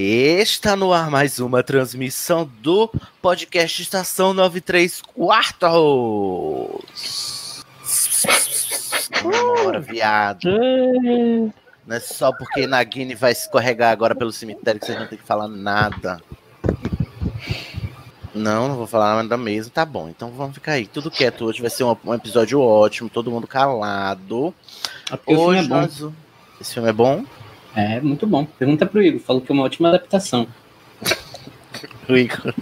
Está no ar mais uma transmissão do podcast Estação 93 Quartos. Bora, viado. Não é só porque Nagini vai escorregar agora pelo cemitério que vocês não tem que falar nada. Não, não vou falar nada mesmo. Tá bom, então vamos ficar aí. Tudo quieto hoje. Vai ser um, um episódio ótimo, todo mundo calado. Filme é Hoje bom. nós... Esse filme é bom? É, muito bom. Pergunta pro Igor, falou que é uma ótima adaptação. O Igor.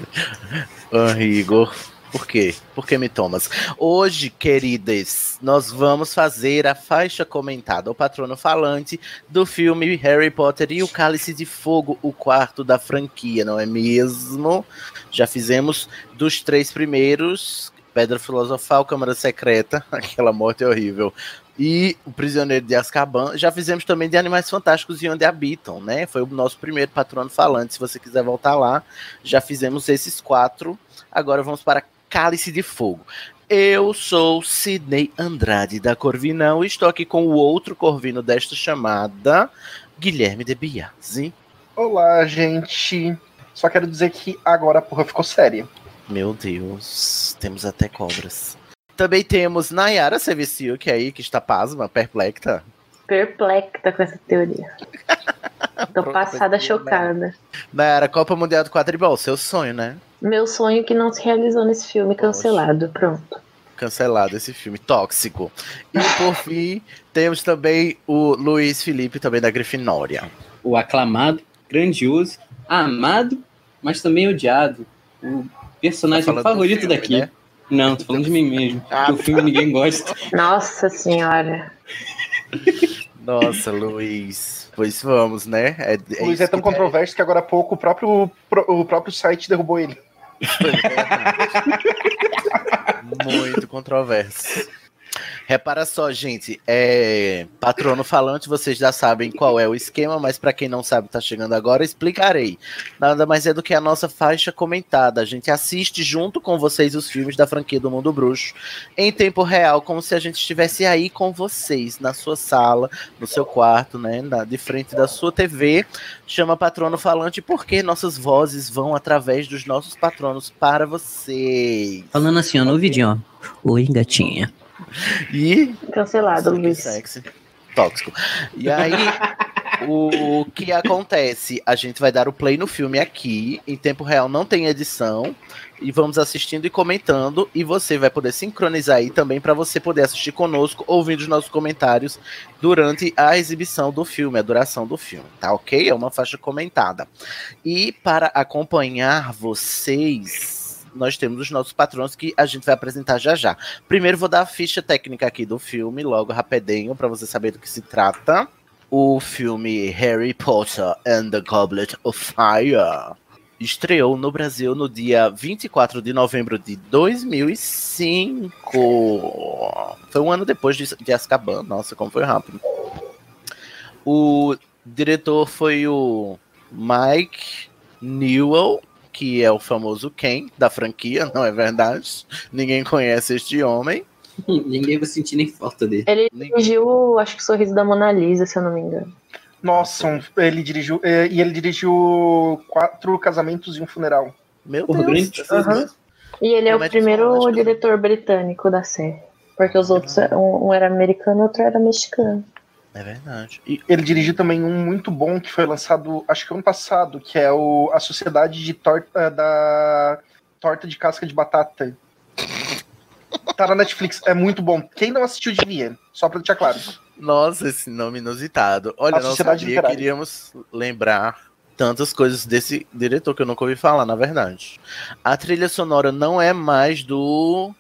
Igor. Por quê? Por que me tomas? Hoje, queridas, nós vamos fazer a faixa comentada, o patrono falante do filme Harry Potter e o Cálice de Fogo, o quarto da franquia, não é mesmo? Já fizemos dos três primeiros, Pedra Filosofal, Câmara Secreta, aquela morte horrível, e O Prisioneiro de Azkaban. Já fizemos também de Animais Fantásticos e Onde Habitam, né? Foi o nosso primeiro patrono falante. Se você quiser voltar lá, já fizemos esses quatro. Agora vamos para Cálice de Fogo. Eu sou Sidney Andrade da Corvinão e estou aqui com o outro Corvino desta chamada, Guilherme de Biasi. Olá, gente. Só quero dizer que agora a porra ficou séria. Meu Deus, temos até cobras. Também temos Nayara Serviciuk aí, que está pasma, perplexa. perplexa com essa teoria. Tô Pronto, passada ter, chocada. Nayara, Copa Mundial do Quadribol, seu sonho, né? Meu sonho que não se realizou nesse filme, cancelado. Pronto. Cancelado esse filme, tóxico. E por fim, temos também o Luiz Felipe, também da Grifinória. O aclamado, grandioso, amado, mas também odiado. O personagem Tá favorito filme, daqui. né? Não, tô falando de mim mesmo. Ah, o filme ninguém gosta. Nossa senhora. Nossa, Luiz. Pois vamos, né? É, é o Luiz é tão que- controverso que agora há pouco o próprio, o próprio site derrubou ele. Foi verdade. Muito controverso. Repara só, gente, é patrono falante, vocês já sabem qual é o esquema, mas para quem não sabe, tá chegando agora, explicarei. Nada mais é do que a nossa faixa comentada. A gente assiste junto com vocês os filmes da franquia do Mundo Bruxo em tempo real, como se a gente estivesse aí com vocês, na sua sala, no seu quarto, né, na- de frente da sua TV. Chama patrono falante porque nossas vozes vão através dos nossos patronos para vocês. Falando assim, ó, no ouvidinho, ó. Oi, gatinha. E Cancelado, Luiz. sexy. Tóxico. E aí, o que acontece? A gente vai dar o play no filme aqui, em tempo real, não tem edição. E vamos assistindo e comentando. E você vai poder sincronizar aí também para você poder assistir conosco, ouvindo os nossos comentários durante a exibição do filme, a duração do filme, tá ok? É uma faixa comentada. E para acompanhar vocês, nós temos os nossos patrões que a gente vai apresentar já já. Primeiro vou dar a ficha técnica aqui do filme, logo rapidinho, para você saber do que se trata. O filme Harry Potter and the Goblet of Fire estreou no Brasil no dia 24 de novembro de 2005. Foi um ano depois de, de Azkaban. Nossa, como foi rápido. O diretor foi o Mike Newell, que é o famoso Ken da franquia, não é verdade? Ninguém conhece este homem. Ninguém vai sentir nem falta dele. Ele dirigiu, acho que Sorriso da Mona Lisa, se eu não me engano. Nossa, um- ele dirigiu. é, e ele dirigiu quatro casamentos e um funeral. Meu Porra, Deus. Aham. E ele é o Comédia primeiro romântica. diretor britânico da série. Porque os outros, um, um era americano e outro era mexicano. É verdade. E Ele dirigiu também um muito bom que foi lançado, acho que ano passado, que é o A Sociedade de Torta da Torta de Casca de Batata. Tá na Netflix, é muito bom. Quem não assistiu devia, só pra deixar claro. Nossa, esse nome inusitado. Olha, A não Sociedade sabia, Literária. queríamos lembrar tantas coisas desse diretor que eu nunca ouvi falar, na verdade. A trilha sonora não é mais do.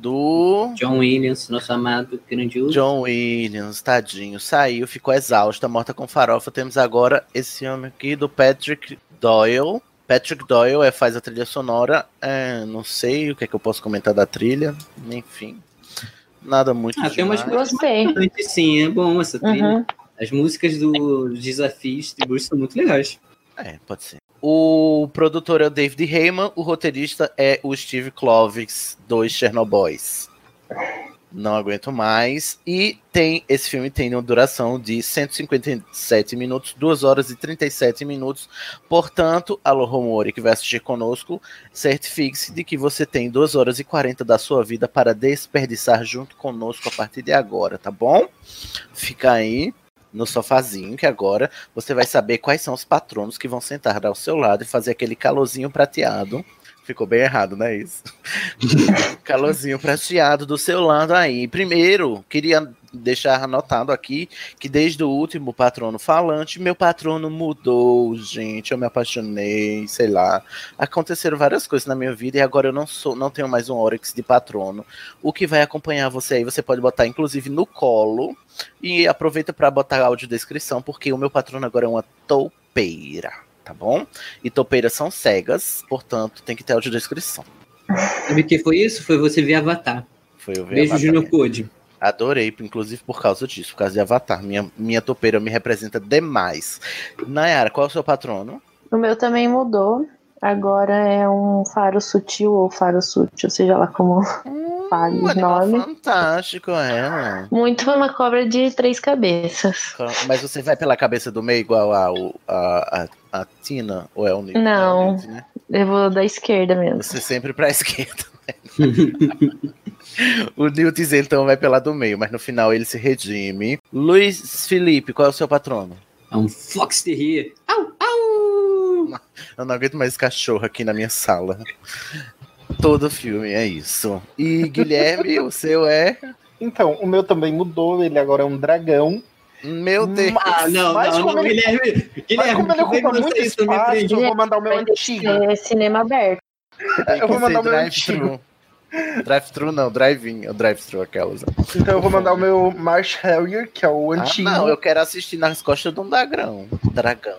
Do. John Williams, nosso amado grandioso. John Williams, tadinho, saiu, ficou exausta, morta com farofa. Temos agora esse homem aqui do Patrick Doyle. Patrick Doyle é, faz a trilha sonora. É, não sei o que é que eu posso comentar da trilha. Enfim. Nada muito Ah, tem umas demais. Gostei. Sim, é bom essa trilha. Uhum. As músicas dos desafios de Bruce são muito legais. É, pode ser. O produtor é o David Heyman, o roteirista é o Steve Kloves, dois Chernobyls. Não aguento mais. E tem esse filme tem uma duração de 157 minutos, 2 horas e 37 minutos. Portanto, alô Romori que vai assistir conosco, certifique-se de que você tem 2 horas e 40 da sua vida para desperdiçar junto conosco a partir de agora, tá bom? Fica aí no sofazinho, que agora você vai saber quais são os patronos que vão sentar ao seu lado e fazer aquele calorzinho prateado. Ficou bem errado, não é isso? calorzinho prateado do seu lado aí. Primeiro, queria deixar anotado aqui que desde o último patrono falante, meu patrono mudou, gente. Eu me apaixonei, sei lá. Aconteceram várias coisas na minha vida e agora eu não sou, não tenho mais um Oryx de patrono. O que vai acompanhar você aí, você pode botar inclusive no colo e aproveita para botar a audiodescrição, porque o meu patrono agora é uma toupeira, tá bom? E toupeiras são cegas, portanto tem que ter audiodescrição. Sabe o que foi isso? Foi você ver Avatar. Foi eu ver Beijo, Avatar Junior. Code. Adorei, inclusive por causa disso, por causa de Avatar. Minha, minha topeira me representa demais. Nayara, qual é o seu patrono? O meu também mudou. Agora é um faro sutil ou faro sutil, seja lá como fale Um o animal nome. fantástico, é. Muito uma cobra de três cabeças. Mas você vai pela cabeça do meio igual a, a, a, a Tina? Ou é o Nick? Não. É né? Eu vou da esquerda mesmo. Você sempre pra esquerda. o Newt então vai pela do meio, mas no final ele se redime. Luiz Felipe, qual é o seu patrono? É um Fox Terrier. Au! Eu não aguento mais cachorro aqui na minha sala. Todo filme é isso. E Guilherme, o seu é. Então, o meu também mudou, ele agora é um dragão. Meu Deus. Ah, não, Mas não, como não, ele- Guilherme. Mas Guilherme, como ele ocupa muito espaço, eu vou mandar o meu ter antigo. ser cinema aberto. Eu vou mandar o meu drive-thru. Drive-thru não, drive-in. É o drive-thru aquelas. Então eu vou mandar o meu Marsh Harrier, que é o Ah, antigo. não, eu quero assistir nas costas de um dragão. Dragão.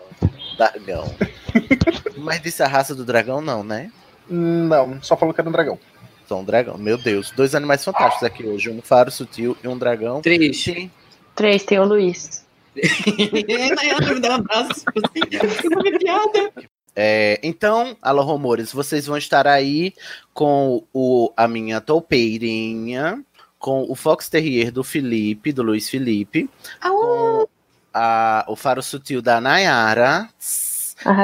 Dragão. Mas disse a raça do dragão, não, né? Não, só falou que era um dragão. Só um dragão. Meu Deus, dois animais fantásticos aqui hoje. Um faro sutil e um dragão. Três. Sim. Três, tem o Luiz. Nayara, me dá um abraço. Piada. É, então, alô rumores, vocês vão estar aí com o, a minha toupeirinha, com o Fox Terrier do Felipe, do Luiz Felipe, com a, o faro sutil da Nayara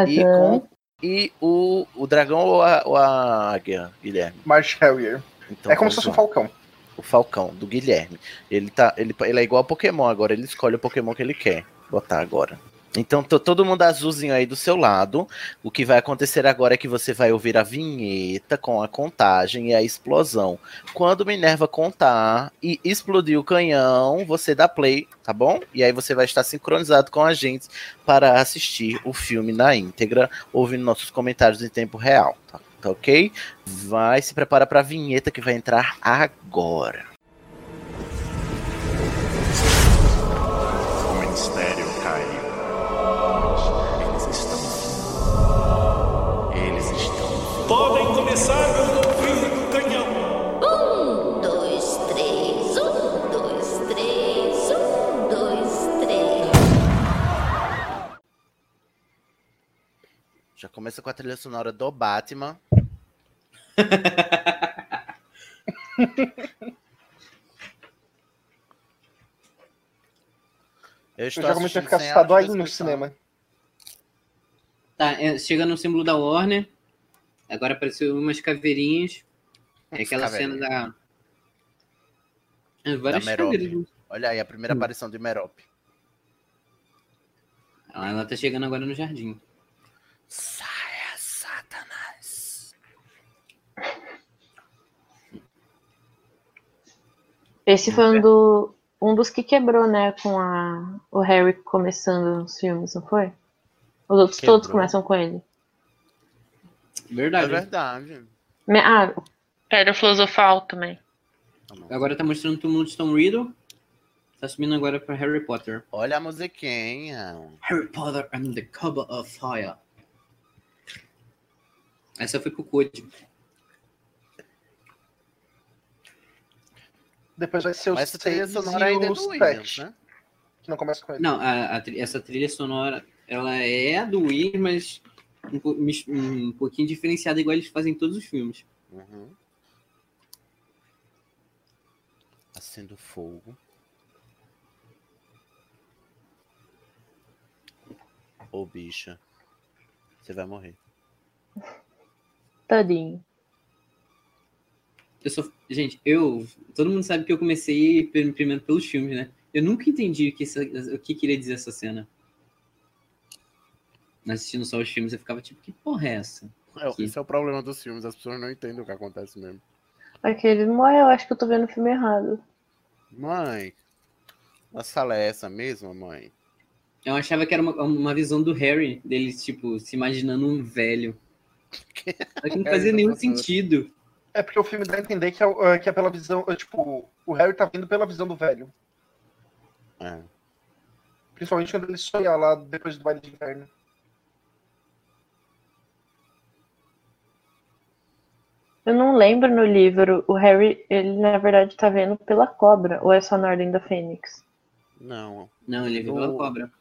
e, com, e o, o dragão ou a, ou a águia, Guilherme. Marsh Harrier. Então, é como se fosse um falcão. O Falcão, do Guilherme. Ele, tá, ele, ele é igual ao Pokémon agora, ele escolhe o Pokémon que ele quer botar agora. Então, todo mundo azulzinho aí do seu lado. O que vai acontecer agora é que você vai ouvir a vinheta com a contagem e a explosão. Quando Minerva contar e explodir o canhão, você dá play, tá bom? E aí você vai estar sincronizado com a gente para assistir o filme na íntegra, ouvindo nossos comentários em tempo real, tá, tá ok? Vai se prepara para a vinheta que vai entrar agora. Já começa com a trilha sonora do Batman. Eu Eu já comecei a ficar assustado aí no cinema. Tá, é, chega no símbolo da Warner. Agora apareceu umas caveirinhas. É aquela cena da. É, várias Da caveiras. Olha aí, a primeira Hum. aparição de Merope. Ela, ela tá chegando agora no jardim. Saia, Satanás. Esse foi um, do, um dos que quebrou, né? Com a, o Harry começando os filmes, não foi? Os outros Quebrou. todos começam com ele. É Verdade. verdade. Me- Ah, Pedra Filosofal também. Agora tá mostrando o túmulo de Tom Riddle. Tá subindo agora pra Harry Potter. Olha a musiquinha. Harry Potter and the Cover of Fire. Essa foi pro Code. Depois vai ser essa trilha sonora ainda é os do Williams, né? Que não começa com ele. Não, a, a essa trilha sonora, ela é a do Williams, mas um, um pouquinho diferenciada, igual eles fazem em todos os filmes. Uhum. Acendo fogo. Ô, bicha. Você vai morrer. Tadinho. Eu sou, gente, eu. Todo mundo sabe que eu comecei prim- primeiro pelos filmes, né? Eu nunca entendi o que, essa- o que queria dizer essa cena. Assistindo só os filmes, eu ficava tipo, que porra é essa? É, Que- esse é o problema dos filmes, as pessoas não entendem o que acontece mesmo. Aquele morreu, acho que eu tô vendo o filme errado. Mãe, a sala é essa mesmo, mãe? Eu achava que era uma, uma visão do Harry, dele, tipo, se imaginando um velho. Só que não fazia nenhum sentido. É porque o filme dá a entender que é, é, que é pela visão. é, tipo, o Harry tá vindo pela visão do velho. É. Principalmente quando ele sonha lá depois do baile de inverno. Eu não lembro no livro, o Harry, ele na verdade tá vendo pela cobra, ou é só na Ordem da Fênix? Não. Não, ele viu pela cobra.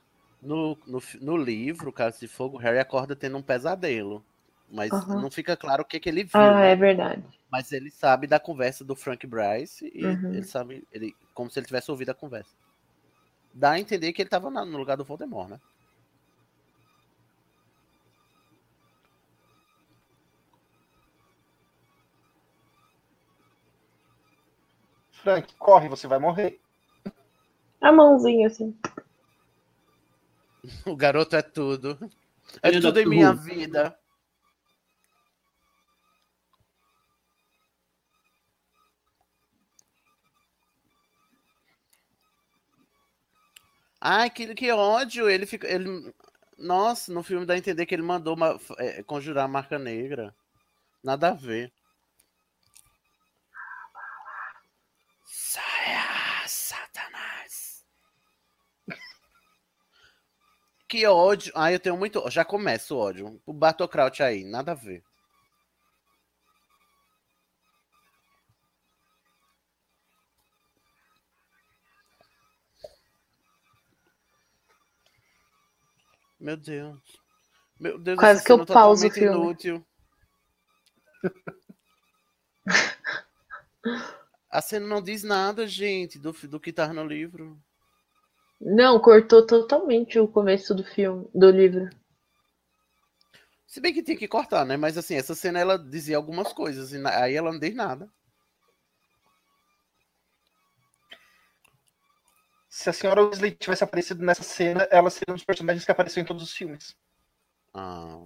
No, no, no livro, Caso de Fogo, o Harry acorda tendo um pesadelo. Mas Aham. não fica claro o que, que ele viu. Ah, né? é verdade. Mas ele sabe da conversa do Frank Bryce e Uhum. ele sabe, ele, como se ele tivesse ouvido a conversa. Dá a entender que ele tava na- no lugar do Voldemort, né? Frank, corre, você vai morrer. A mãozinha, assim. O garoto é tudo. É tudo em minha vida. Ai, que, que ódio! Ele fica. Ele... Nossa, no filme dá a entender que ele mandou uma- é, conjurar a marca negra. Nada a ver. Saia, Satanás! Que ódio. Ai, eu tenho muito. Já começa o ódio. O Bartokraut aí, nada a ver. Meu Deus. Meu Deus, Quase que eu cena pauso o filme. inútil. A cena não diz nada, gente, do, do que tá no livro. Não, cortou totalmente o começo do filme, do livro. Se bem que tem que cortar, né? Mas assim, essa cena ela dizia algumas coisas, e aí ela não diz nada. Se a senhora Weasley tivesse aparecido nessa cena, ela seria um dos personagens que apareceu em todos os filmes. Ah,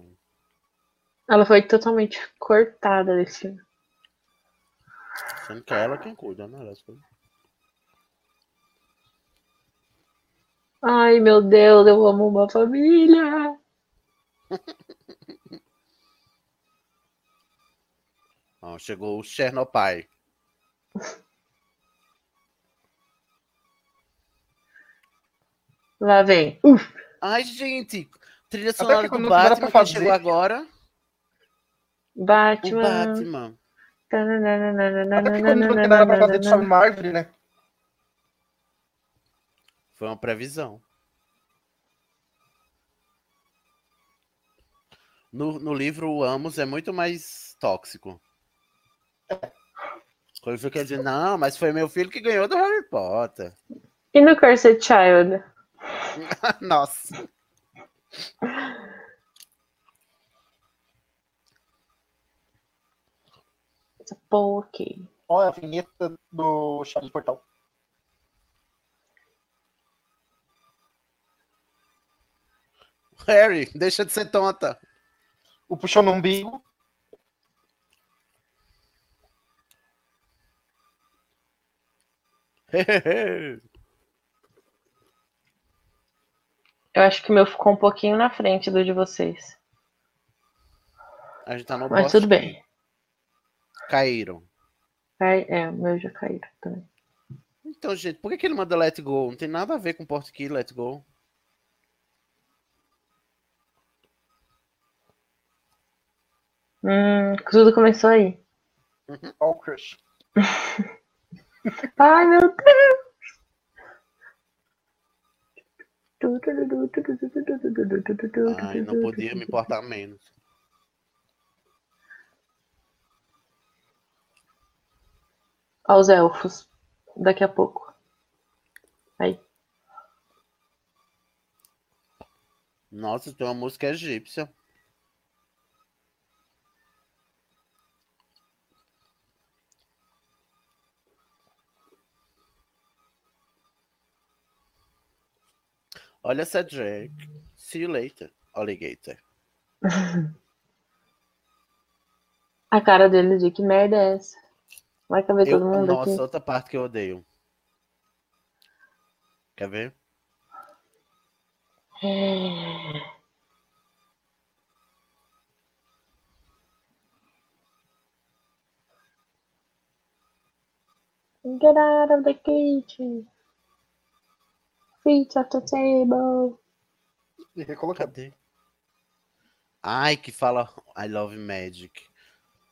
Ela foi totalmente cortada desse filme. sendo que é ela quem cuida, né? Ai, meu Deus, eu amo uma família. Ó, chegou o Chernobyl. Lá vem. Uf, Ai, gente, trilha sonora que do Batman que fazer. chegou agora. O Batman. Batman. Até porque quando não nada pra fazer, tu sobe uma árvore, né? Foi uma previsão. No, no livro, o Amos é muito mais tóxico. Quando fica dizendo, não, mas foi meu filho que ganhou do Harry Potter. E no Cursed Child? Nossa. Essa porquê. Olha a vinheta do chave do portal. Harry, deixa de ser tonta. O puxão no umbigo. Eu acho que o meu ficou um pouquinho na frente do de vocês. A gente tá no Mas boss. tudo bem. Caíram. Cai- É, o meu já caíram também. Então, gente, por que, que ele manda let go? Não tem nada a ver com portkey, let go. Hum, tudo começou aí. Crush. Ai, meu Deus! Ai, não podia me importar menos. Aos elfos. Daqui a pouco. Aí. Nossa, tem uma música egípcia. Olha, Cedric. See you later, alligator. A cara dele de que merda é essa? Vai caber Eu- todo mundo nossa, aqui. outra parte que eu odeio. Quer ver? Get out of the kitchen. Feet off the table. E recolocar. Cadê? Ai, que fala I love magic.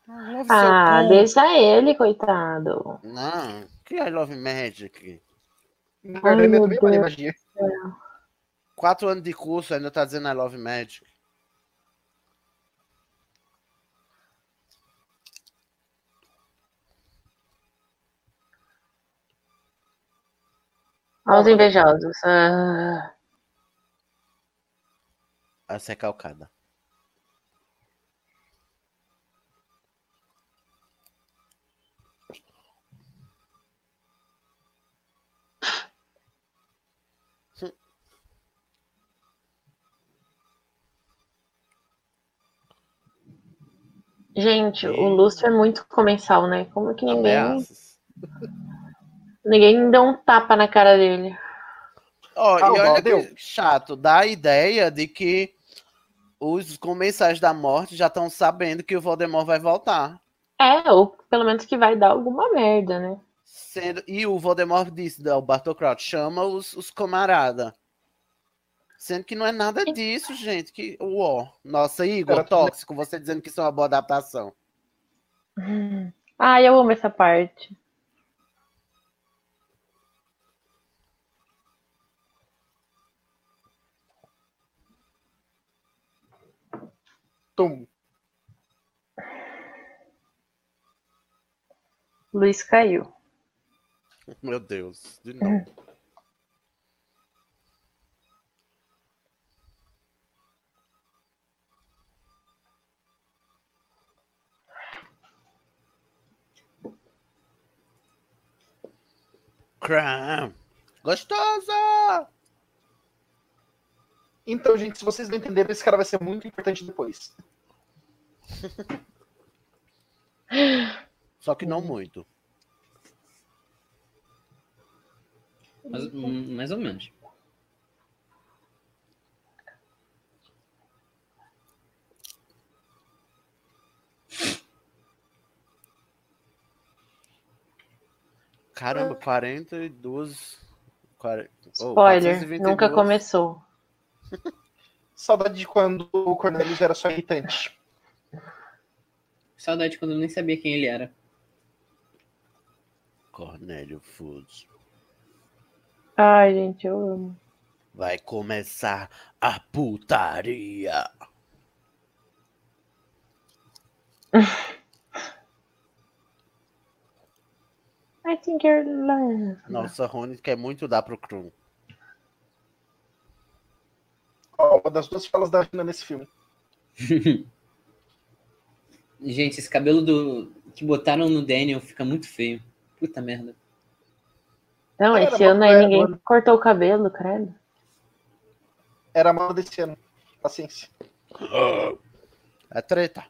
I love Ah, cu. deixa ele, coitado. Não, que I love magic. Ai, meu Deus. magia. Quatro anos de curso ainda tá dizendo I love magic. Olha os invejosos. Ah, Essa é calcada. Gente, o Lúcio é muito comensal, né? Como que ninguém. Ameaças. Ninguém deu um tapa na cara dele. Ó, Ah, o e olha que chato, dá a ideia de que os comensais da morte já estão sabendo que o Voldemort vai voltar. É, ou pelo menos que vai dar alguma merda, né? Sendo, e o Voldemort disse, o Bartol Crouch, chama os, os camarada. Sendo que não é nada disso, gente. Que, uó. Nossa, Igor, tóxico, você dizendo que isso é uma boa adaptação. Ah, eu amo essa parte. Tum. Luiz caiu. Meu Deus, de novo. Cram. Gostosa! Então, gente, se vocês não entenderam, esse cara vai ser muito importante depois. Só que não muito. Mais, mais ou menos. Caramba, 42. 40, oh, Spoiler, 422. nunca começou. Saudade de quando o Cornelius era só irritante. Saudade quando eu nem sabia quem ele era. Cornélio Foods. Ai, gente, eu amo. Vai começar a putaria. I think you're love. Nossa, Rony quer muito dar pro Krum. Ó, uma das duas falas da Rina nesse filme. Gente, esse cabelo do que botaram no Daniel fica muito feio. Puta merda. Não, esse ano aí ninguém mano. cortou o cabelo, credo. Era a moda desse ano. Paciência. É treta.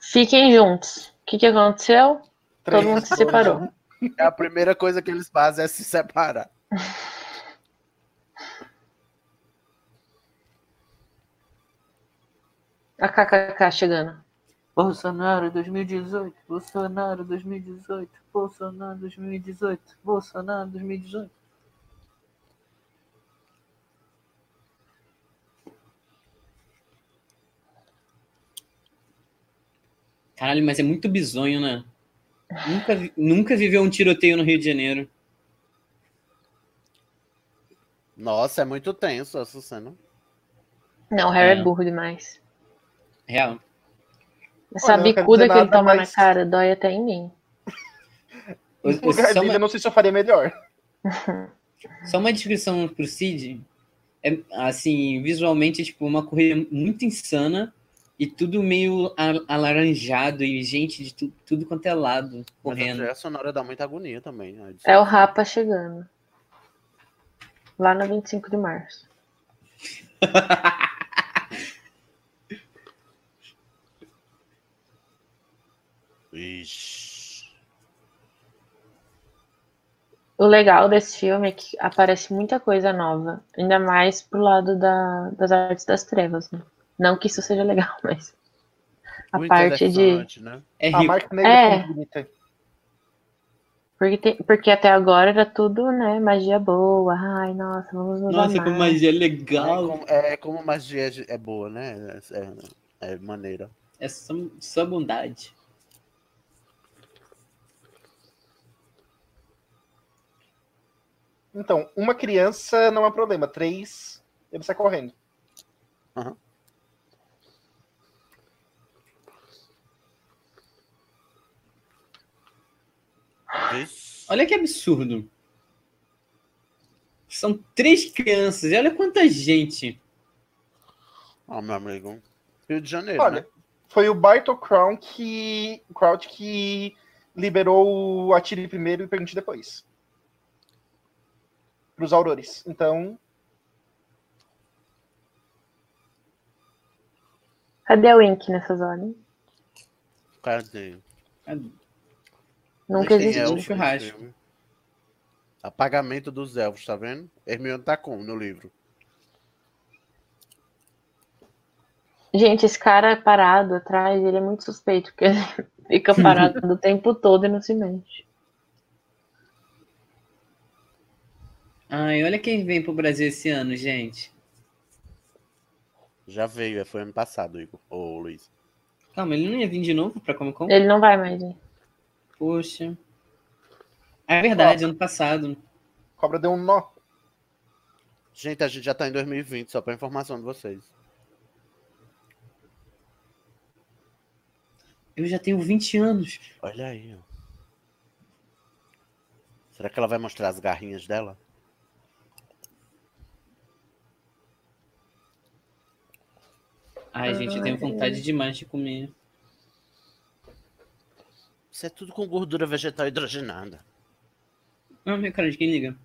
Fiquem juntos. O que, que aconteceu? Todo mundo se separou. É a primeira coisa que eles fazem é se separar. A KKK chegando. Bolsonaro 2018, Bolsonaro 2018, Bolsonaro 2018, Bolsonaro 2018. Caralho, mas é muito bizonho, né? Nunca, nunca viveu um tiroteio no Rio de Janeiro. Nossa, é muito tenso essa cena. Não, o Harry é, É. burro demais. Real. Essa Olha, bicuda que ele toma mas- na cara dói até em mim. O- lugar só, dele, eu uma, não sei se eu faria melhor. só uma descrição pro Cid. É, assim, visualmente, é, tipo, uma corrida muito insana e tudo meio a- alaranjado e gente de tu- tudo quanto é lado Mas correndo. a trilha sonora dá muita agonia também. né? É o Rapa chegando. Lá no 25 de março. Ixi. O legal desse filme é que aparece muita coisa nova. Ainda mais pro lado da- das artes das trevas. né? Não que isso seja legal, mas. A Muito parte de. interessante, Né? É A rico. marca negra É. é muito bonita. Porque, tem- porque até agora era tudo, né? Magia boa. Ai, nossa, vamos nos Nossa, amar. como magia É legal. como, é como magia é boa, né? É, é maneira. É só, só bondade. Então, uma criança não é problema. Três, ele sai correndo. Olha que absurdo. São três crianças e olha quanta gente. Ó, meu amigo. Rio de Janeiro, Olha, né? foi o Bartol Crown que, Crouch que liberou o Atire primeiro e Pergunte depois. Para os Aurores. Então, Cadê o Wink nessas horas? Cadê? Nunca existiu. nesse churrasco. Apagamento dos elfos, tá vendo? Hermione tá como no livro? Gente, esse cara parado atrás, ele é muito suspeito, porque ele fica parado o tempo todo e não se mexe. Ai, olha quem vem pro Brasil esse ano, gente. Já veio, é, foi ano passado, Igor. Ô, Luiz. Calma, ele não ia vir de novo pra Comic Con? Ele não vai mais ir. Poxa. É verdade, ano passado. cobra deu um nó. Gente, a gente já tá em 2020, só pra informação de vocês. Eu já tenho 20 anos. Olha aí, ó. Será que ela vai mostrar as garrinhas dela? Ai, gente, eu tenho vontade demais de comer. Isso é tudo com gordura vegetal hidrogenada. Ah, meu cara, de quem liga?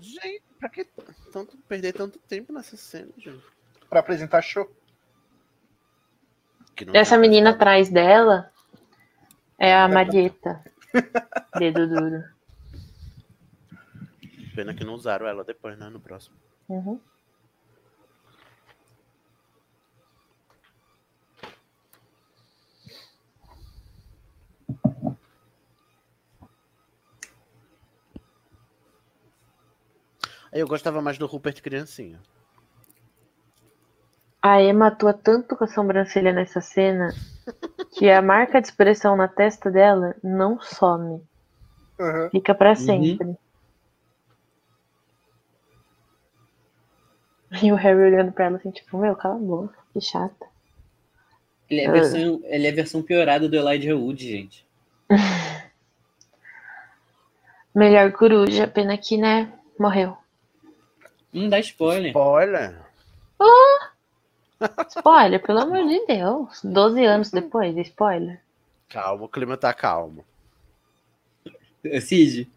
Gente, pra que tanto, perder tanto tempo nessa cena, gente? Para apresentar show. Que não Essa menina atrás dela é a Marieta. Dedo duro. Pena que não usaram ela depois, né? No próximo. Uhum. Eu gostava mais do Rupert criancinha. A Emma atua tanto com a sobrancelha nessa cena que a marca de expressão na testa dela não some. Uhum. Fica pra sempre. E o Harry olhando pra ela assim, tipo, meu, cala a boca, que chata. Ele é a Ah. versão, ele é a versão piorada do Elijah Wood, gente. Melhor coruja, pena que, né, morreu. Não dá spoiler. Olha! Spoiler, pelo amor de Deus. 12 anos depois, spoiler. Calma, o clima tá calmo. Cid,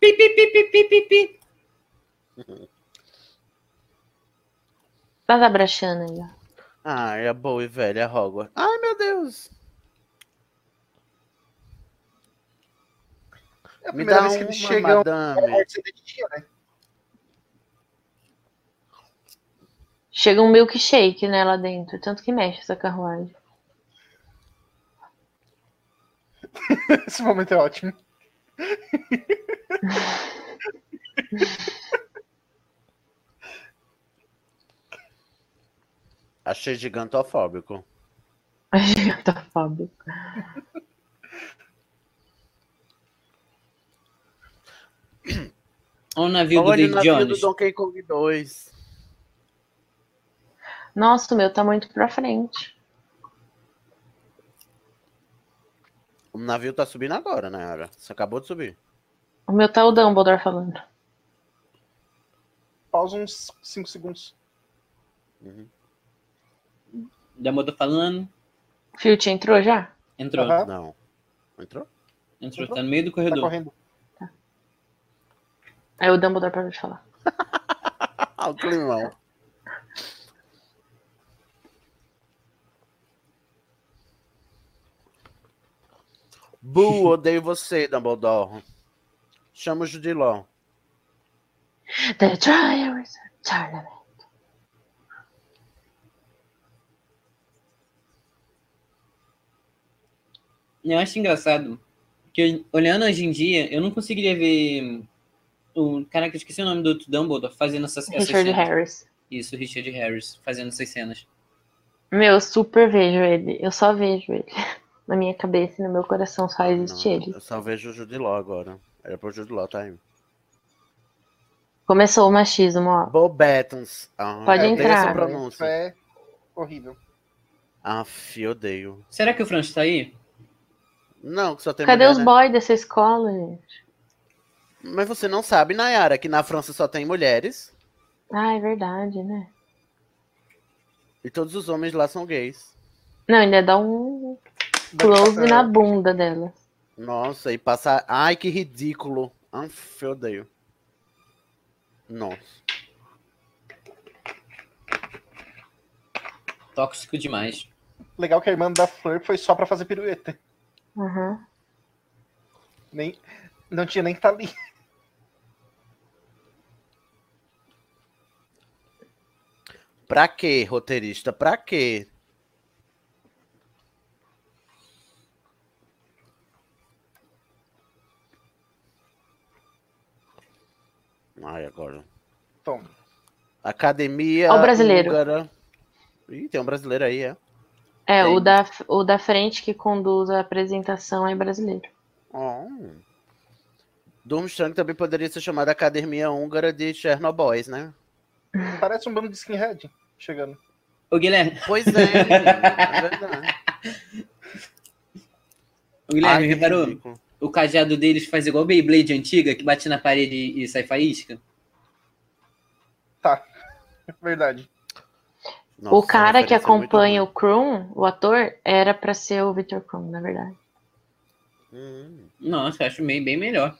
Pi, pi, pi, pi, pi, pi, pi. Tá abraçando aí, ó. Ai, a boa e velha Hogwarts. Ai, meu Deus. É a Me primeira dá vez que eles chegam. madame ainda de dia, né? Chega um milkshake, né, lá dentro. Tanto que mexe essa carruagem. Esse momento é ótimo. Achei gigantofóbico. Gigantofóbico. Olha o navio do Olha o David navio do Jones. Donkey Kong 2. Nossa, o meu tá muito pra frente. O navio tá subindo agora, né, Ara? Você acabou de subir. O meu tá o Dumbledore falando. Pausa uns 5 segundos. Uhum. Dumbledore falando. Filt entrou já? Entrou. Aham. Não. Entrou? Entrou. Tá no meio do Tá corredor. correndo. Aí o Dumbledore parou de falar. O climão. Bu, odeio você, Dumbledore. Chama o Judiló. The Trials Tournament. Eu acho engraçado que olhando hoje em dia, eu não conseguiria ver o caraca, eu esqueci o nome do outro Dumbledore fazendo essas, essas Richard cenas. Harris. Isso, Richard Harris fazendo essas cenas. Meu, eu super vejo ele. Eu só vejo ele. Na minha cabeça e no meu coração só existe Não, ele. Eu só vejo o Judiló agora. Era pro Judiló, tá aí. Começou o machismo, ó. Bobetons. Ah, Pode odeio entrar. essa pronúncia. Isso é horrível. Aff, odeio. Será que o Franz tá aí? Não, que só tem Cadê mulher, os né? boys dessa escola, gente? Mas você não sabe, Nayara, que na França só tem mulheres Ah, é verdade, né? e todos os homens lá são gays. Não, ainda dá um close na bunda dela. Nossa, e passar. Ai, que ridículo. Aff, eu odeio. Nossa. Tóxico demais. Legal que a irmã da Fleur foi só pra fazer pirueta. Uhum. Nem, não tinha nem que tá ali. Pra quê, roteirista? Pra quê? Ai, agora. Toma. Academia. Ó o brasileiro. húngara. Ih, tem um brasileiro aí, é. É, Tem. o da, o da frente que conduz a apresentação é brasileiro. Oh. Durmstrang também poderia ser chamada Academia Húngara de Chernobyl, né? Parece um bando de skinhead chegando. Ô, Guilherme. Pois é, é verdade. Ô, Guilherme, Ai, reparou? O cajado deles faz igual Beyblade antiga, que bate na parede e sai faísca. Tá. Verdade. o Nossa, cara que muito acompanha o Krum, o ator, era pra ser o Victor Krum, na verdade. Hum. Nossa, eu acho meio, bem melhor.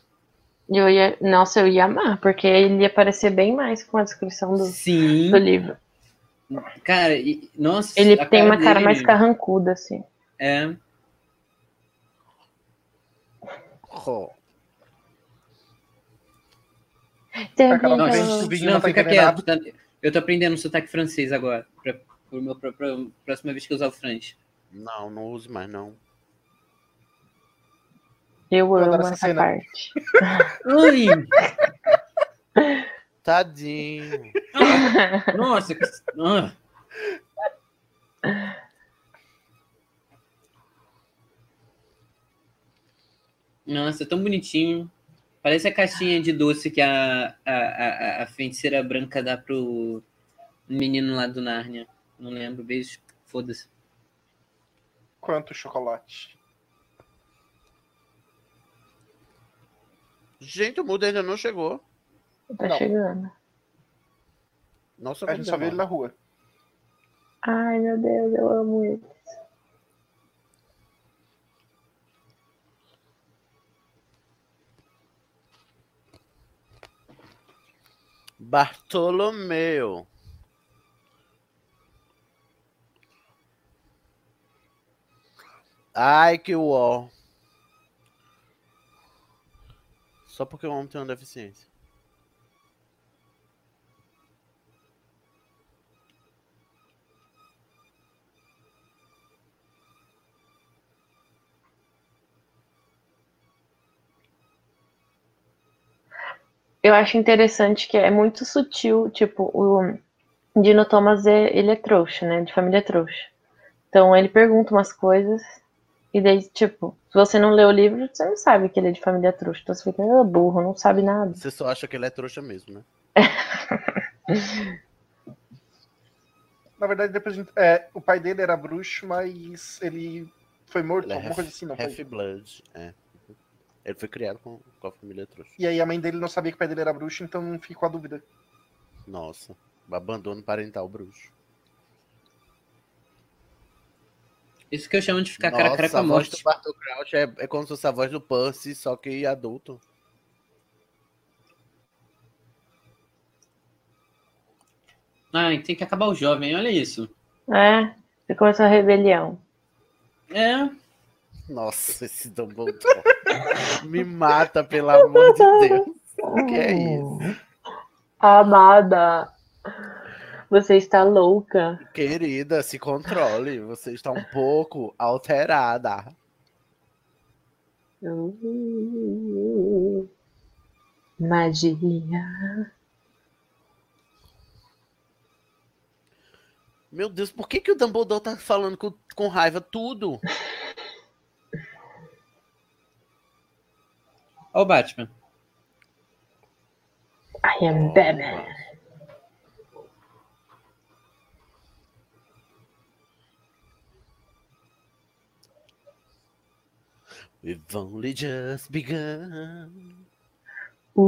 Eu ia, nossa, eu ia amar, porque ele ia aparecer bem mais com a descrição do, Sim. do livro. Cara, e- nossa. Ele tem uma cara dele- mais carrancuda, assim. É. Frente do vídeo não, não tá fica quieto. tá? Eu tô aprendendo sotaque francês agora. Pra, pro meu, pra, pra próxima vez que eu usar o French. Não, não use mais, não. Eu amo essa essa cena. parte. Ai! Tadinho. Nossa! que- ah. Nossa, tão bonitinho. Parece a caixinha de doce que a, a, a, a feiticeira branca dá pro menino lá do Nárnia. Não lembro, beijo. Foda-se. Quanto chocolate. Gente, o Muda ainda não chegou. Tá Não. chegando. Nossa, A gente só vê ele na rua. Ai, meu Deus, eu amo ele. Bartolomeu. Ai, que uó. Só porque o homem tem uma deficiência. Eu acho interessante que é muito sutil, tipo, o Dino Thomas, é- ele é trouxa, né? De família trouxa. Então ele pergunta umas coisas, e daí, tipo, se você não lê o livro, você não sabe que ele é de família trouxa. Então você fica, ah, burro, não sabe nada. Você só acha que ele é trouxa mesmo, né? Na verdade, depois a gente- é, o pai dele era bruxo, mas ele foi morto, Ele é alguma coisa assim, não foi? Half-Blood, é. Ele foi criado com, com a família trouxa. E aí a mãe dele não sabia que o pai dele era bruxo, então não ficou a dúvida. Nossa, abandono parental bruxo. Isso que eu chamo de ficar cara a cara com Nossa, a a voz do morte. Crouch é, é como se fosse a voz do Percy, só que adulto. Ai, tem que acabar o jovem, olha isso. É, você começou a rebelião. É, Nossa, esse Dumbledore. Me mata, pelo amor de Deus. O que é isso? Amada, você está louca. Querida, se controle. Você está um pouco alterada. Uh, Magia. Meu Deus, por que, que o Dumbledore tá falando com, com raiva tudo? O Batman. I am Batman. We've only just begun. Uh,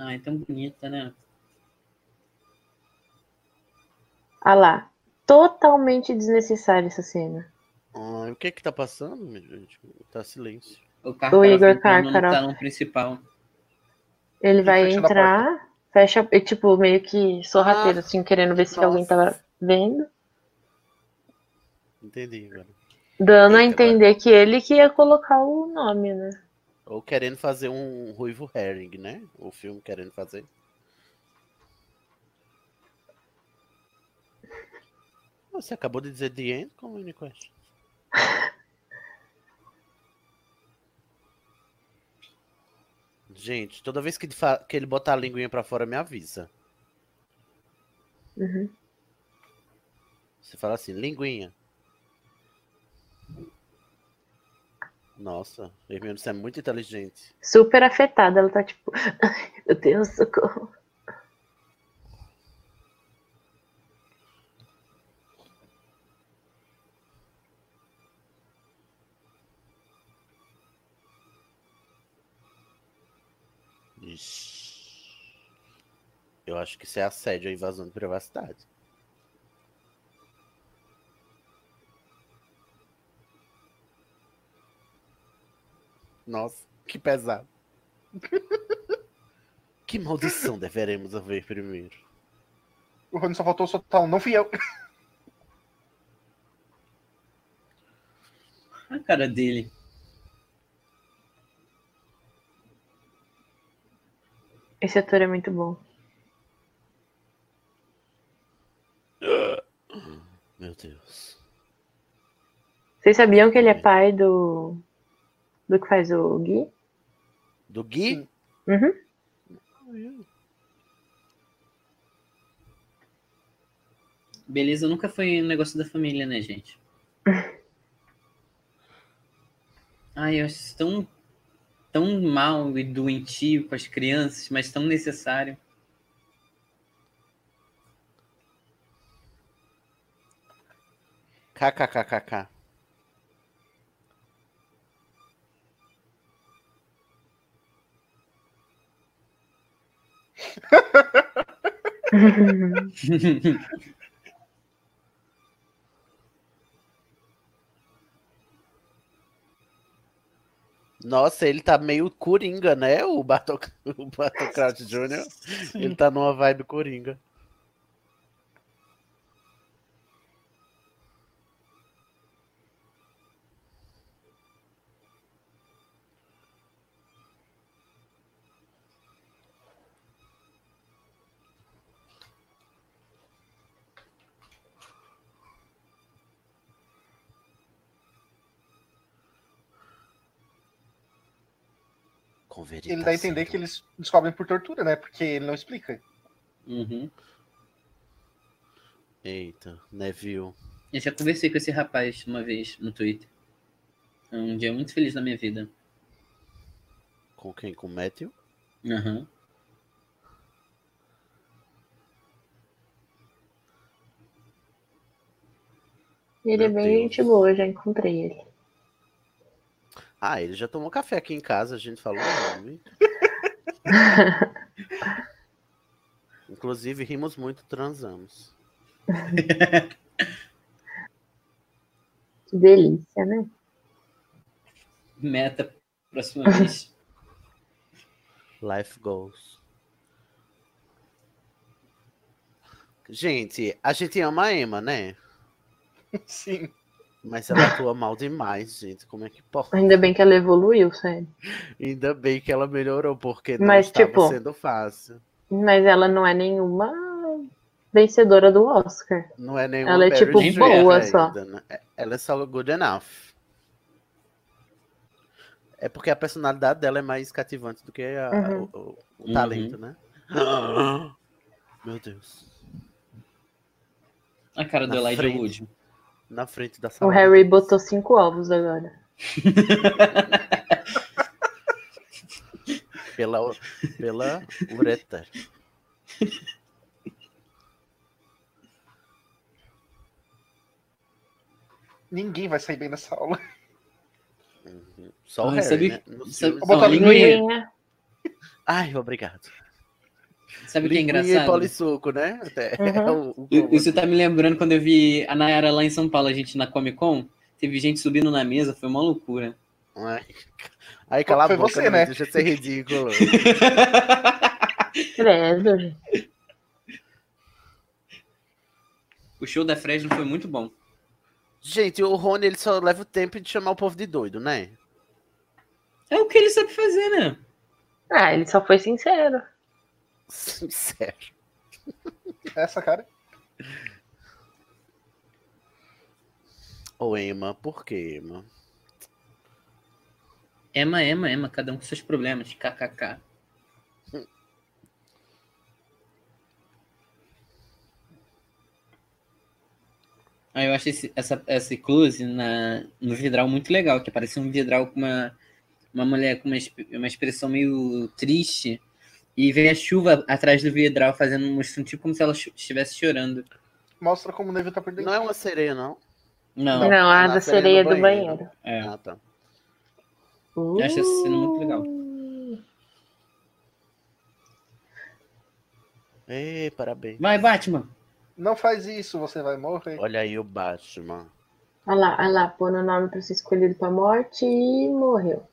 Ai, tão bonita, né? ah lá, totalmente desnecessária essa cena. Ai, o que que tá passando, gente? Tá silêncio. O, O Igor Cárcaro no Cárcaro. salão principal. Ele vai fecha entrar, fecha, e, tipo, meio que sorrateiro, Ah, assim, querendo ver se alguém nossa. tava vendo. Entendi, agora. Dando a Eita, entender que ele que ia colocar o nome, né? Ou querendo fazer um Ruivo Herring, né? O filme querendo fazer. Você acabou de dizer The End como Uniquest? Gente, toda vez que ele, que ele botar a linguinha pra fora, me avisa. Uhum. Você fala assim, linguinha. Nossa, Hermione, você é muito inteligente. Super afetada, ela tá tipo, ai, meu Deus, socorro. Ixi. Eu acho que isso é assédio à invasão de privacidade. Nossa, que pesado. que maldição deveremos haver primeiro? O Rony só faltou soltar um, não fui eu. A cara dele. Esse ator é muito bom. Meu Deus. Vocês sabiam que ele é pai do. do que faz o Gui? Do Gui? Uhum. Beleza nunca foi um negócio da família, né, gente? Ai, eu acho tão, tão mal e doentio com as crianças, mas tão necessário. KKKKK. Nossa, ele tá meio coringa, né? O Crouch Jr. Ele tá numa vibe coringa. Com Ele dá a entender que eles descobrem por tortura, né? Porque ele não explica. Uhum. Eita, Neville. Eu já conversei com esse rapaz uma vez no Twitter. É um dia muito feliz na minha vida. Com quem? Com o Matthew? Aham. Ele é Meu bem Deus. gente boa, já encontrei ele. Ah, ele já tomou café aqui em casa, a gente falou o nome. Inclusive, rimos muito, transamos. Que delícia, né? Meta próxima vez. Life goals. Gente, a gente ama a Emma, né? Sim. Mas ela atua mal demais, gente. Como é que pode? Ainda bem que ela evoluiu, sério. Ainda bem que ela melhorou, porque não Mas, estava tipo, sendo fácil. Mas ela não é nenhuma vencedora do Oscar. Não é nenhuma Ela é, tipo, boa ainda, só. né? Ela é só good enough. É porque a personalidade dela é mais cativante do que a- Uhum. o, o- o Uhum. talento, né? Meu Deus. A cara do Na Elijah frente. Wood. Na frente da O sala. Harry botou cinco ovos agora. Pela, pela ureta. Ninguém vai sair bem nessa aula. Só o Ah, Harry, sabe- né? No sabe- filme, Vou botar Não, linguinha. linguinha. Linguinha. Ai, obrigado. Sabe o que é Linguinha e engraçado? polissuco, né? Até é Uhum. o- o I- Isso tá me lembrando quando eu vi a Nayara lá em São Paulo, a gente na Comic Con. Teve gente subindo na mesa, foi uma loucura. Ai, Ai, cala Foi a boca, você, não né? deixa de ser ridículo. Credo. O show da Fresno foi muito bom. Gente, o Rony ele só leva o tempo de chamar o povo de doido, né? É o que ele sabe fazer, né? Ah, ele só foi sincero. Sincero. Essa cara. Ô, Emma, por que, Emma? Ema, ema, ema, cada um com seus problemas. KKK. Ah, eu acho esse, essa, esse close na, no vidral muito legal, que parece um vidral com uma, uma mulher com uma, uma expressão meio triste e vem a chuva atrás do vidral fazendo mostrando tipo como se ela estivesse chorando. Mostra como o Neville tá perdendo. Não é uma sereia, não? Não, Não, a na da sereia sereia do do banheiro. é. Ah, tá. Eu acho essa cena muito legal. Ei, parabéns. Vai, Batman! Não faz isso, você vai morrer. Olha aí o Batman. Olha lá, olha lá, pôr o nome pra ser escolhido pra morte e morreu.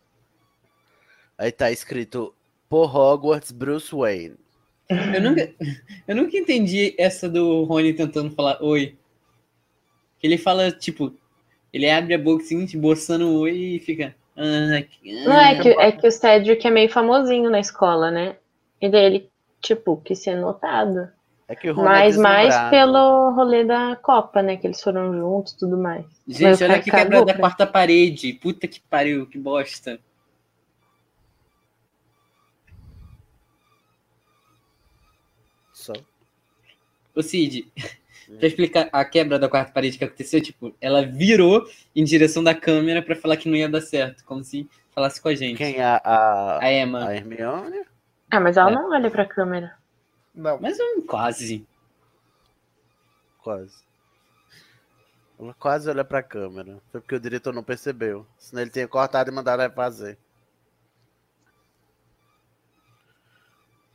Aí tá escrito por Hogwarts Bruce Wayne. Eu nunca, eu nunca entendi essa do Rony tentando falar oi. Ele fala, tipo, ele abre a boca assim, esboçando um oi e fica. "Ah, que- Não, é que, é que o Cedric é meio famosinho na escola, né? E daí ele, tipo, quis ser notado. É que o Rony Mas é mais deslumbrado. pelo rolê da Copa, né? Que eles foram juntos e tudo mais. Mas Gente, o olha que quebra da pra- quarta parede. Puta que pariu, que bosta. Ô Cid, pra explicar a quebra da quarta parede que aconteceu, tipo, ela virou em direção da câmera pra falar que não ia dar certo, como se falasse com a gente. Quem? A, a, A Emma. a Hermione? Ah, mas ela É. não olha pra câmera. Não. Mas eu quase. Quase. Ela quase olha pra câmera. Foi porque o diretor não percebeu. Senão ele tinha cortado e mandado ela fazer.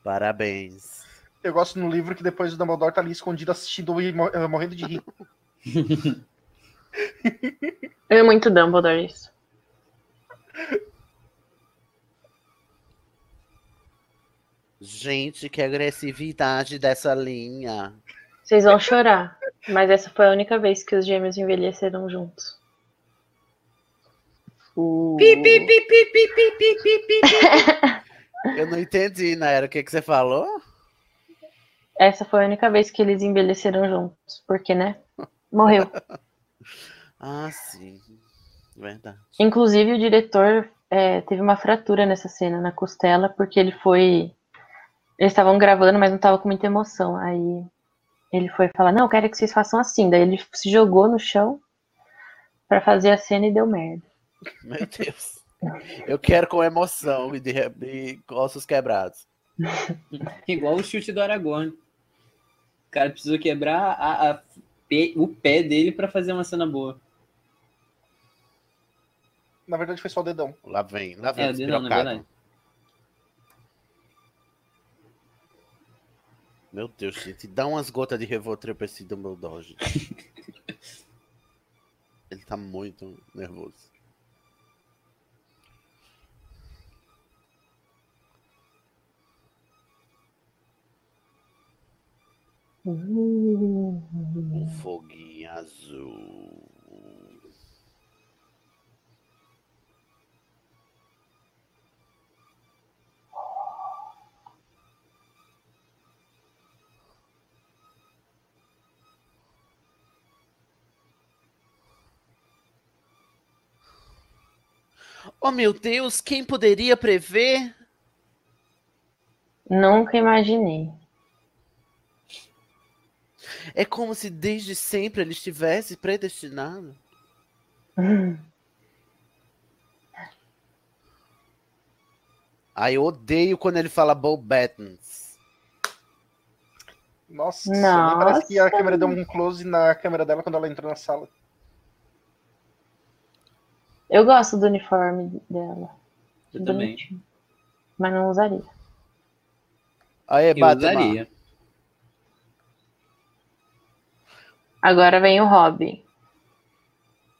Parabéns. Eu gosto no livro que depois o Dumbledore tá ali escondido assistindo e eh, morrendo de rir. é muito Dumbledore isso. Gente, que agressividade dessa linha. Vocês vão chorar, mas essa foi a única vez que os gêmeos envelheceram juntos. Eu não entendi, Naira. O que, que você falou? Essa foi a única vez que eles envelheceram juntos. Porque, né? Morreu. Ah, sim. Verdade. Inclusive, o diretor é, teve uma fratura nessa cena na costela, porque ele foi. Eles estavam gravando, mas não tava com muita emoção. Aí ele foi falar: Não, eu quero que vocês façam assim. Daí ele se jogou no chão pra fazer a cena e deu merda. Meu Deus. Eu quero com emoção e de, re- e ossos quebrados. Igual o chute do Aragorn. O cara precisou quebrar a- a o pé dele pra fazer uma cena boa. Na verdade, foi só o dedão. Lá vem, lá vem. É, o dedão, na verdade. Meu Deus, gente, dá umas gotas de Revotril pra esse Dumbledore, gente. Ele tá muito nervoso. Um foguinho azul. Oh meu Deus, quem poderia prever? Nunca imaginei. É como se desde sempre ele estivesse predestinado. Ai, eu odeio quando ele fala Bo Battens. Nossa, nem parece que a Nossa. câmera deu um close na câmera dela quando ela entrou na sala. Eu gosto do uniforme dela. Eu também. Mas não usaria. Aê, Eu Batman. usaria. Agora vem o Robin.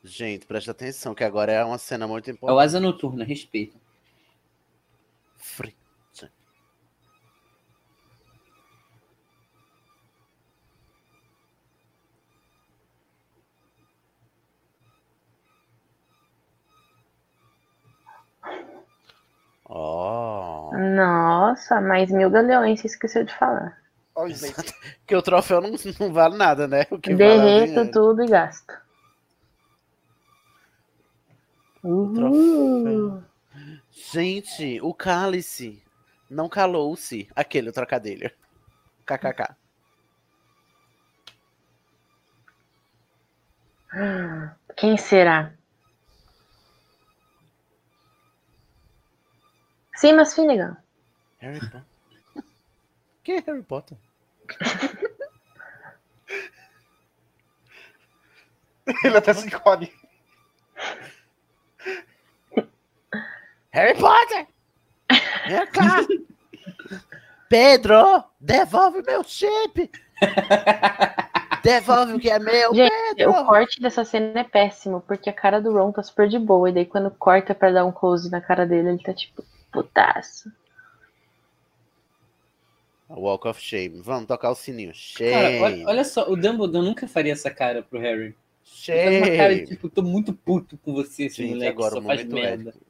Gente, presta atenção, que agora é uma cena muito É o importante. Asa Noturna, respeita. Fri- Oh. Nossa, mais mil galeões, você esqueceu de falar. Olha o Snape. Que o troféu não, não vale nada, né? O que vale é Derreto dinheiro. tudo e gasto. troféu. Gente, o cálice não calou-se. Aquele, trocadilho. KKK. Quem será? Simas Finnegan. Harry Potter. Quem é Harry Potter? Ele até se encolhe. Harry Potter! Vem cá! Pedro, devolve meu chip! Devolve o que é meu, Gente, Pedro! o corte dessa cena é péssimo, porque a cara do Ron tá super de boa, e daí quando corta pra dar um close na cara dele, ele tá tipo, putaço. Walk of Shame. Vamos tocar o sininho. Cara, Shame. olha, olha só, o Dumbledore nunca faria essa cara pro Harry. Faz uma cara de Shame. tipo, tô muito puto com você, esse Gente, moleque, agora só o faz momento merda. épico.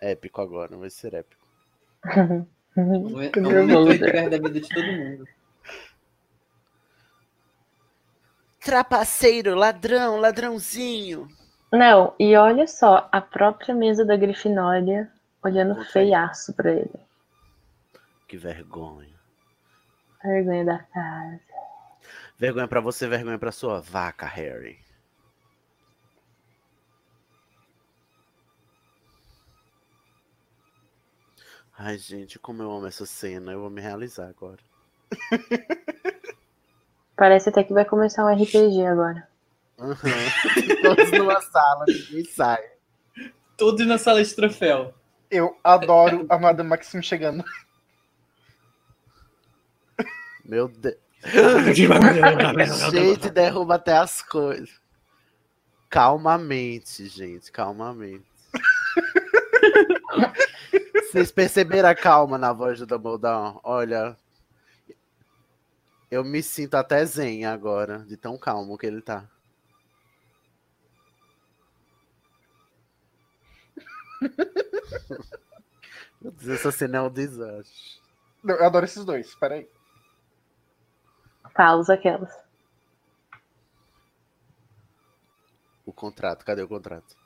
Épico agora, vai ser épico. É momento. Edgar da vida de todo mundo. Trapaceiro, ladrão, ladrãozinho. Não, e olha só, a própria mesa da Grifinória olhando feiaço pra ele. Que vergonha. Vergonha da casa. Vergonha pra você, vergonha pra sua vaca, Harry. Ai, gente, como eu amo essa cena. Eu vou me realizar agora. Parece até que vai começar um RPG agora. Uhum. Todos numa sala, ninguém sai. Todos na sala de troféu. Eu adoro a Madame Maxime chegando. Meu Deus. gente, derruba até as coisas. Calmamente, gente, calmamente. Vocês perceberam a calma na voz do Dumbledore? Olha, eu me sinto até zen agora, de tão calmo que ele tá. Meu Deus, essa cena é um desastre. Não, Eu adoro esses dois, peraí. Pausa aquelas. O contrato, cadê o contrato?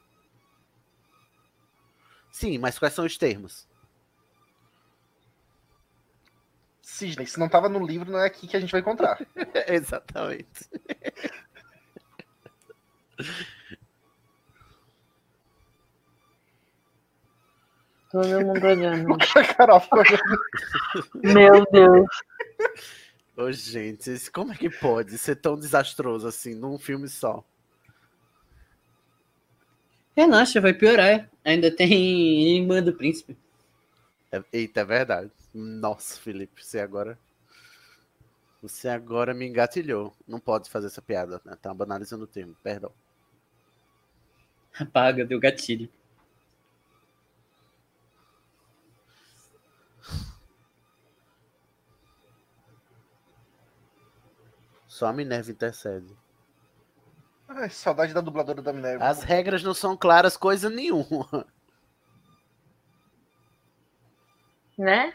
Sim, mas quais são os termos? Sidney, se não tava no livro, não é aqui que a gente vai encontrar. Exatamente. Todo mundo olhando. Carol ficou olhando. Meu Deus. Ô, gente, como é que pode ser tão desastroso assim, num filme só? Relaxa, vai piorar. Ainda tem Irmã do Príncipe. É- eita, é verdade. Nossa, Felipe, você agora. Você agora me engatilhou. Não pode fazer essa piada, né? Tá banalizando o termo, perdão. Apaga, deu gatilho. Só a Minerva intercede. Ai, saudade da dubladora da Minerva. As regras não são claras, coisa nenhuma. Né?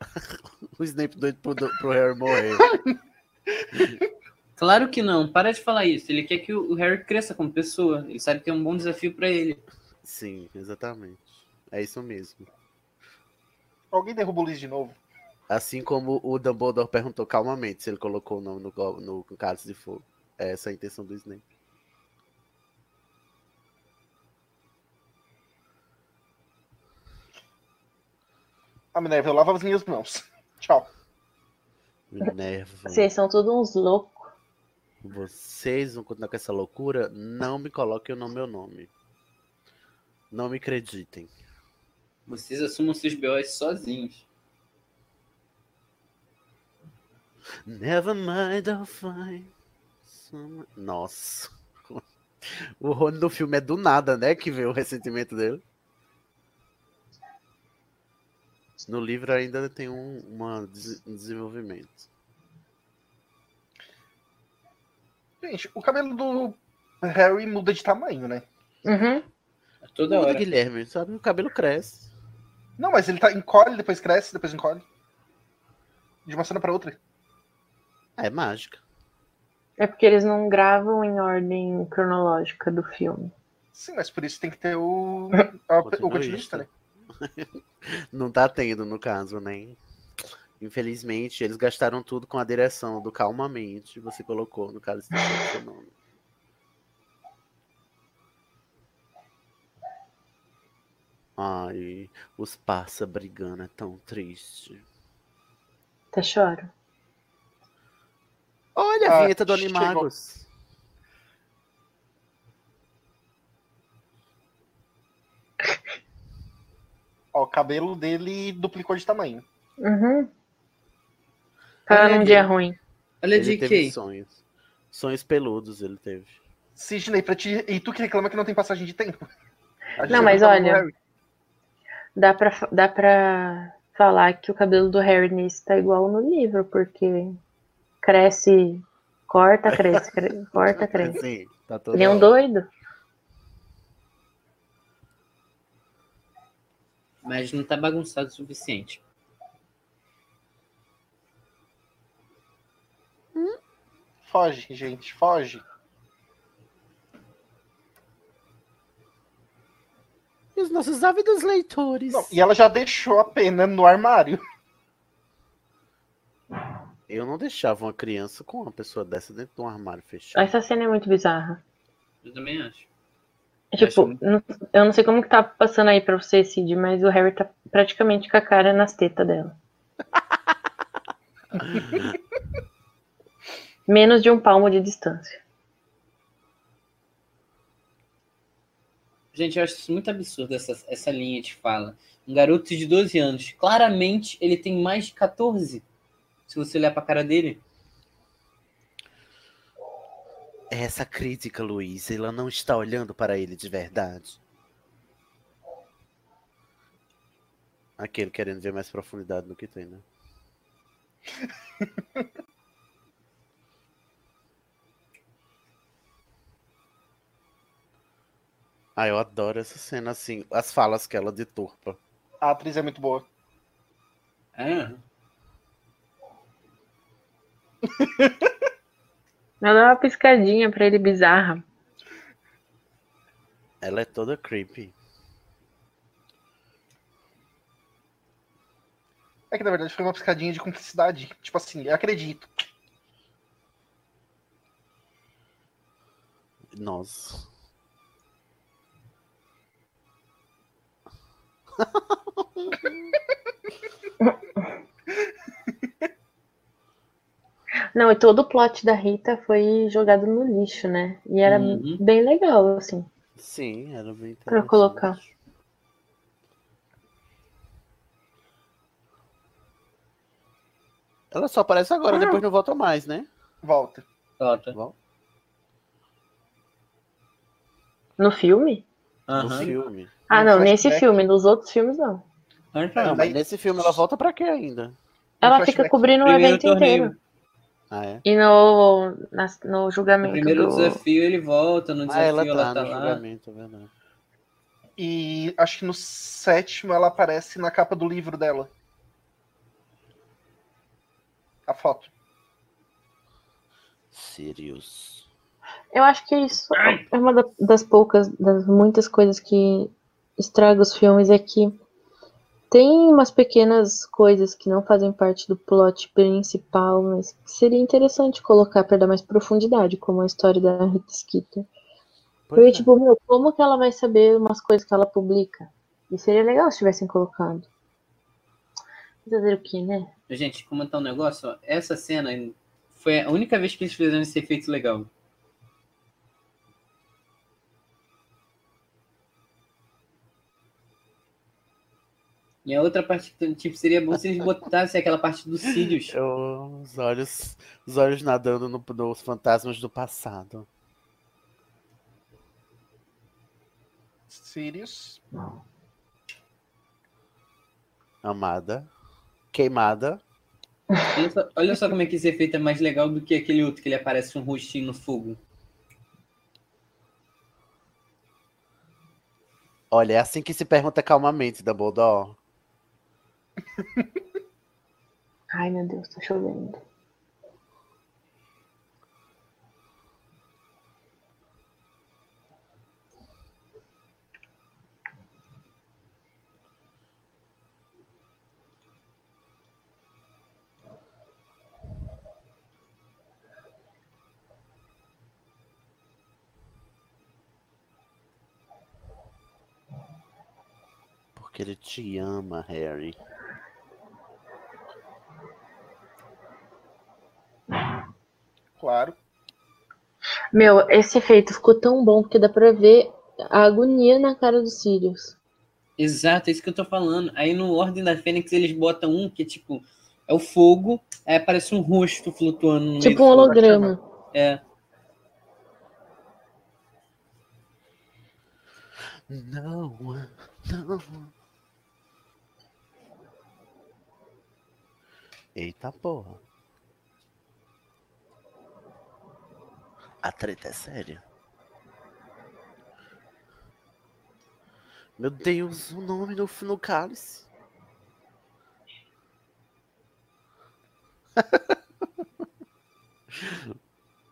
O Snape doido pro, pro Harry morrer. Claro que não, para de falar isso. Ele quer que o Harry cresça como pessoa. Ele sabe que é um bom desafio pra ele. Sim, exatamente. É isso mesmo. Alguém derruba o Luiz de novo. Assim como o Dumbledore perguntou calmamente se ele colocou o nome no, no, no cálice de fogo. É essa a intenção do Snape. A Minerva, eu lavo as minhas mãos. Tchau. Minerva. Vocês são todos uns loucos. Vocês vão continuar com essa loucura? Não me coloquem no meu nome. Não me acreditem. Vocês assumam seus BOs sozinhos. Never mind, I'll find someone- Nossa. O Rony do filme é do nada, né? Que veio o ressentimento dele. No livro ainda tem um, uma um desenvolvimento. Gente, o cabelo do Harry muda de tamanho, né? Uhum. Toda Muda, hora. Guilherme, sabe? O cabelo cresce. Não, mas ele tá encolhe, depois cresce, depois encolhe. De uma cena pra outra. É mágica. É porque eles não gravam em ordem cronológica do filme. Sim, mas por isso tem que ter o, a- o Continuista. né? Não tá tendo, no caso, né? Infelizmente, eles gastaram tudo com a direção do Calmamente. Você colocou no caso do seu nome. Ai, os passa brigando, é tão triste. Até choro. Olha a Ah, vinheta do. Animagos. Ó, o cabelo dele duplicou de tamanho. Uhum. Tá num dia ruim. Olha Ele JK. teve sonhos. Sonhos peludos ele teve. Sidney, pra ti. E tu que reclama que não tem passagem de tempo. Não, mas no olha-. Dá pra, dá pra falar que o cabelo do Harry nesse tá igual no livro, porque cresce, corta, cresce, cre- corta, cresce. Sim, tá todo. Ele é um doido. Mas não tá bagunçado o suficiente. Foge, gente, foge. E os nossos ávidos leitores. Não, e ela já deixou a pena no armário. Eu não deixava uma criança com uma pessoa dessa dentro de um armário fechado. Essa cena é muito bizarra. Eu também acho. É, Tipo, acho- não- eu não sei como que tá passando aí pra você, Cid, mas o Harry tá praticamente com a cara nas tetas dela. Menos de um palmo de distância. Gente, eu acho isso muito absurdo, essa, essa linha de fala. Um garoto de 12 anos, claramente ele tem mais de 14. Se você olhar pra cara dele. Essa crítica, Luiz, ela não está olhando para ele de verdade. Aquele querendo ver mais profundidade no que tem, né? Ah, eu adoro essa cena, assim, as falas que ela deturpa. A atriz é muito boa. É. Ela dá uma piscadinha pra ele bizarra. Ela é toda creepy. É que na verdade foi uma piscadinha de cumplicidade. Tipo assim, eu acredito. Nossa. Não, e todo o plot da Rita foi jogado no lixo, né? E era Uhum. bem legal, assim, Sim, era bem pra colocar. Ela só aparece agora, Ah. depois não volta mais, né? Volta. Volta. No filme? No filme. Ah, não, nesse filme. Nos outros filmes, não. Não, mas nesse filme ela volta pra quê ainda? Ela fica cobrindo o evento inteiro. Ah, é? E no, nas- no No julgamento primeiro do... desafio ele volta, no Ah, desafio ela ela, tá tá no lá. julgamento, é verdade. E acho que no sétimo ela aparece na capa do livro dela. A foto. Sirius. Eu acho que isso é uma da- das poucas, das muitas coisas que estraga os filmes é que tem umas pequenas coisas que não fazem parte do plot principal, mas que seria interessante colocar para dar mais profundidade, como a história da Rita Skeeter. Porque, tipo, meu, como que ela vai saber umas coisas que ela publica? E seria legal se tivessem colocado. Fazer o que, né? Gente, comentar um negócio, ó. essa cena foi a única vez que eles fizeram esse efeito legal. E a outra parte, tipo, seria bom se eles botassem aquela parte dos cílios. Eu- os olhos, os olhos nadando no- nos fantasmas do passado. Sirius. Amada. Queimada. Olha só, olha só como é que esse efeito é mais legal do que aquele outro que ele aparece um rostinho no fogo. Olha, é assim que se pergunta calmamente, Dumbledore. Ai, meu Deus, tá chovendo. Porque ele te ama, Harry. Claro. Meu, esse efeito ficou tão bom porque dá pra ver a agonia na cara do Sirius. Exato, é isso que eu tô falando. Aí no Ordem da Fênix eles botam um que é tipo, é o fogo, aí aparece um rosto flutuando Tipo um fogo. holograma. É. Não, não. Eita porra. A treta é séria. Meu Deus, o nome no, no cálice.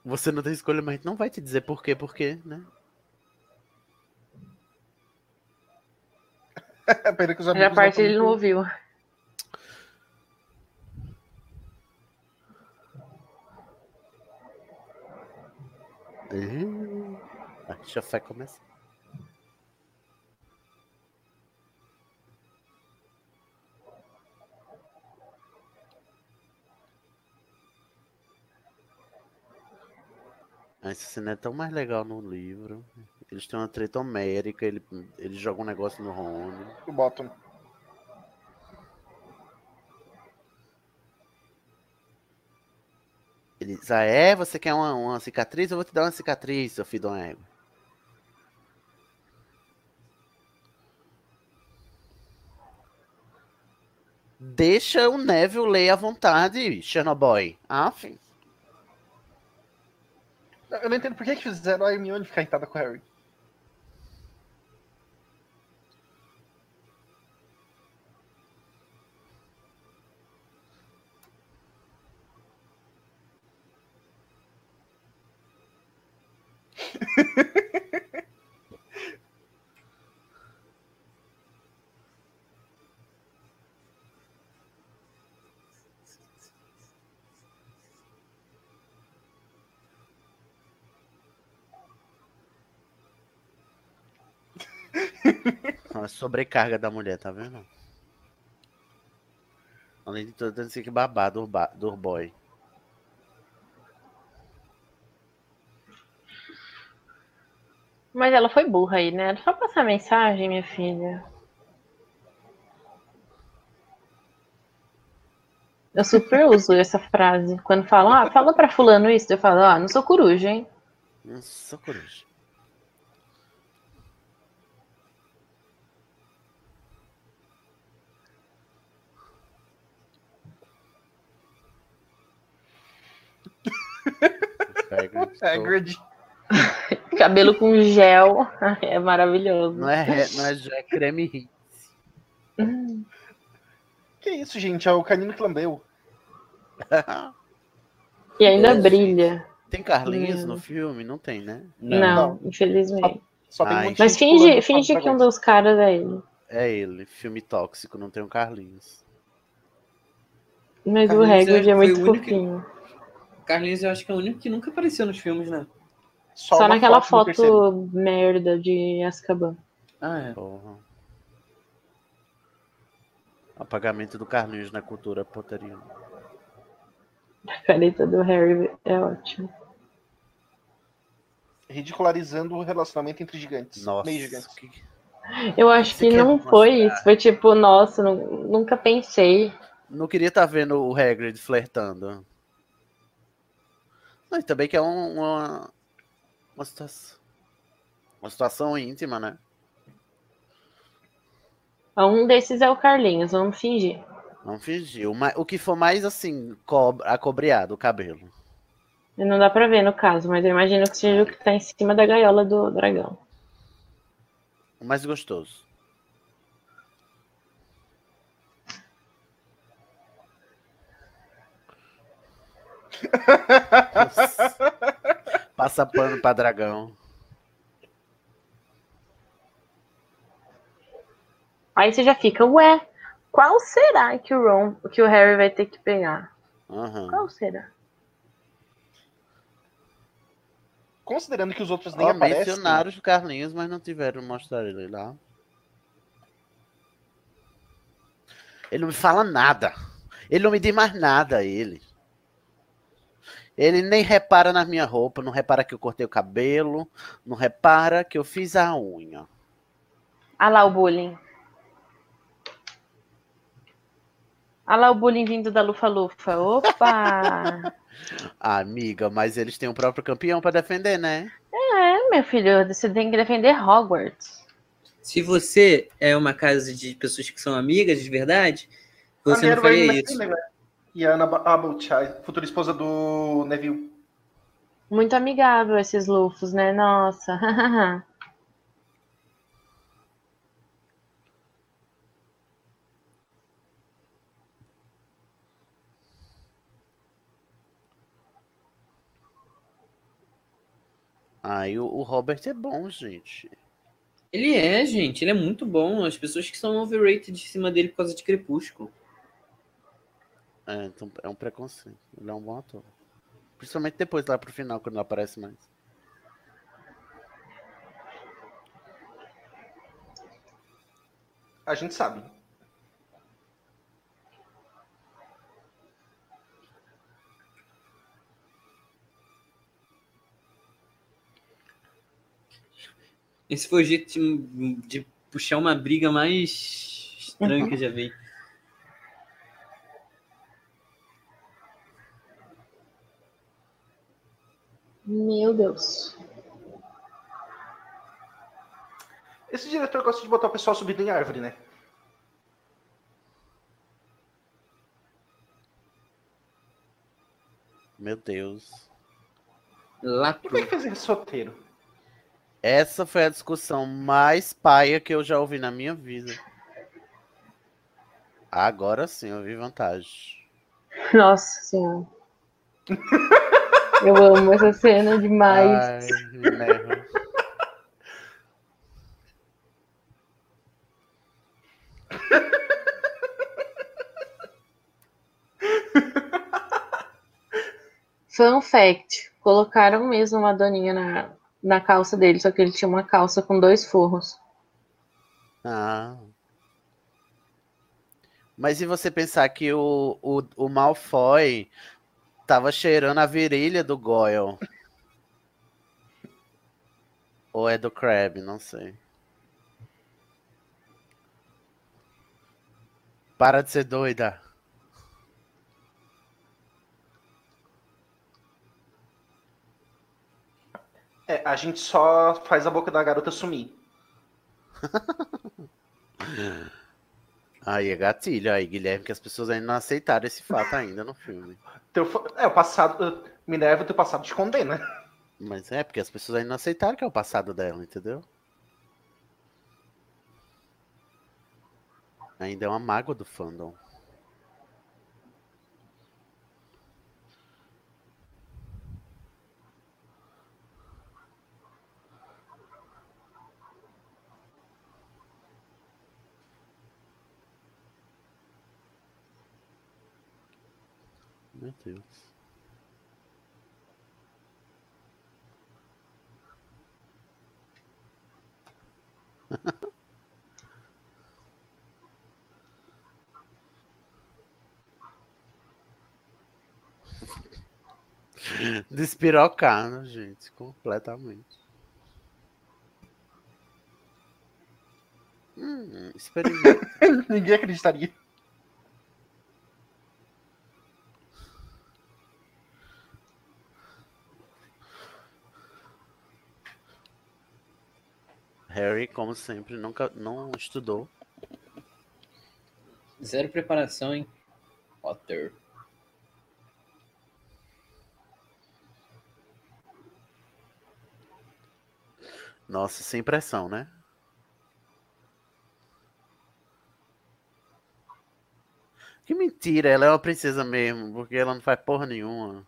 Você não tem escolha, mas não vai te dizer por quê, por quê, né? Pena que os A amigos parte ele não ouviu. Já vai começar. Ah, Essa cena é tão mais legal no livro. Eles têm uma treta homérica, ele, ele joga um negócio no Rony. O Ele diz, ah, é? Você quer uma, uma cicatriz? Eu vou te dar uma cicatriz, seu filho de uma. Deixa o Neville ler à vontade, Chernobyl. Filho. Eu não entendo por que fizeram a Hermione ficar irritada com o Harry. A sobrecarga da mulher, tá vendo? Além de tudo, tem que babar do, do boy. Mas ela foi burra aí, né? Era só passar mensagem, minha filha. Eu super uso essa frase. Quando falam, ah, fala pra fulano isso, eu falo, ah, não sou coruja, hein? Nossa, coruja. Hagrid, Hagrid. Cabelo com gel. É maravilhoso. Não é, não é é creme ri. Que isso, gente? É o canino que lambeu. E ainda Esse. brilha. Tem Carlinhos Hum. no filme? Não tem, né? Não, infelizmente. Só tem Ai. muito Mas finge, finge que um dos caras é ele. É ele, filme tóxico, não tem o Carlinhos. Mas o Carlinhos Hagrid é o muito único que- fofinho. Carlinhos eu acho que é o único que nunca apareceu nos filmes, né? Só, uma naquela foto, terceiro. merda de Azkaban. Ah, é. Porra. Apagamento do Carlinhos na cultura potteriana. A careta do Harry é ótimo. Ridicularizando o relacionamento entre gigantes. Nossa. Meio gigantes. que- Eu acho Você que não foi mostrar? isso. Foi tipo, nossa, nu- nunca pensei. Não queria estar vendo o Hagrid flertando. Mas também que é um- uma, uma situação, uma situação íntima, né? Um desses é o Carlinhos, vamos fingir. Não fingiu. Mas o que for mais assim, co- acobreado, o cabelo. E Não dá pra ver no caso, mas eu imagino que seja o que tá em cima da gaiola do dragão. O mais gostoso. Passa pano pra dragão. Aí você já fica, ué, qual será que o Ron, que o Harry vai ter que pegar? Aham. Qual será? Considerando que os outros nem Ó, aparecem. mencionaram os Carlinhos, mas não tiveram mostrar ele lá. Ele não me fala nada. Ele não me diz mais nada, ele. Ele nem repara na minha roupa, não repara que eu cortei o cabelo, não repara que eu fiz a unha. Ah lá o bullying. Ah lá o bullying vindo da Lufa-Lufa. Opa! Amiga, mas eles têm o próprio campeão pra defender, né? é, meu filho, você tem que defender Hogwarts. Se você é uma casa de pessoas que são amigas de verdade, você não faria indo isso. né? E a Ana Abbott, a futura esposa do Neville. Muito amigável esses lufos, né? Nossa. Aí o, o Robert é bom, gente. Ele é, gente, ele é muito bom. As pessoas que são overrated em cima dele por causa de Crepúsculo. É, então é um preconceito. Ele é um bom ator. Principalmente depois, lá pro final, quando não aparece mais. A gente sabe. Esse foi o jeito de, de puxar uma briga mais estranha que eu já vi. Meu Deus. Esse diretor gosta de botar o pessoal subindo em árvore, né? Meu Deus. Lá E quem fez esse roteiro? Essa foi a discussão mais paia que eu já ouvi na minha vida. Agora sim, eu vi vantagem. Nossa senhora. Eu amo essa cena demais. Ai? Fun fact: colocaram mesmo uma doninha na, na calça dele, só que ele tinha uma calça com dois forros. Ah. Mas e você pensar que o, o, o Malfoy tava cheirando a virilha do Goyle? Ou é do Crab, não sei. Para de ser doida. É, a gente só faz a boca da garota sumir. Aí é gatilho, aí, Guilherme, que as pessoas ainda não aceitaram esse fato ainda no filme. Teu, é, o passado. Minerva teu passado te condena. Mas é, porque as pessoas ainda não aceitaram que é o passado dela, entendeu? Ainda é uma mágoa do fandom. Meu Deus. Despirocado, gente, completamente. Hum. Ninguém acreditaria. Harry, como sempre, nunca não estudou. Zero preparação, hein? Potter. Nossa, sem pressão, né? Que mentira, ela é uma princesa mesmo, porque ela não faz porra nenhuma.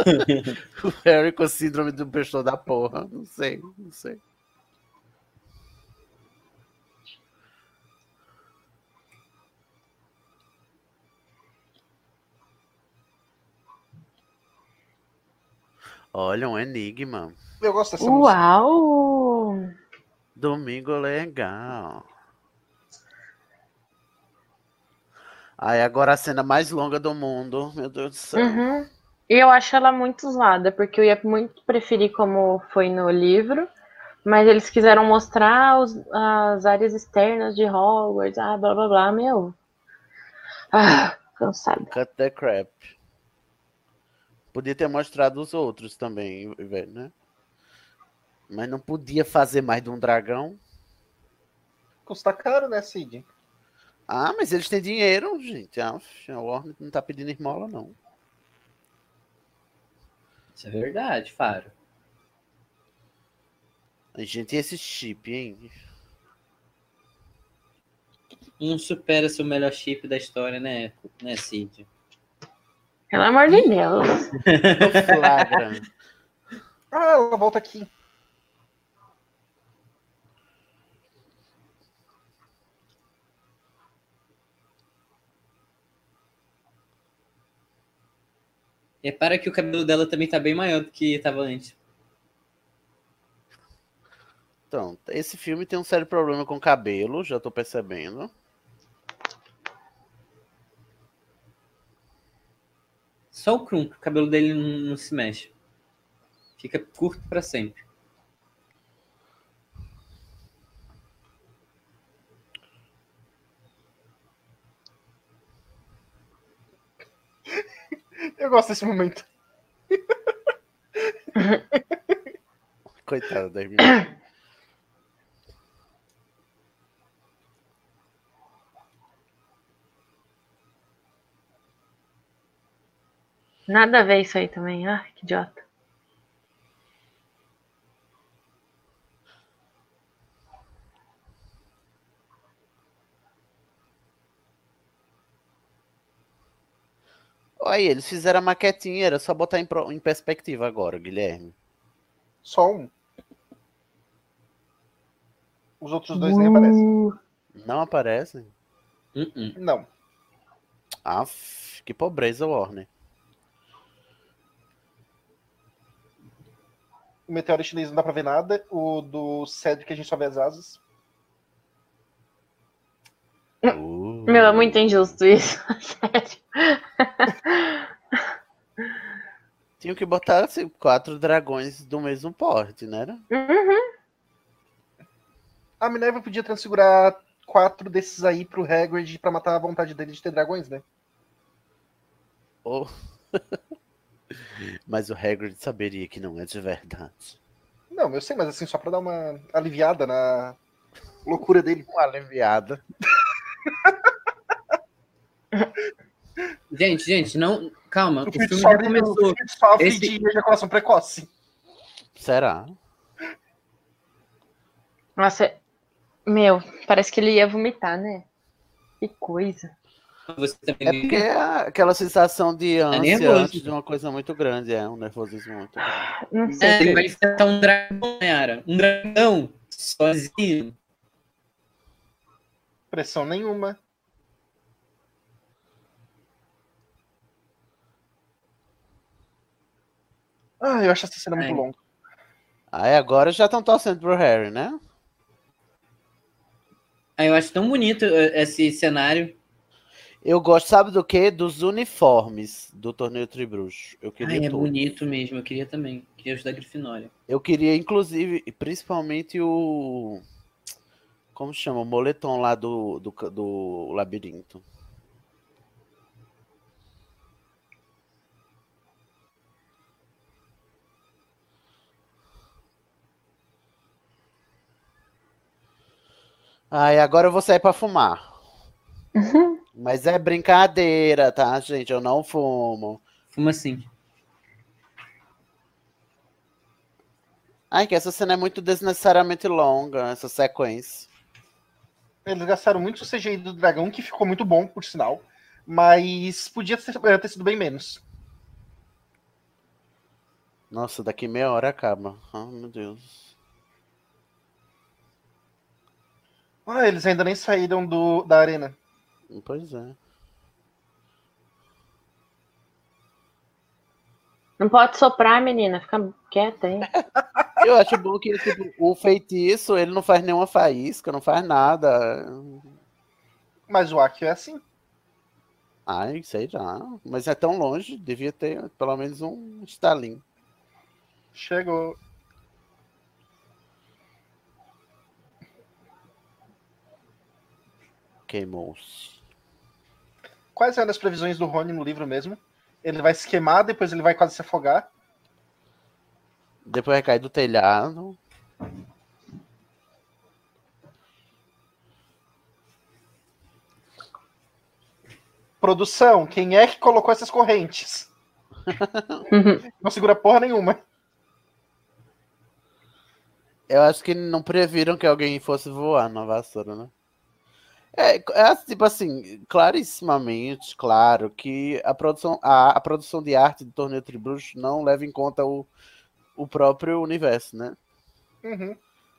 o Harry com síndrome do impostor da porra. Não sei, não sei. Olha, um enigma. Eu gosto dessa música. Uau! Domingo legal. Aí agora a cena mais longa do mundo. Meu Deus do céu. Uhum. E eu acho ela muito zoada, porque eu ia muito preferir como foi no livro, mas eles quiseram mostrar os- as áreas externas de Hogwarts, ah, blá blá blá, meu. Ah, cansada. Cut the crap. Podia ter mostrado os outros também, né? Mas não podia fazer mais de um dragão. Custa caro, né, Cid? Ah, mas eles têm dinheiro, gente. Ah, a Warner não tá pedindo esmola, não. Isso é verdade, Faro. A gente, e esse chip, hein? Não supera seu melhor chip da história, né, né Cid? Pelo amor de Deus. Flagra. Ah, ela volta aqui. Repara que o cabelo dela também tá bem maior do que tava antes. Então, esse filme tem um sério problema com cabelo, já tô percebendo. Só o Krum, o cabelo dele não, não se mexe. Fica curto pra sempre. Eu gosto desse momento. Coitado da Hermione. Nada a ver isso aí também. Ah, que idiota. Olha, eles fizeram a maquetinha, era só botar em, pro- em perspectiva agora, Guilherme. Só um. Os outros dois nem aparecem. Uh, Não aparecem? Uh-uh. Não. Aff, que pobreza, Warner. O meteoro chinês não dá pra ver nada. O do Cedric a gente só vê as asas. Uh. Meu, é muito injusto isso. Sério. Tinham que botar assim, quatro dragões do mesmo porte, né? Uhum. A Minerva podia transfigurar quatro desses aí pro Hagrid pra matar a vontade dele de ter dragões, né? Oh. Mas o Hagrid saberia que não é de verdade. Não, eu sei, mas assim, só pra dar uma aliviada na loucura dele. Uma aliviada. Gente, gente, não. Calma, o O filme já o começou. sofre Esse- de ejaculação precoce. Será? Nossa, meu, parece que ele ia vomitar, né? Que coisa. Você É porque é aquela sensação de ânsia nervoso. antes de uma coisa muito grande, é um nervosismo muito grande. Não sei. É, ele vai enfrentar um dragão, Yara. Um dragão sozinho. Pressão nenhuma. Ah, eu acho essa cena muito É. longa. Aí agora já estão torcendo pro Harry, né? Aí eu acho tão bonito eh, esse cenário. Eu gosto, sabe do quê? Dos uniformes do torneio Tribruxo. Eu queria Ai, é todos. bonito mesmo. Eu queria também. Queria os da Grifinória. Eu queria, inclusive, e principalmente o. Como chama? O moletom lá do, do, do labirinto. Ai, agora eu vou sair pra fumar. Mas é brincadeira, tá, gente? Eu não fumo. Fuma assim. Ai, que essa cena é muito desnecessariamente longa, essa sequência. Eles gastaram muito o CGI do dragão, que ficou muito bom, por sinal. Mas podia ter, eh, ter sido bem menos. Nossa, daqui meia hora acaba. Ai, meu Deus. Ah, eles ainda nem saíram do, da arena. Pois é. Não pode soprar, menina. Fica quieta aí. Eu acho bom que tipo, o feitiço, ele não faz nenhuma faísca, não faz nada. Mas o Akio é assim. Ai, sei lá. Mas é tão longe, devia ter pelo menos um estalinho. Chegou. Queimou-se. Quais eram as previsões do Rony no livro mesmo? Ele vai se queimar, depois ele vai quase se afogar. Depois vai cair do telhado. Produção, quem é que colocou essas correntes? Não segura porra nenhuma. Eu acho que não previram que alguém fosse voar na vassoura, né? É, é tipo assim, clarissimamente claro que a produção, a, a produção de arte do torneio Tribruxo não leva em conta o, o próprio universo, né? Uhum.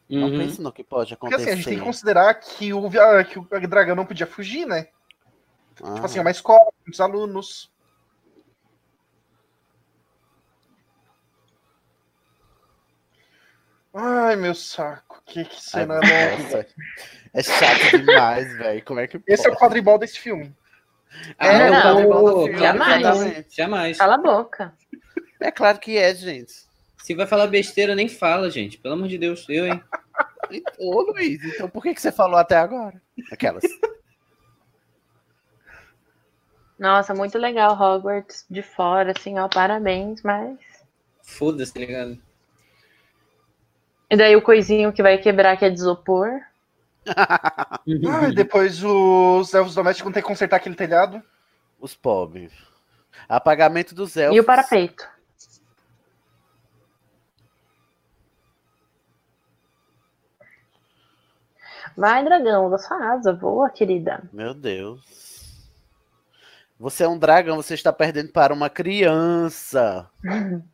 Não Uhum. pense no que pode Porque acontecer. assim, a gente tem que considerar que o, ah, que o dragão não podia fugir, né? Ah, Tipo assim, é uma escola, muitos alunos. Ai, meu saco. Que, que ai, cena longa. nossa, é chato demais, velho. Como é que Esse é o pode? quadribol desse filme. Ah, É, não, não, não, filme, jamais. exatamente. Jamais. Cala a boca. É claro que é, gente. Se vai falar besteira, nem fala, gente. Pelo amor de Deus, eu, hein? Ô, Luiz, então por que, que você falou até agora? Aquelas. Nossa, muito legal Hogwarts de fora, assim, ó, parabéns, mas. Foda-se, tá ligado? E daí o coisinho que vai quebrar que é de isopor. Ah, e depois os elfos domésticos vão ter que consertar aquele telhado. Os pobres. Apagamento dos elfos. E o parapeito. Vai, dragão, da sua asa, voa, querida. Meu Deus. Você é um dragão, você está perdendo para uma criança.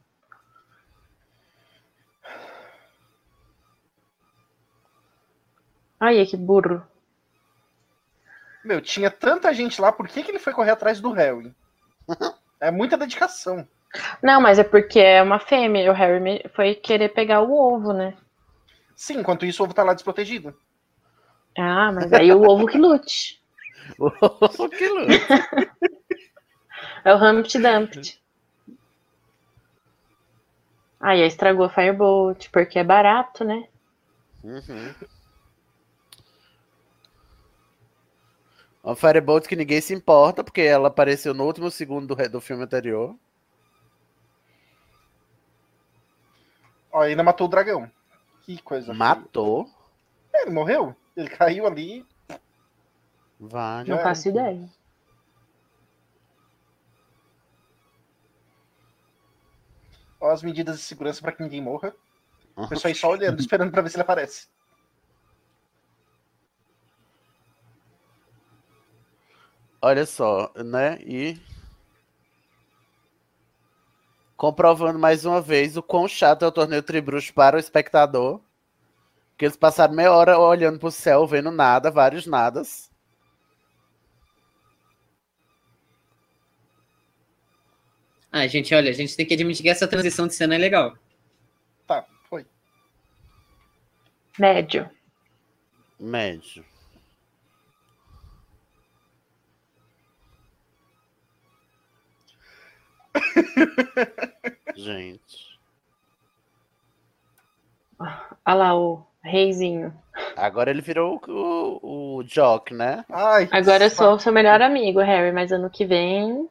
Ai, que burro. Meu, tinha tanta gente lá, por que, que ele foi correr atrás do Harry? É muita dedicação. Não, mas é porque é uma fêmea. e O Harry foi querer pegar o ovo, né? Sim, enquanto isso o ovo tá lá desprotegido. Ah, mas aí o ovo que lute. que louco. É o Humpty Dumpty. Aí estragou a Firebolt, porque é barato, né? Uhum. Uma Firebolt que ninguém se importa, porque ela apareceu no último segundo do, do filme anterior. Ó, ainda matou o dragão. Que coisa. Matou. É, ele morreu? Ele caiu ali. Vale. Não É. faço ideia. Ó, as medidas de segurança pra que ninguém morra. O pessoal aí só olhando, esperando pra ver se ele aparece. Olha só, né? E. Comprovando mais uma vez o quão chato é o torneio Tribruxo para o espectador. Que eles passaram meia hora olhando pro céu, vendo nada, vários nadas. Ah, gente, olha, a gente tem que admitir que essa transição de cena é legal. Tá, foi. Médio. Médio. Gente. Olha lá o reizinho. Agora ele virou o, o, o Jock, né? Ai, Agora eu sou o seu melhor amigo, Harry, mas ano que vem.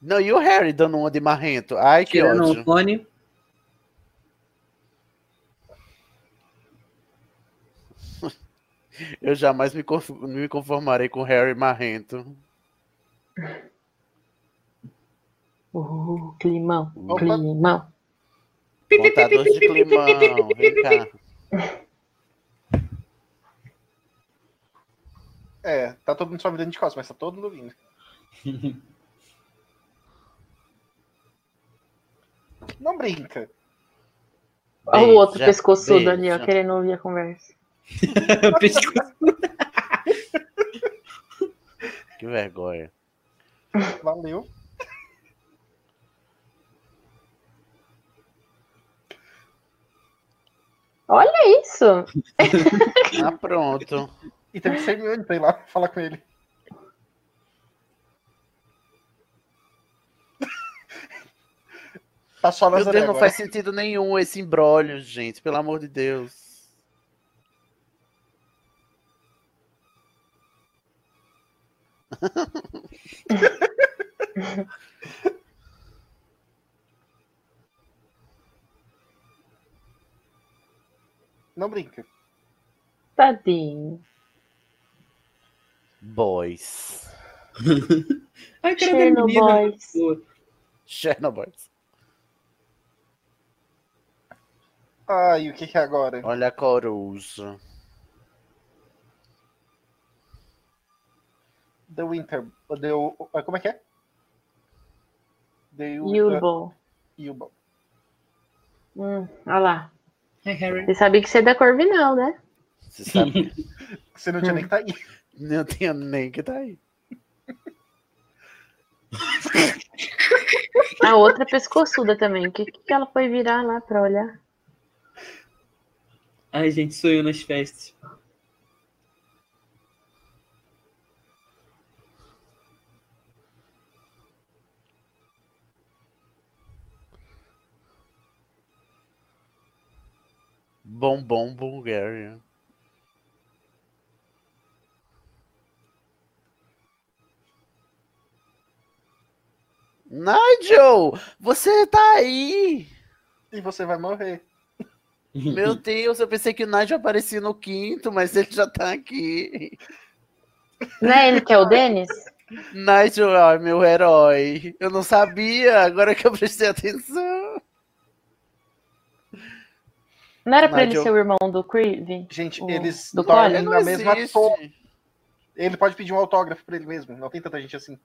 Não, e o Harry dando uma de marrento? Ai, que Tirando ódio. o cone. Eu jamais me, conf- me conformarei com Harry marrento. Uh, climão, Opa. climão. Contador de climão, vem cá. É, tá todo mundo só virando de costas, mas tá todo mundo vindo. Não brinca. Olha o outro Beija, pescoçudo ali, ó, beija. querendo ouvir a conversa. Que vergonha. Valeu. Olha isso! Ah, pronto. E teve que ser Hermione pra ir lá falar com ele. Tá só Meu Deus, não agora. faz sentido nenhum esse imbróglio, gente. Pelo amor de Deus. Não brinca. Tadinho. Boys. Ai, cara da Chernobyl menina. Boys. Pô, Chernobyl. Ai, o que que é agora? Olha a coruja. The Winter. The, uh, como é que é? The Yulbo. Yulbo. Hum, olha lá. Hi, Harry. Você sabia que você é da Corvinal, né? Você sabe? Você não tinha nem que tá aí. não tinha nem que tá aí. A outra é pescoçuda também. O que, que ela foi virar lá pra olhar? Ai, gente, sou eu nas festas. Bombom Bulgaria. Nigel, você tá aí? E você vai morrer. Meu Deus, eu pensei que o Nigel aparecia no quinto, mas ele já tá aqui. Não é ele que é o Denis? Nigel é meu herói. Eu não sabia, agora que eu prestei atenção. Não era pra ele Nigel. ser o irmão do Creed? Gente, O- eles do Colin? Não na mesma existe. torre. Ele pode pedir um autógrafo pra ele mesmo. Não tem tanta gente assim.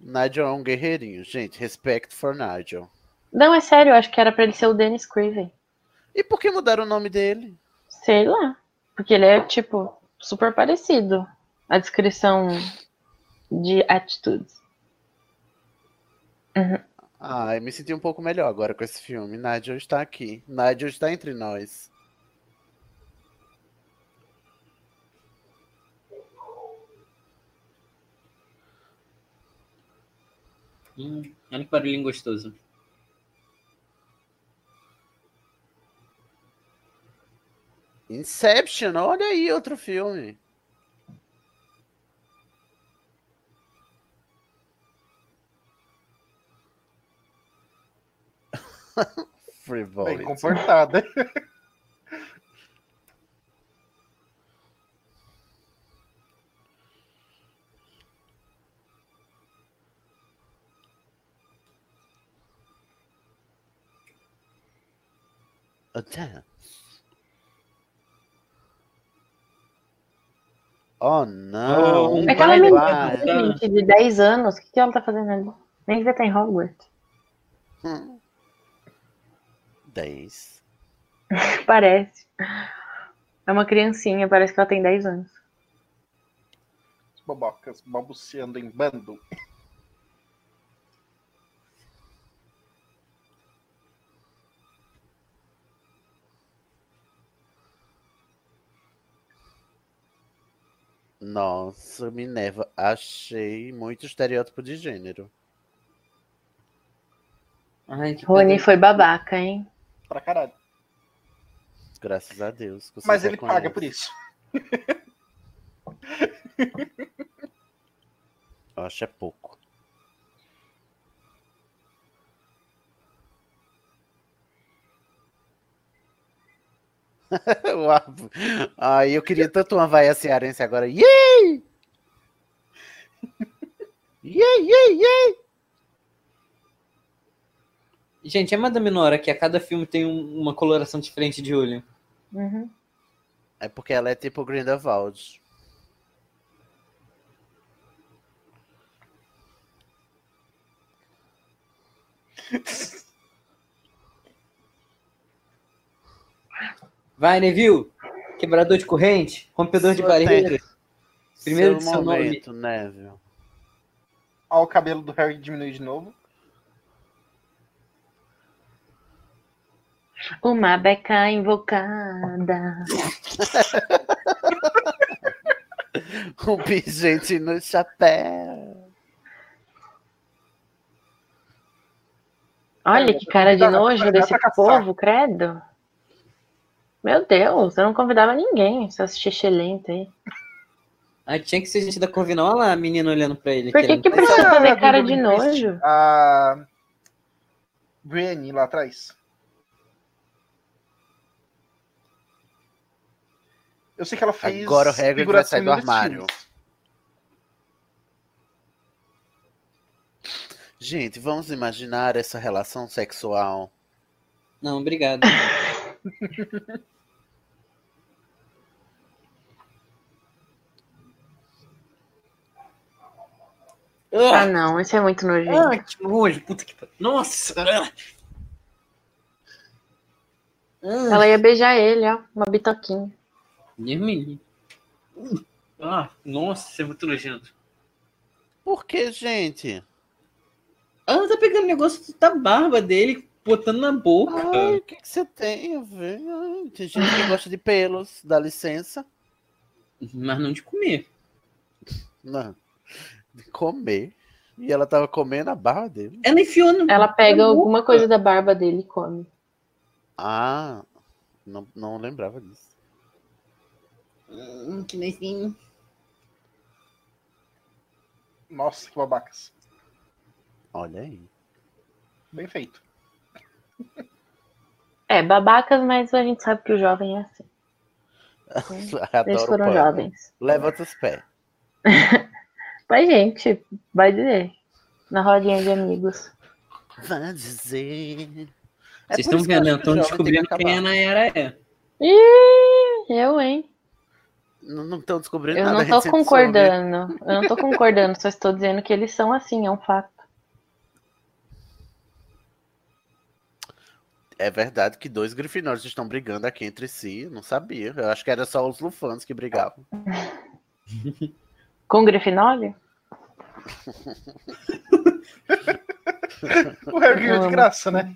Nigel é um guerreirinho, gente. Respect for Nigel. Não, é sério, eu acho que era pra ele ser o Dennis Craven. E por que mudaram o nome dele? Sei lá. Porque ele é, tipo, super parecido. A descrição de atitudes. Uhum. Ah, eu me senti um pouco melhor agora com esse filme. Nigel está aqui. Nigel está entre nós. Hum, olha que barulhinho gostoso. Inception, olha aí outro filme. Bem Frivolity. comportada. A dance. Oh, não. Oh, um Aquela menina, de 10 anos, o que, que ela tá fazendo ali? Nem devia estar em Hogwarts. Hum. 10. Parece. É uma criancinha, parece que ela tem 10 anos. Bobocas balbuciando em bando. Nossa, Minerva, achei muito estereótipo de gênero. Ai, que Rony foi babaca, hein? Pra caralho. Graças a Deus. Mas ele paga por isso. Eu acho é pouco. Ai, eu queria tanto uma vaia cearense agora. Yay! Yay, yay, yay! Gente, é Madame Nora que a cada filme tem um- uma coloração diferente de olho. Uhum. É porque ela é tipo Grindelwald. Vai, Neville! Quebrador de corrente, rompedor de barreiras. Primeiro Seu de seu nome. momento, Neville. Ó, o cabelo do Harry diminui de novo. Uma beca invocada. Um pingente no chapéu. Olha que cara de nojo desse povo, credo. Meu Deus, eu não convidava ninguém, essas xixelenta aí. Ah, tinha que ser gente da Corvinal. Olha lá a menina olhando pra ele. Por que que precisa Ah, fazer do cara de nojo? A Brienne lá atrás. Eu sei que ela fez. Agora o Hagrid vai sair do armário. filmes. Gente, vamos imaginar essa relação sexual. Não, obrigado. Ah, não, esse é muito nojento. Ah, que nojo, puta que pariu. Nossa! Ah. Ah, Ela ia beijar ele, ó, uma bitoquinha. Livre. Ah, nossa, isso é muito nojento. Por que, gente? Ela tá pegando o negócio da barba dele, botando na boca. Ai, o que, que você tem a ver? Ai, tem gente que gosta de pelos, dá licença. Mas não de comer. Não. De comer. E ela tava comendo a barra dele. Ela enfiou no. Ela pega alguma coisa da barba dele e come. Ah. Não, não lembrava disso. Hum, que nem Nossa, que babacas. Olha aí. Bem feito. É, babacas, mas a gente sabe que o jovem é assim. Adoro Eles foram pano. jovens. Levanta os pés. Mas, gente, vai dizer. Na rodinha de amigos. Vai dizer. É Vocês estão vendo, acho eu que tô o jovem descobrindo que quem a acabar. Nayara é. Ih, eu, hein? Não estão descobrindo Eu nada. não gente sempre soube. concordando. Eu não tô concordando, só estou dizendo que eles são assim, é um fato. É verdade que dois grifinórios estão brigando aqui entre si. Eu não sabia. Eu acho que era só os lufanos que brigavam. Com Grifinório? O Harry ganhou de graça, né?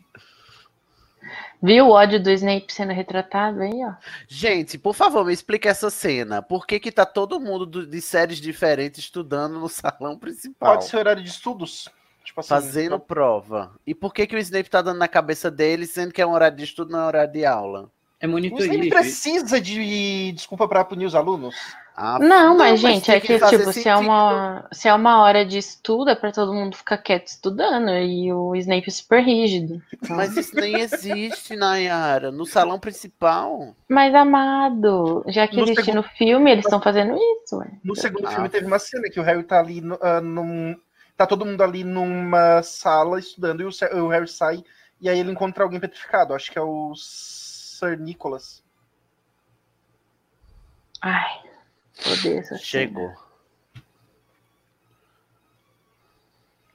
Viu o ódio do Snape sendo retratado aí, ó? Gente, por favor, me explica essa cena. Por que que tá todo mundo do- de séries diferentes estudando no salão principal? Pode ser horário de estudos. Tipo assim. Fazendo prova. E por que que o Snape tá dando na cabeça dele, sendo que é um horário de estudo, não é horário de aula? É O Snape monitoria. precisa de desculpa pra punir os alunos? Ah, Não, mas, gente, tem é que, fazer tipo, se é, uma, se é uma hora de estudo, é pra todo mundo ficar quieto estudando. E o Snape é super rígido. Mas isso nem existe, Nayara. No salão principal. Mas, amado, já que No existe segundo- no filme, eles estão fazendo isso, ué. No segundo Ah. filme teve uma cena que o Harry tá ali no- ah, num. Tá todo mundo ali numa sala estudando e o, o Harry sai e aí ele encontra alguém petrificado. Acho que é o Sir Nicholas. Ai, odeio essa cena. Chegou.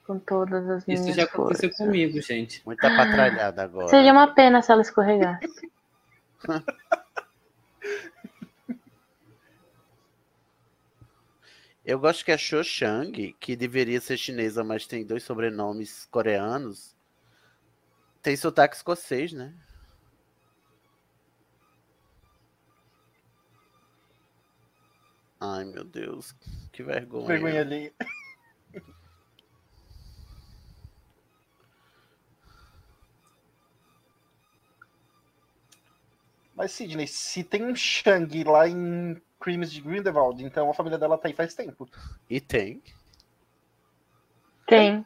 Com todas as minhas Isso já aconteceu forças. comigo, gente. Muita patralhada agora. Seria uma pena se ela escorregasse. Eu gosto que a Cho Chang, que deveria ser chinesa, mas tem dois sobrenomes coreanos, tem sotaque escocês, né? Ai, meu Deus, que vergonha. Vergonha ali. Mas, Sidney, se tem um Shang lá em Crimes de Grindelwald, então a família dela tá aí faz tempo. E tem. Tem.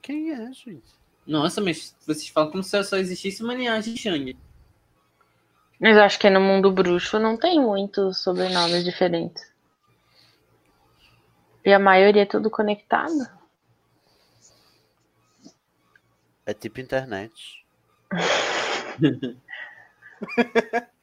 Quem é, gente? Nossa, mas vocês falam como se só existisse uma linhagem de Shang. Mas eu acho que no mundo bruxo não tem muitos sobrenomes diferentes. E a maioria é tudo conectado. É tipo internet.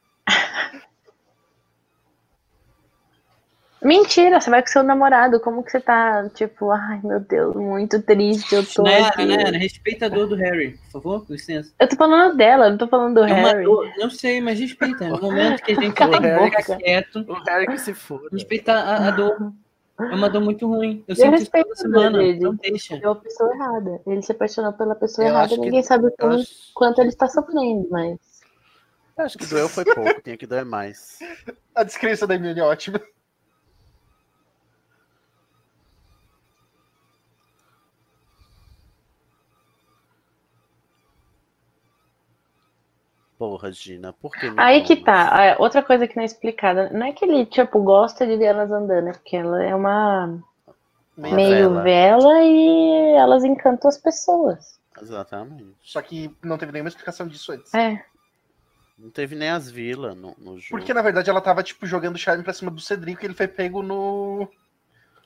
Mentira, você vai com seu namorado. Como que você tá, tipo, ai meu Deus, muito triste, eu tô Nayara, aqui. Nayara, respeita a dor do Harry, por favor, com licença. Eu tô falando dela, eu não tô falando do É uma Harry. dor, não sei, mas respeita. No momento que a gente Cala tem a que ficar quieto, O Harry que se foda. respeitar a, a dor. É uma dor muito ruim. Eu Eu sinto isso toda respeito semana. ele. Não deixa. É a pessoa errada. Ele se apaixonou pela pessoa Eu errada e que- ninguém sabe o quanto, acho, quanto ele está sofrendo, mas. eu acho que doeu foi pouco, tinha que doer mais. A descrença da Hermione é ótima. Porra, Gina, por que Aí que tá. é, Outra coisa que não é explicada. Não é que ele, tipo, gosta de ver elas andando, é porque ela é uma Uma meio vela. vela e elas encantam as pessoas. Exatamente. Só que não teve nenhuma explicação disso antes. É. Não teve nem as vilas no, no jogo. Porque, na verdade, ela tava, tipo, jogando charme pra cima do Cedrico e ele foi pego no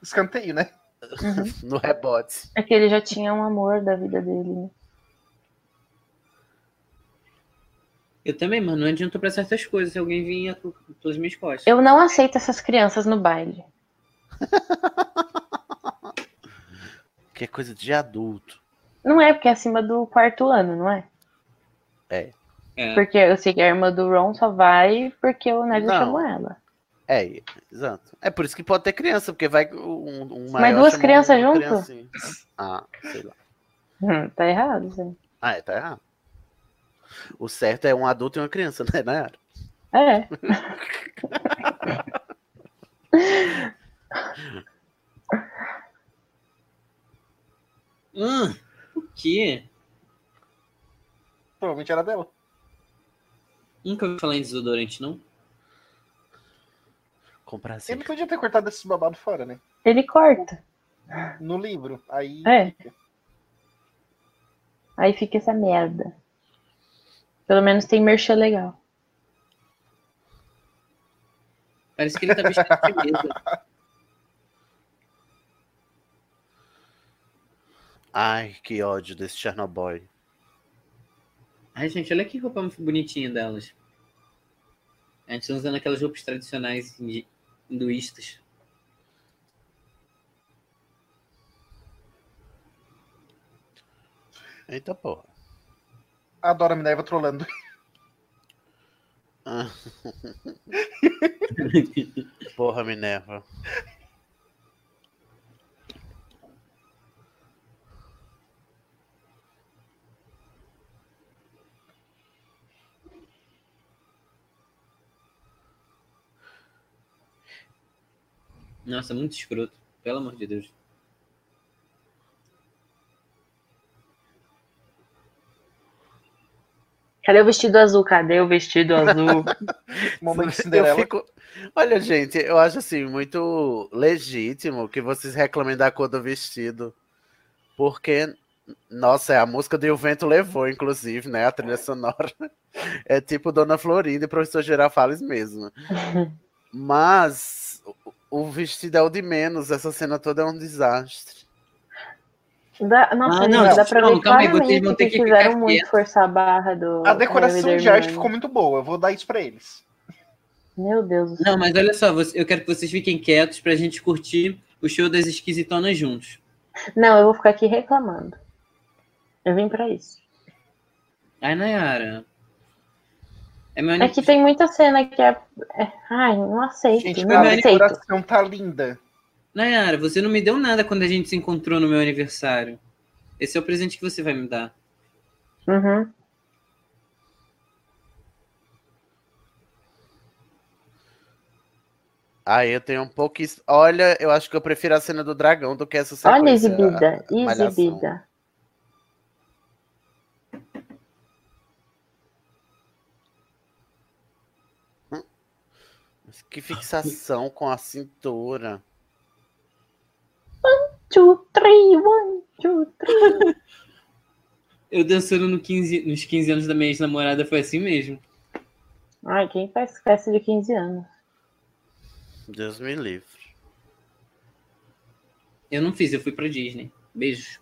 escanteio, né? No rebote. É que ele já tinha um amor da vida dele. né? Eu também, mano. Não adiantou pra certas coisas se alguém vinha com- pelas minhas costas. Eu não aceito essas crianças no baile. Que é coisa de adulto. Não é porque é acima do quarto ano, não é? É. É. Porque eu sei que a irmã do Ron só vai porque o Ned Não. chamou ela. É, exato. É por isso que pode ter criança, porque vai um, um Mas duas crianças junto? Ah, sei lá. Hum, tá errado, sim. Ah, é, tá errado. O certo é um adulto e uma criança, né, Nayara? É. Hum, o quê? Provavelmente era dela. Nunca ouvi falar em desodorante, não? Comprar assim. Ele podia ter cortado esses babados fora, né? Ele corta. No livro. Aí. É. Aí fica essa merda. Pelo menos tem merchan legal. Parece que ele tá vestido de mesa. Ai, que ódio desse Chernobyl. Ai, gente, olha que roupa bonitinha delas. A gente tá usando aquelas roupas tradicionais hinduístas. Eita porra. Adoro a Minerva trolando. Ah. porra, Minerva. Nossa, muito escroto. Pelo amor de Deus. Cadê o vestido azul? Cadê o vestido azul? Momento Cinderela. fico... Olha, gente, eu acho assim muito legítimo que vocês reclamem da cor do vestido. Porque, nossa, é a música do E o Vento Levou, inclusive, né? A trilha sonora. É tipo Dona Florinda e Professor Girafales mesmo. Mas o- o vestido é o de menos, essa cena toda é um desastre. Dá, nossa, Ah, não, gente, dá pra não, ver calma aí, vocês claramente vão ter que que muito forçar a barra do. A decoração de arte ficou muito boa. Eu vou dar isso pra eles. Meu Deus do céu. Não, mas olha só, eu quero que vocês fiquem quietos pra gente curtir o show das esquisitonas juntos. Não, eu vou ficar aqui reclamando. Eu vim pra isso. Ai, Nayara. É meu É que tem muita cena que é. é- Ai, não aceito. Gente, não a aceito. decoração tá linda. Nayara, você não me deu nada quando a gente se encontrou no meu aniversário. Esse é o presente que você vai me dar. Uhum. Aí eu tenho um pouco. isso- Olha, eu acho que eu prefiro a cena do dragão do que essa sequência. Olha, exibida. a- a malhação. Exibida. Mas Que fixação com a cintura. Two, three, one, two, three. Eu dançando no 15 nos 15 anos da minha ex-namorada foi assim mesmo. Ai, quem faz festa de 15 anos? Deus me livre. Eu não fiz, eu fui pra Disney. Beijos.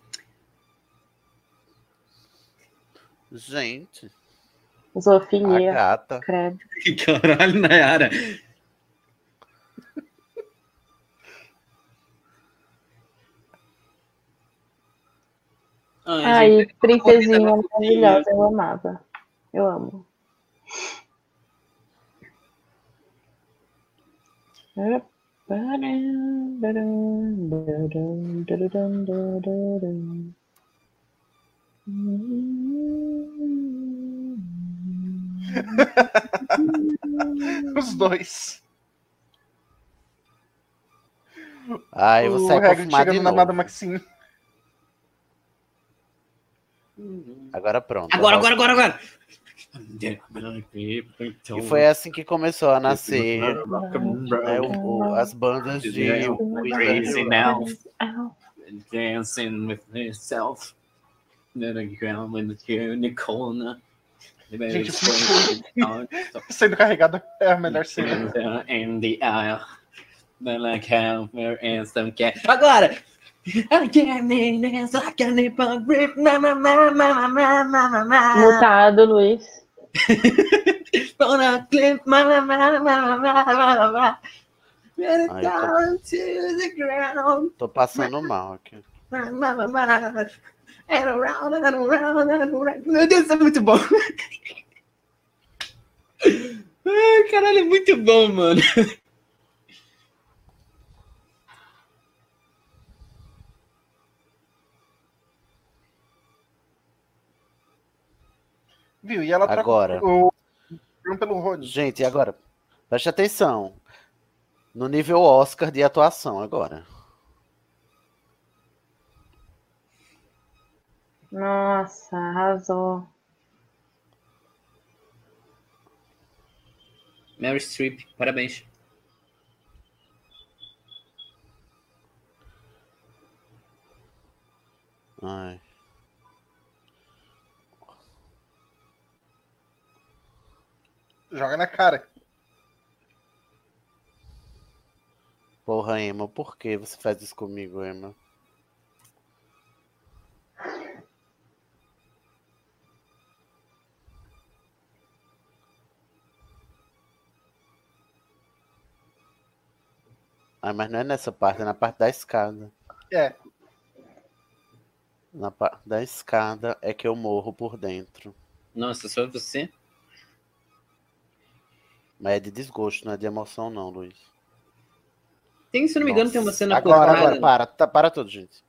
Gente, a Zoofilia. gata. Credo. Caralho, Nayara. Ai, Ai, princesinha maravilhosa, eu amava. Eu amo. Os dois. Ai, vou o sair Hagrid perfumado de chegando na novo. Amada Maxine. Agora pronto. Agora, agora, agora, agora. E foi assim que começou a nascer né, o- o- as bandas de Crazy now. Ow. Dancing with myself. Go in the unicorn. Gente, sendo carregado é a melhor cena. In the aisle. Some cat. Agora! Mutado, Luiz. Ai, tô- down to the ground. Tô passando mal aqui. Ma, ma, ma, ma. And around, and around, and around. Meu Deus, é muito bom. Ai, caralho, é muito bom, mano. Viu? E ela tá Agora. o o- pelo Rony. Gente, e agora? Preste atenção. No nível Oscar de atuação agora. Nossa, arrasou. Mary Streep, parabéns. Ai. Joga na cara. Porra, Emma, por que você faz isso comigo, Emma? Ah, mas não é nessa parte, é na parte da escada. É. Na parte da escada é que eu morro por dentro. Nossa, só você? Mas é de desgosto, não é de emoção, não, Luiz. Tem, se eu não me engano, tem uma cena agora, cortada. Agora, para, tá, para tudo, gente.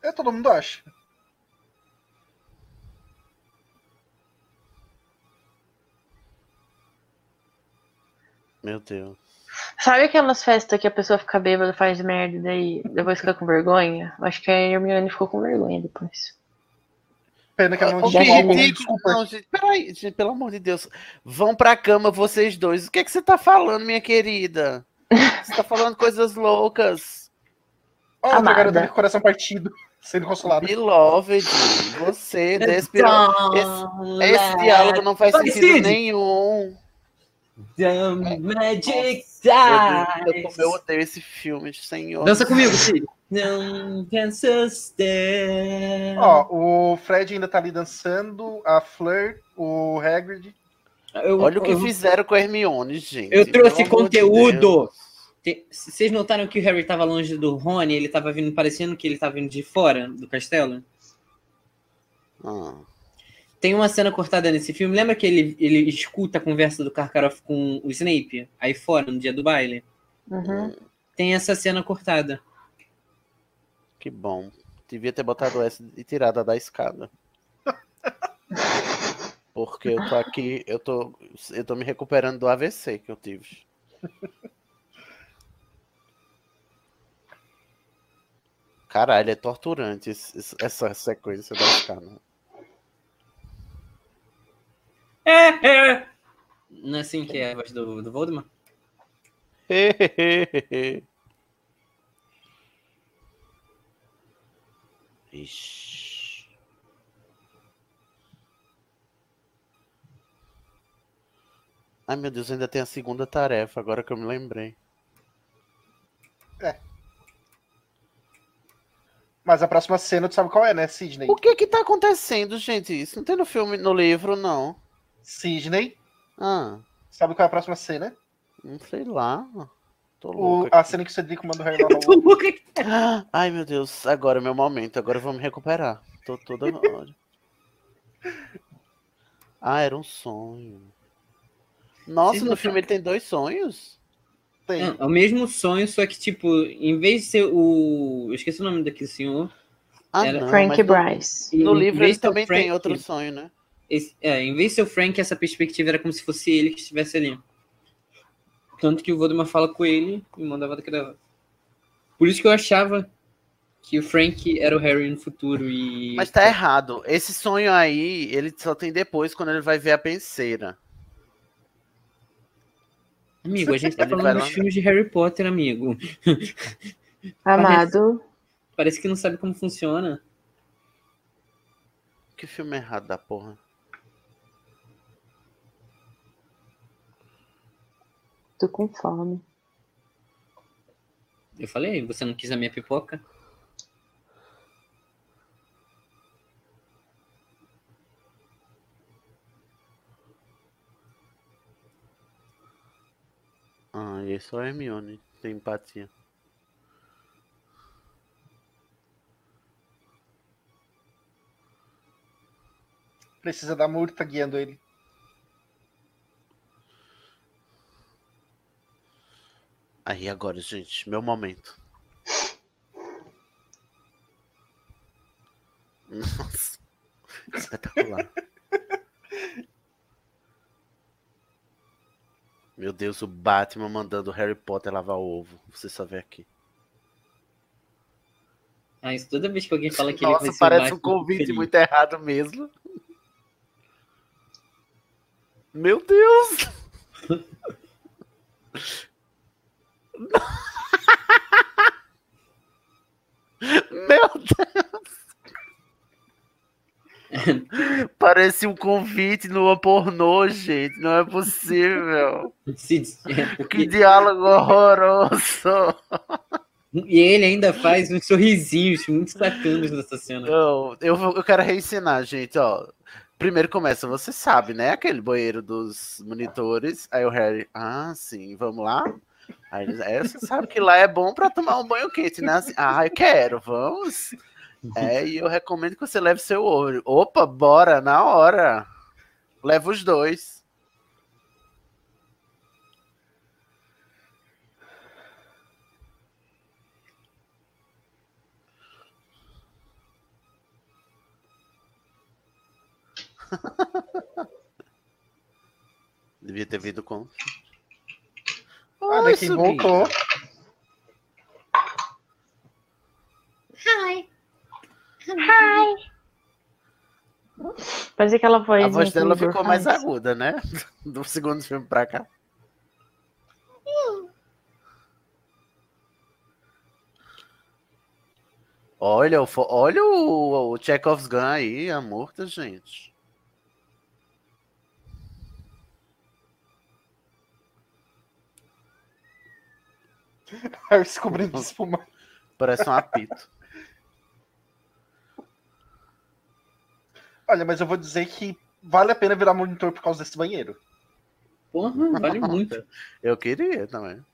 É, todo mundo acha. Meu Deus. Sabe aquelas festas que a pessoa fica bêbada, faz merda e daí depois fica com vergonha? Acho que a Hermione ficou com vergonha depois. Pena que ela não tinha Felipe, desculpa. não, gente, peraí, gente, pelo amor de Deus. Vão pra cama vocês dois. O que é que você tá falando, minha querida? Você tá falando coisas loucas. Outra Amada. garota com o coração partido, sendo consolada. Beloved, você despirou. Esse, esse diálogo não faz sentido nenhum. The Magic Deus, Dies. eu, eu odeio esse filme, senhor. Dança comigo, Cid. Não. Ó, o Fred ainda tá ali dançando, a Fleur, o Hagrid. Eu- Olha o que eu- fizeram com a Hermione, gente. Eu trouxe de conteúdo. Te- Vocês notaram que o Harry tava longe do Rony? Ele tava vindo parecendo que ele tava vindo de fora do castelo? Ah, Tem uma cena cortada nesse filme. Lembra que ele, ele escuta a conversa do Karkaroff com o Snape aí fora no dia do baile? Uhum. Tem essa cena cortada. que bom. Devia ter botado essa e tirado a da escada. Porque eu tô aqui, eu tô, eu tô me recuperando do AVC que eu tive. Caralho, é torturante essa sequência da escada. É, é. Não é assim que é a voz do, do Voldemort? Ixi. Ai meu Deus, ainda tem a segunda tarefa, agora que eu me lembrei. Mas a próxima cena, tu sabe qual é, né, Sidney? O que que tá acontecendo, gente? Isso não tem no filme, no livro, não. Sidney, Ah, sabe qual é a próxima cena? não sei lá. Tô O, louca. a cena que o Cedric manda o Harry lá no... Tô aqui. Ah, Ai meu Deus, agora é meu momento, agora eu vou me recuperar. Tô toda. Ah, era um sonho. Nossa, Vocês no não filme ele tem dois sonhos? Tem. É o mesmo sonho, só que, tipo, em vez de ser o. Eu esqueci o nome daquele senhor. Ah, Era não, Frank no, Bryce. no Em livro ele também Frank- tem outro sonho, né? Esse- é, em vez de ser o Frank, essa perspectiva era como se fosse ele que estivesse ali. Tanto que o Voldemort fala com ele e mandava daquela. Por isso que eu achava que o Frank era o Harry no futuro e. Mas tá errado. Esse sonho aí, ele só tem depois, quando ele vai ver a penseira. Amigo, a gente tá falando dos filmes de Harry Potter, amigo. Amado. Parece que não sabe como funciona. Que filme errado da porra. Tô com fome. Eu falei, você não quis a minha pipoca? Ah, esse é o Hermione. Tem empatia. Precisa da multa guiando ele. Aí agora, gente, meu momento. Nossa, espetacular. Meu Deus, o Batman mandando o Harry Potter lavar o ovo. Você só vê aqui. Ah, isso toda vez que alguém fala que Nossa, ele vai parece um convite feliz. muito errado mesmo. Meu Deus! Meu Deus! Parece um convite numa pornô, gente. Não é possível. É, Que diálogo horroroso! E ele ainda faz uns sorrisinhos muito sacanos nessa cena. Eu, vou- eu quero reensinar, gente, ó. Primeiro começa, você sabe, né? Aquele banheiro dos monitores. Aí o Harry, ah, sim, vamos lá? Aí eles, é, você sabe que lá é bom pra tomar um banho quente, né? Assim, ah, eu quero, vamos. É, e eu recomendo que você leve seu olho. Opa, bora, na hora. Leva os dois. Devia ter vindo com. Olha quem voltou. Hi. Hi. Fazia aquela voz. A voz dela ficou mais aguda, né? Do segundo filme pra cá. Olha, olha o, o Chekhov's Gun aí, a morta, gente. Harry se cobrindo de espuma. Parece um apito. Olha, mas eu vou dizer que vale a pena virar monitor por causa desse banheiro. Porra, vale muito. Eu queria também.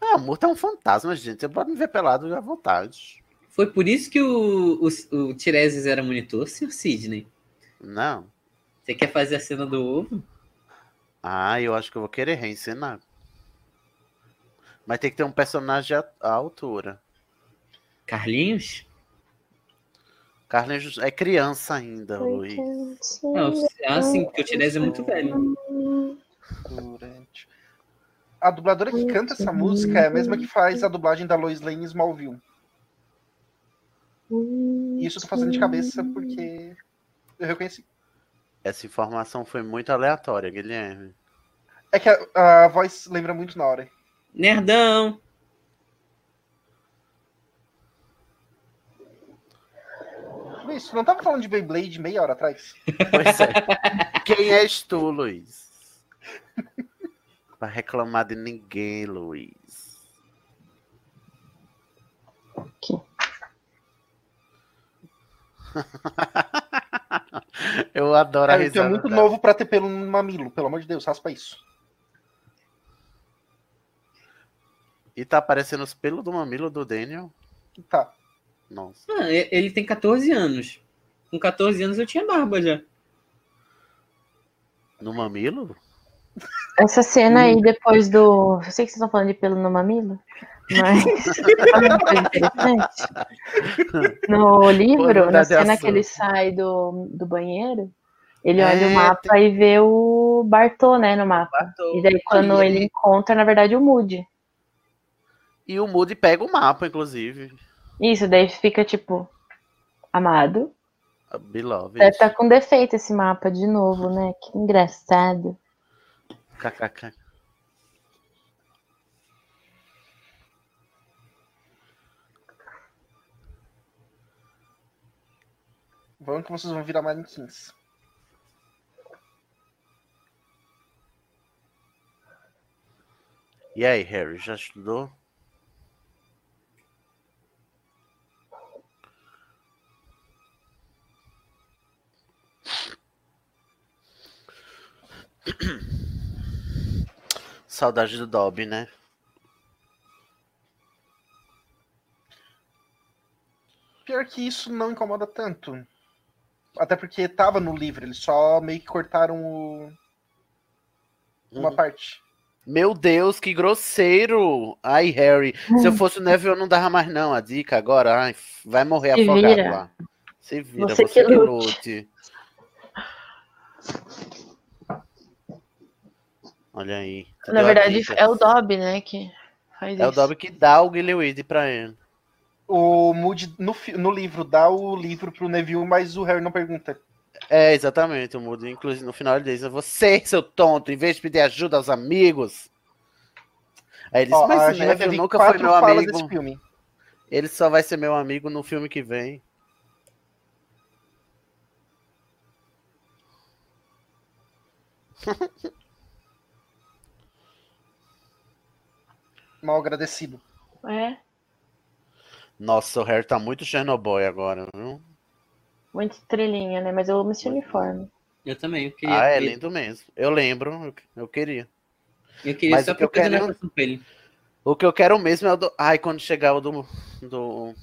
Ah, a morta é um fantasma, gente. Você pode me ver pelado à vontade. Foi por isso que o, o, o Tiresias era monitor, Sr. Sidney? Não. Você quer fazer a cena do ovo? Ah, eu acho que eu vou querer reencenar. Mas tem que ter um personagem à à altura. Carlinhos? Carlinhos é criança ainda, Luiz. Não, ah, sim, porque o Tiresias é muito velho. Durante. A dubladora que canta essa música é a mesma que faz a dublagem da Lois Lane em Smallville. Isso eu tô fazendo de cabeça porque eu reconheci. Essa informação foi muito aleatória, Guilherme. É que a, a voz lembra muito na hora. Nerdão! Luiz, tu não tava falando de Beyblade meia hora atrás? Pois é. Quem és tu, Luiz? Pra reclamar de ninguém, Luiz. Eu adoro a Harry, tu é risada. muito dela. novo pra ter pelo no mamilo. Pelo amor de Deus, raspa isso. E tá aparecendo os pelos do mamilo do Daniel. Tá. Nossa. Ah, ele tem 14 anos. Com 14 anos eu tinha barba já. No mamilo? Essa cena aí depois do. Eu sei que vocês estão falando de pelo no mamilo, mas. No livro, na cena que ele sai do, do banheiro, ele olha É, o mapa e vê o Bartô, né, no mapa. E daí quando ele encontra, na verdade, o Moody. E o Moody pega o mapa, inclusive. Isso, daí fica tipo, amado. Beloved. Deve estar com defeito esse mapa de novo, né? Que engraçado. KKK. Vamos que vocês vão virar manequins. E aí, Harry, já estudou? Saudade do Dobby, né? Pior que isso não incomoda tanto. Até porque tava no livro, eles só meio que cortaram o... uma parte. Meu Deus, que grosseiro! Ai, Harry, se eu fosse o Neville, eu não dava mais não a dica agora. Ai, vai morrer Se afogado vira. lá. Se vira, Você você, que que lute. lute. Olha aí. tu Na verdade, é o Dobby, né, que faz É o isso. Dobby que dá o Gillyweed pra ele. O Moody, no, no livro, dá o livro pro Neville, mas o Harry não pergunta. É, exatamente, o Moody, inclusive no final ele diz, você, seu tonto, em vez de pedir ajuda aos amigos. Aí ele diz, Ó, mas o Neville nunca foi meu amigo. desse filme. Ele só vai ser meu amigo no filme que vem. Mal agradecido. É, Nossa, o Harry tá muito Chernobyl agora, viu? muita estrelinha, né? Mas eu amo esse uniforme. Eu também, eu queria. Ah, é eu- lindo mesmo. Eu lembro, eu, queria. Eu queria Mas só o que eu quero- ele. O que eu quero mesmo é o do. Ai, quando chegar o do. do...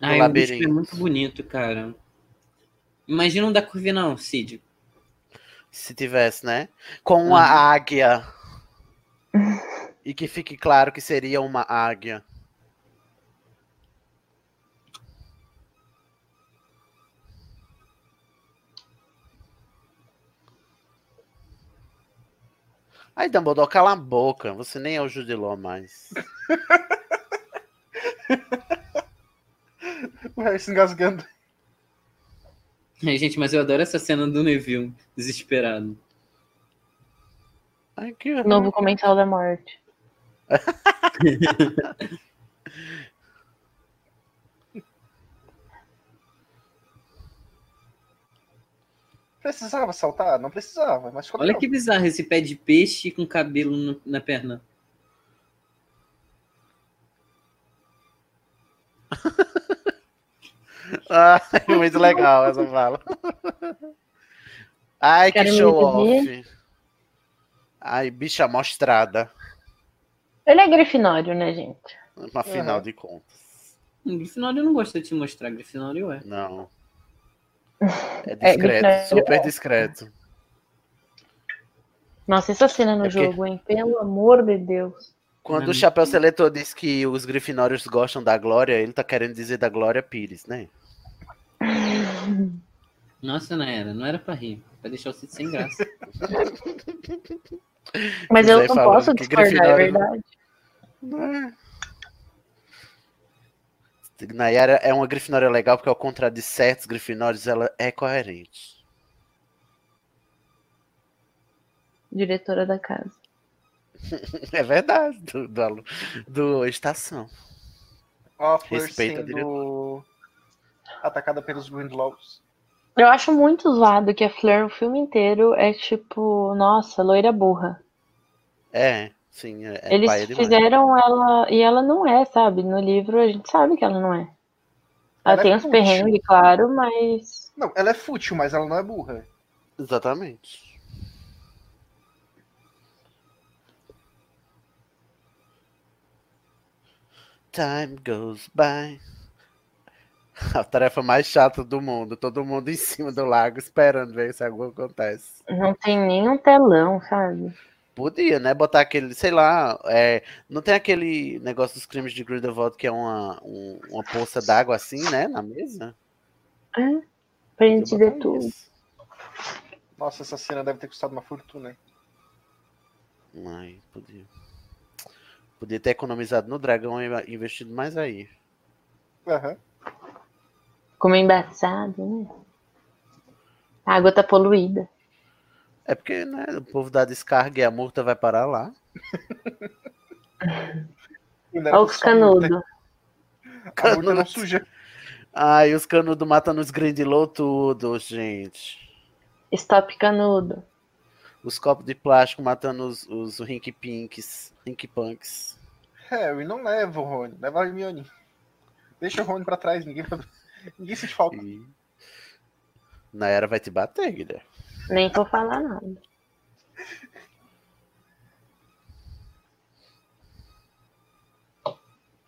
Ai, o bicho é muito bonito, cara. Imagina um da Corvinal, Cid. Se tivesse, né? Com Uhum. a águia. E que fique claro que seria uma águia. Ai, Dumbledore, cala a boca. Você nem é o Judiló mais. O Harry se engasgando. Ai, gente, mas eu adoro essa cena do Neville, desesperado. Ai, que Novo comensal da morte. Precisava saltar? Não precisava, mas Olha que bizarro esse pé de peixe com cabelo no- na perna. Ai, muito legal essa fala. Ai, que Quero show off. Ai, bicha mostrada. Ele é grifinório, né, gente? Afinal Uhum. de contas. Hum, Grifinório não gosta de te mostrar, Grifinório é. Não. É discreto, Grifinório super é. discreto. Nossa, essa cena no É porque- jogo, hein? Pelo amor de Deus. Quando Hum. o Chapéu Seletor diz que os grifinórios gostam da Glória, ele tá querendo dizer da Glória Pires, né? Nossa, não era, não era pra rir. Pra deixar o Cid sem graça. Mas Mas eu não posso discordar, é Grifinório- verdade. Nayara é uma grifinória legal porque, ao contrário de certos grifinórios, ela é coerente. Diretora da casa. É verdade, do, do, do Estação. Fleur Respeita a sendo atacada pelos Grindlaws. Eu acho muito zoado que a Fleur o filme inteiro é tipo, nossa, loira burra. É, sim, é, é Eles fizeram ela. E ela não é, sabe? No livro a gente sabe que ela não é. Ela, Ela é tem uns fútil. perrengues, claro, mas. Não, ela é fútil, mas ela não é burra. Exatamente. Time goes by. A tarefa mais chata do mundo. Todo mundo em cima do lago esperando ver se algo acontece. Não tem nem um telão, sabe? Podia, né? Botar aquele, sei lá, é, não tem aquele negócio dos crimes de Grindelwald que é uma, um- uma poça d'água assim, né? Na mesa? É. Pra gente ver tudo. isso. Nossa, essa cena deve ter custado uma fortuna. hein? Ai, podia. Podia ter economizado no dragão e investido mais aí. Aham. Como embaçado, né? A água tá poluída. É porque, né, o povo dá descarga e a multa vai parar lá. Olha os canudos. A multa não suja. Ai, os canudos matando os Grindelow tudo, gente. Stop canudo. Os copos de plástico matando os, os Rink Pinks, Rink Punks. Harry, não leva o Rony, leva a Hermione. Deixa o Rony pra trás, ninguém, ninguém sente falta. E... Na era vai te bater, Guilherme. Nem vou falar nada.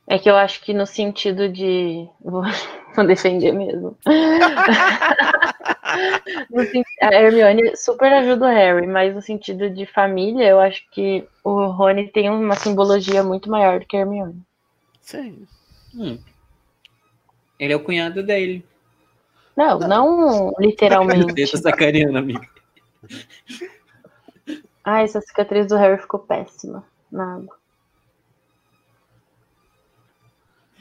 É que eu acho que no sentido de. Vou, vou defender mesmo. A Hermione super ajuda o Harry, mas no sentido de família, eu acho que o Rony tem uma simbologia muito maior do que a Hermione. Sim. Hum. Ele é o cunhado dele. Não, não literalmente. Você tá sacaneando, amigo. Ah, essa cicatriz do Harry ficou péssima na água.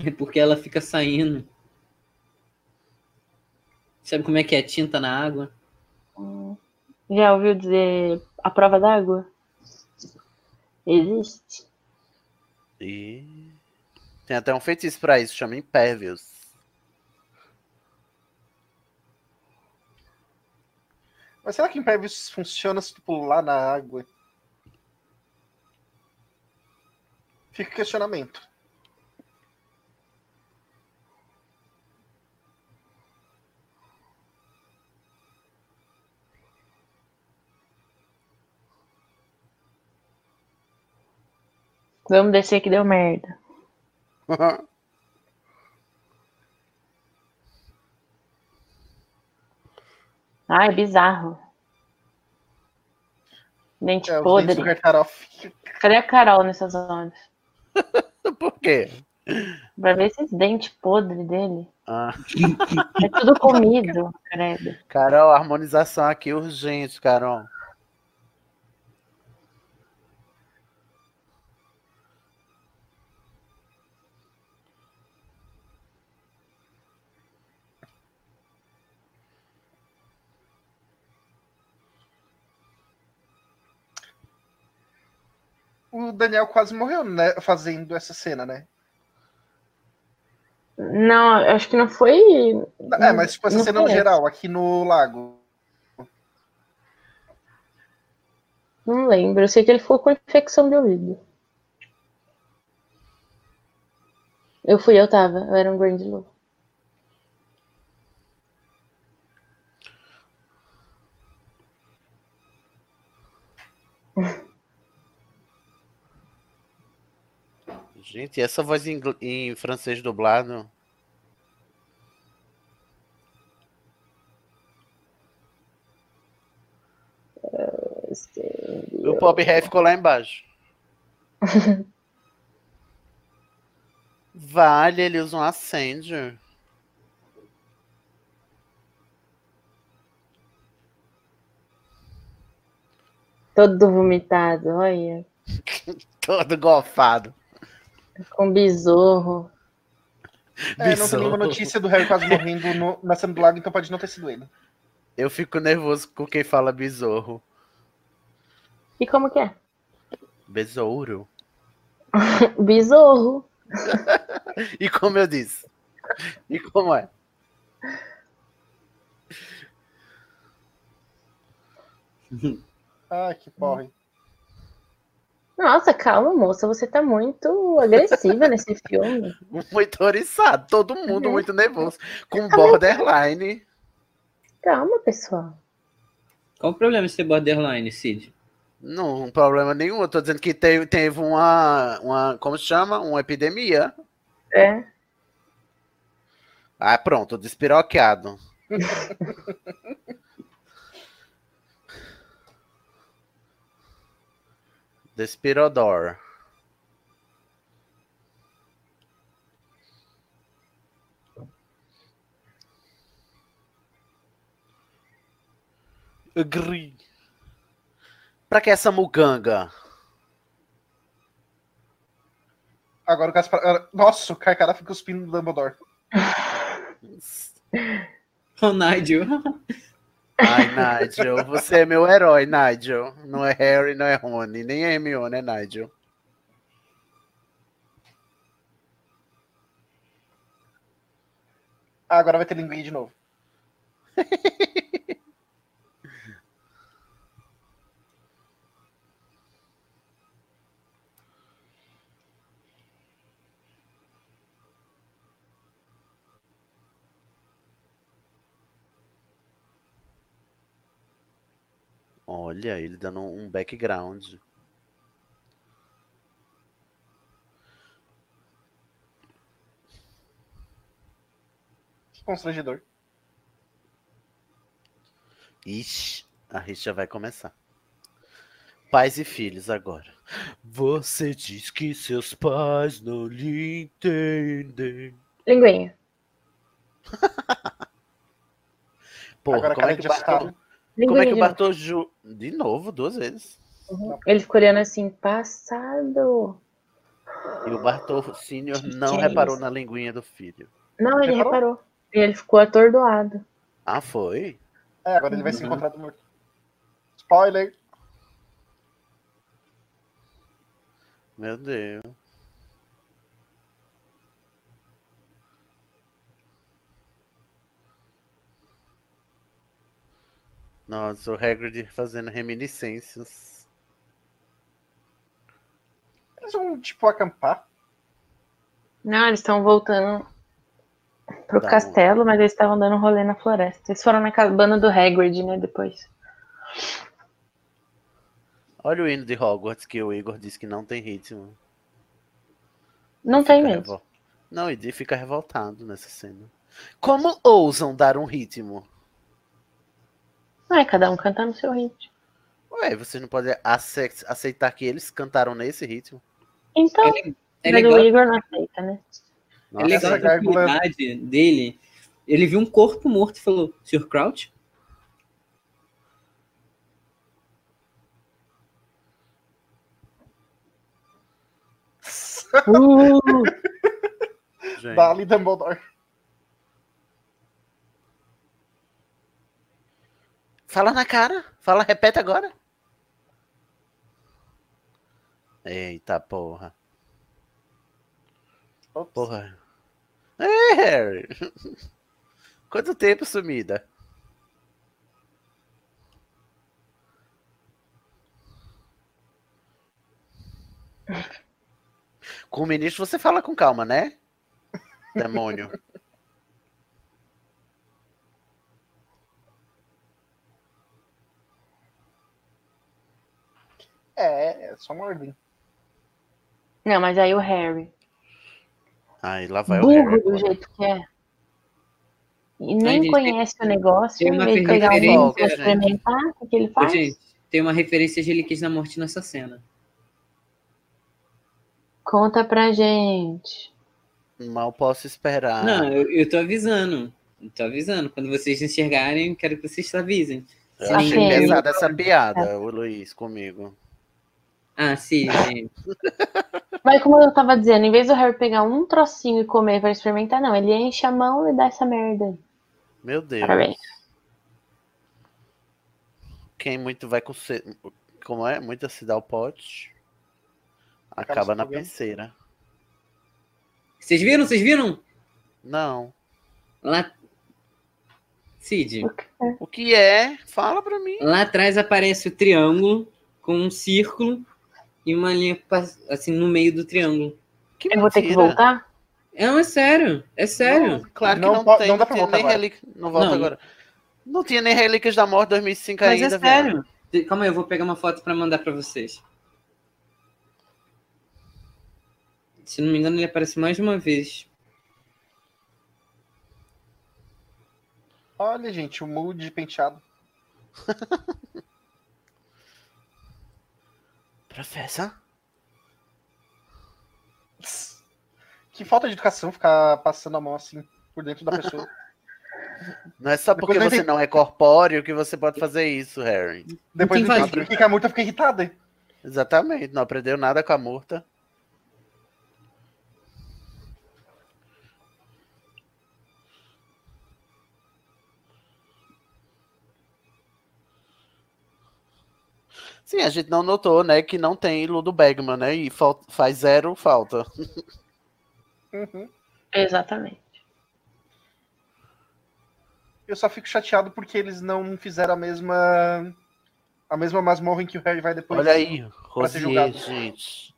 É porque ela fica saindo. Sabe como é que é tinta na água? Já ouviu dizer a prova d'água? Existe. E tem até um feitiço pra isso, chama Impervious. Mas será que Impervious funciona se tu pular na água? Fica o questionamento. Vamos descer que deu merda. Ai, é bizarro. Dente É, podre. do Karkaroff. Cadê a Carol nessas horas? Por quê? Pra ver esses dentes podres dele. Ah, É tudo comido, credo. Carol, harmonização aqui urgente, Carol. O Daniel quase morreu, né? Fazendo essa cena, né? Não, acho que não foi. É, mas tipo, essa não cena no geral, aqui no lago. Não lembro. Eu sei que ele ficou com infecção de ouvido. Eu fui, eu tava. Eu era um grande louco. Gente, e essa voz em, em francês dublado? O Pop Ré ficou lá embaixo. Vale, ele usa um Ascender. Todo vomitado, olha. Todo golfado. Com besorro. É, não tem nenhuma notícia do Harry quase morrendo no- na cena do lago, então pode não ter sido ele. Eu fico nervoso com quem fala besouro. E como que é? Besouro? Besorro. E como eu disse? E como é? Ai, que porra. Nossa, calma, moça. Você tá muito agressiva nesse filme. Muito oriçado, todo mundo Uhum. muito nervoso. Com borderline. Calma, pessoal. Qual o problema de ser borderline, Cid? Não, problema nenhum. Eu tô dizendo que teve, teve uma, uma. Como se chama? Uma epidemia. É. Ah, pronto, despiroqueado. Despirodor. Agree. Pra que essa muganga? Agora o Gaspar. Nossa, o Carcará fica cuspindo no Dumbledore. O Nigel. Ai, Nigel, você é meu herói, Nigel. Não é Harry, não é Rony, nem é Hermione, é Nigel. Ah, agora vai ter linguinha de novo. Olha, ele dando um background. Que constrangedor. Ixi, a rixa vai começar. Pais e filhos agora. Você diz que seus pais não lhe entendem. Linguinha. Porra, Agora como é que de Como é que o de Bartol Ju... De novo, duas vezes. Uhum. Ele ficou olhando assim, passado. E o Bartol Senior não que é reparou isso? na linguinha do filho. Não, ele Reparou? reparou. E ele ficou atordoado. Ah, foi? É, agora ele vai ser Uhum. encontrado morto. Spoiler. Meu Deus. Nossa, o Hagrid fazendo reminiscências. Eles vão, tipo, acampar. Não, eles estão voltando pro Tá. castelo, mas eles estavam dando um rolê na floresta. Eles foram na cabana do Hagrid, né, depois. Olha o hino de Hogwarts que o Igor disse que não tem ritmo. Não Fica tem mesmo. revol- Não, e fica revoltado nessa cena. Como ousam dar um ritmo? Não é cada um cantando no seu ritmo. Ué, você não pode ace- aceitar que eles cantaram nesse ritmo? Então, É mas legal, o Igor não aceita, né? é legal Essa a dele. Ele viu um corpo morto e falou, Sr. Crouch? Uh, Gente. Dali Dumbledore. Fala na cara. Fala, repete agora. Eita porra. Ops. Porra. É, Harry. Quanto tempo sumida? Com o ministro você fala com calma, né? Demônio. É, é só uma ordem. Não, mas aí o Harry, Ai, lá vai o burro Harry. do agora. jeito que é. E nem gente, conhece o negócio, tem em vez de pegar um livro pra experimentar, o que ele faz? gente, tem uma referência de Relíquias da Morte nessa cena. Conta pra gente. Mal posso esperar. Não, eu, eu tô avisando. Eu tô avisando. Quando vocês enxergarem, quero que vocês avisem. Eu achei pesada essa piada, o Luiz, comigo. Ah, sim, gente. Mas como eu tava dizendo, em vez do Harry pegar um trocinho e comer pra experimentar, não, ele enche a mão e dá essa merda aí. Meu Deus. Parabéns. Quem muito vai com. se- Como é? Muita se dá o pote. Acaba Acaba na penseira. Vocês viram? Vocês viram? Não. Lá. Cid, O que é? Fala pra mim. lá atrás aparece o triângulo com um círculo e uma linha assim no meio do triângulo. Que Eu vou ter que mentira. voltar? Não, é sério. É sério. Não, claro que Não não, tem. não dá pra voltar nem. Não volta Não. agora. Não tinha nem Relíquias da Morte 2005 Mas ainda, é velho. sério. De- Calma aí, eu vou pegar uma foto pra mandar pra vocês. Se não me engano, ele aparece mais de uma vez. Olha, gente, o mood penteado. Professor? Que falta de educação ficar passando a mão assim por dentro da pessoa. Não é só Depois porque eu você entendi. não é corpóreo que você pode fazer isso, Harry. Depois faz? que a multa fica irritada. Exatamente. Não aprendeu nada com a Murta. Sim, a gente não notou, né, que não tem Ludo Bagman, né? E faz zero falta. Uhum. Exatamente. Eu só fico chateado porque eles não fizeram a mesma. A mesma masmorra em que o Harry vai depois. Olha aí, ser Rosier, julgado. gente.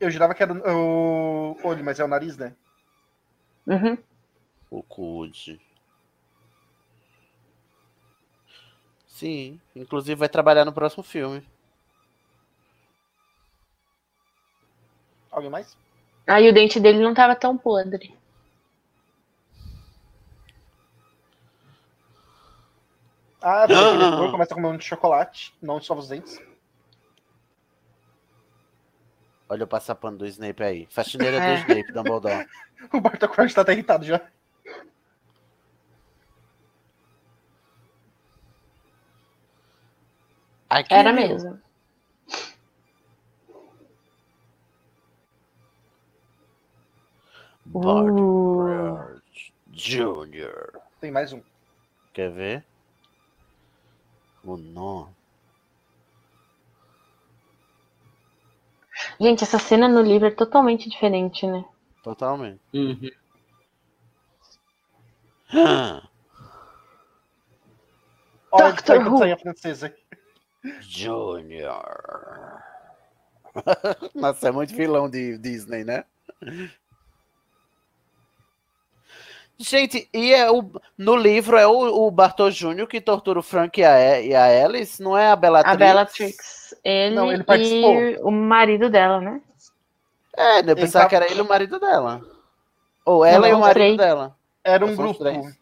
Eu jurava que era o olho, mas é o nariz, né? Uhum. O Cude. Sim, inclusive vai trabalhar no próximo filme. Alguém mais? Aí o dente dele não tava tão podre. Ah, porque ele entrou, começa a comer um de chocolate, não só os dentes. Olha o passapano do Snape aí. Faxineira do É. Snape, Dumbledore. O Bartol Crouch tá até irritado já. Aqui, Era viu? mesmo. Bart Uh. Jr. Tem mais um. Quer ver? O nó. Gente, essa cena no livro é totalmente diferente, né? Totalmente. Uhum. Olha que Doctor Who. francesa. Junior. Nossa, é muito vilão de Disney, né? Gente, e é o, no livro é o, o Bartol Júnior que tortura o Frank e a, E- a Alice, não é a Bellatrix? A Bellatrix. Ele, Não, ele participou. e o marido dela, né? É, eu pensava que era ele o marido dela. Ou ela Não, e o marido três. dela. Era um grupo. três.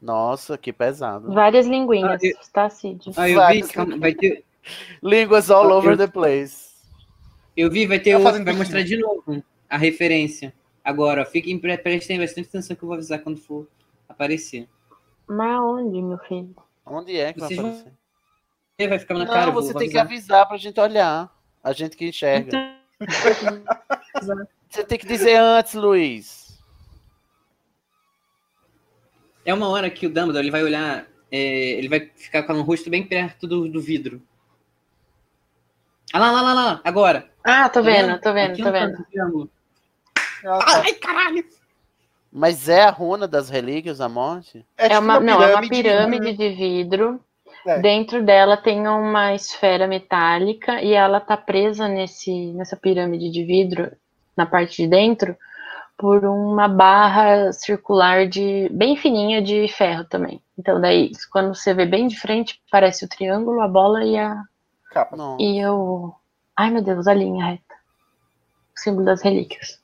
Nossa, que pesado. Várias linguinhas, Ah, eu- tá, Cid? Ah, eu vi, calma, vai ter. Línguas all Eu- over the place. Eu vi, vai ter o, vai mostrar de novo a referência. Agora, fiquem pre- prestem bastante atenção que eu vou avisar quando for aparecer. Mas onde, meu filho? Onde é que vai Vocês vão- aparecer? Ele vai ficar na Não, cara, eu vou- você vou tem que avisar. avisar pra gente olhar. A gente que enxerga. Então, Você tem que dizer antes, Luiz. É uma hora que o Dumbledore ele vai olhar, é, ele vai ficar com o rosto bem perto do, do vidro. Ah lá, lá, lá, lá, agora. Ah, tô Tá vendo, tô vendo, Aqui tô no vendo. Ai, caralho! Mas é a runa das relíquias da morte? É tipo uma, não, é uma pirâmide. pirâmide de vidro. É. Dentro dela tem uma esfera metálica e ela tá presa nesse, nessa pirâmide de vidro, na parte de dentro, por uma barra circular de bem fininha de ferro também. Então daí, quando você vê bem de frente, parece o triângulo, a bola e a Capa. Não. e o Ai, meu Deus, a linha reta. O símbolo das relíquias.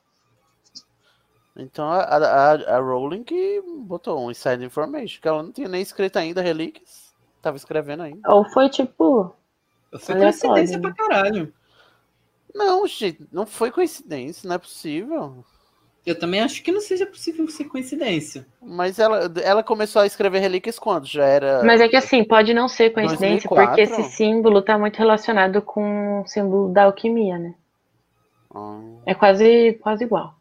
Então a, a, a Rowling que botou um inside information, que ela não tinha nem escrito ainda relíquias. Tava escrevendo ainda. Ou foi tipo, Foi Aleatório, coincidência né? pra caralho. Não, gente, não foi coincidência, não é possível. Eu também acho que não seja possível ser coincidência. Mas ela, ela começou a escrever relíquias quando? Já era. Mas é que assim, pode não ser coincidência, 2004? porque esse símbolo tá muito relacionado com o símbolo da alquimia, né? Ah, É quase, quase igual.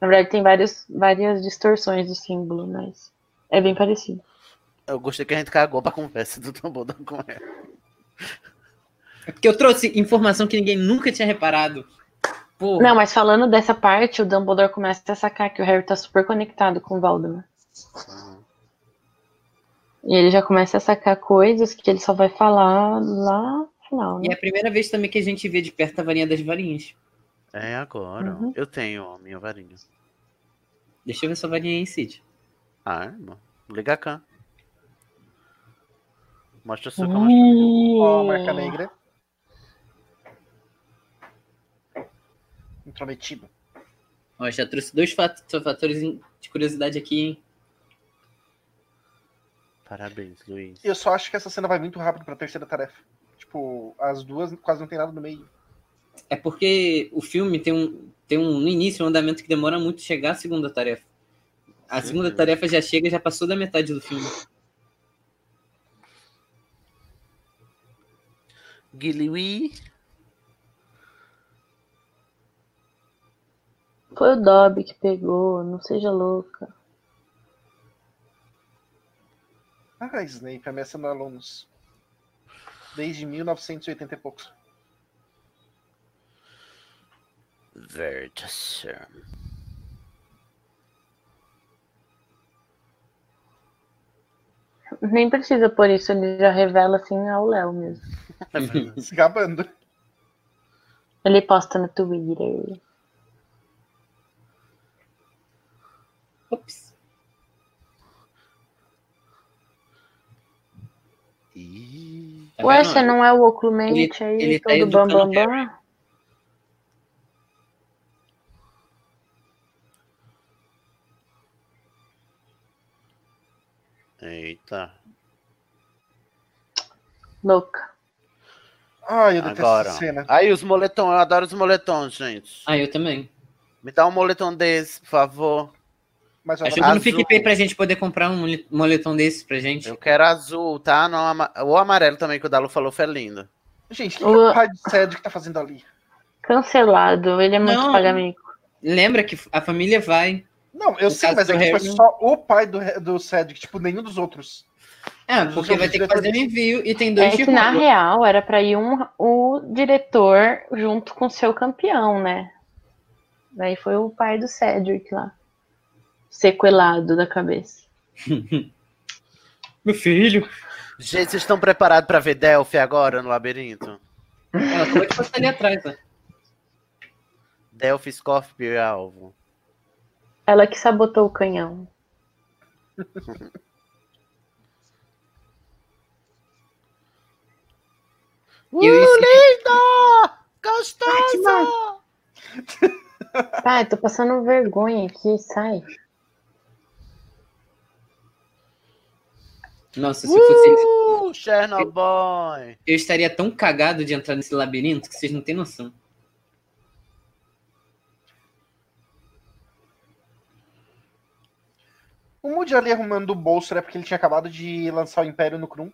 Na verdade, tem várias, várias distorções do símbolo, mas é bem parecido. eu gostei que a gente cagou pra conversa do Dumbledore com ela. É porque eu trouxe informação que ninguém nunca tinha reparado. Porra. Não, mas falando dessa parte, o Dumbledore começa a sacar que o Harry tá super conectado com o Voldemort. E ele já começa a sacar coisas que ele só vai falar lá no final, E é né? a primeira vez também que a gente vê de perto a varinha das varinhas. É agora. Uhum. Eu tenho a minha varinha. Deixa eu ver essa varinha aí, Cid. Ah, irmão. Liga cá. Mostra sua mostro. Ó, marca negra. Intrometido. Ó, já trouxe dois fat- fatores de curiosidade aqui, hein? Parabéns, Luiz. Eu só acho que essa cena vai muito rápido pra terceira tarefa. Tipo, as duas quase não tem nada no meio. É porque o filme tem um, tem um no início um andamento que demora muito chegar à segunda tarefa. A segunda Uhum. tarefa já chega, já passou da metade do filme. Guilherme. Foi o Dobby que pegou, não seja louca. Ah, Snape ameaçando alunos. Desde 1980 e poucos. Vertassum. Nem precisa por isso, ele já revela assim ao Léo mesmo. Se gabando. Ele posta no Twitter. Tá Ué, você não é o Ocumente aí, ele tá todo educando bam bam bam? Eita. Louca. Ai, eu detesto Agora. essa cena. Aí, os moletons. Eu adoro os moletons, gente. Ah, eu também. Me dá um moletom desse, por favor. Mas eu Ajuda no Azul. PicPay pra gente poder comprar um mole- moletom desse pra gente. Eu quero azul, tá? Não, ama- o amarelo também que o Dalu falou foi lindo. Gente, o que, que o Cedric tá fazendo ali? Cancelado, ele é muito Não. pagamento. Lembra que a família vai. Não, eu No sei, mas é que é Harry, só o pai do, do Cedric, tipo, nenhum dos outros. É, porque vai ter que fazer um envio e tem dois É de que na real era pra ir um, o diretor junto com o seu campeão, né? Daí foi o pai do Cedric lá. Sequelado da cabeça. Meu filho. Gente, vocês estão preparados pra ver Delphi agora no labirinto? Ela acabou de passar ali atrás, né? Delphi, Scorpio e Alvo. Ela que sabotou o canhão. Uh, Eu ia- lindo! Gostoso! Pai, tô passando vergonha aqui, sai. Nossa, se fosse isso, Uh, Chernobyl! eu estaria tão cagado de entrar nesse labirinto que vocês não têm noção. O Moody ali arrumando o bolso era porque ele tinha acabado de lançar o Império no Krum.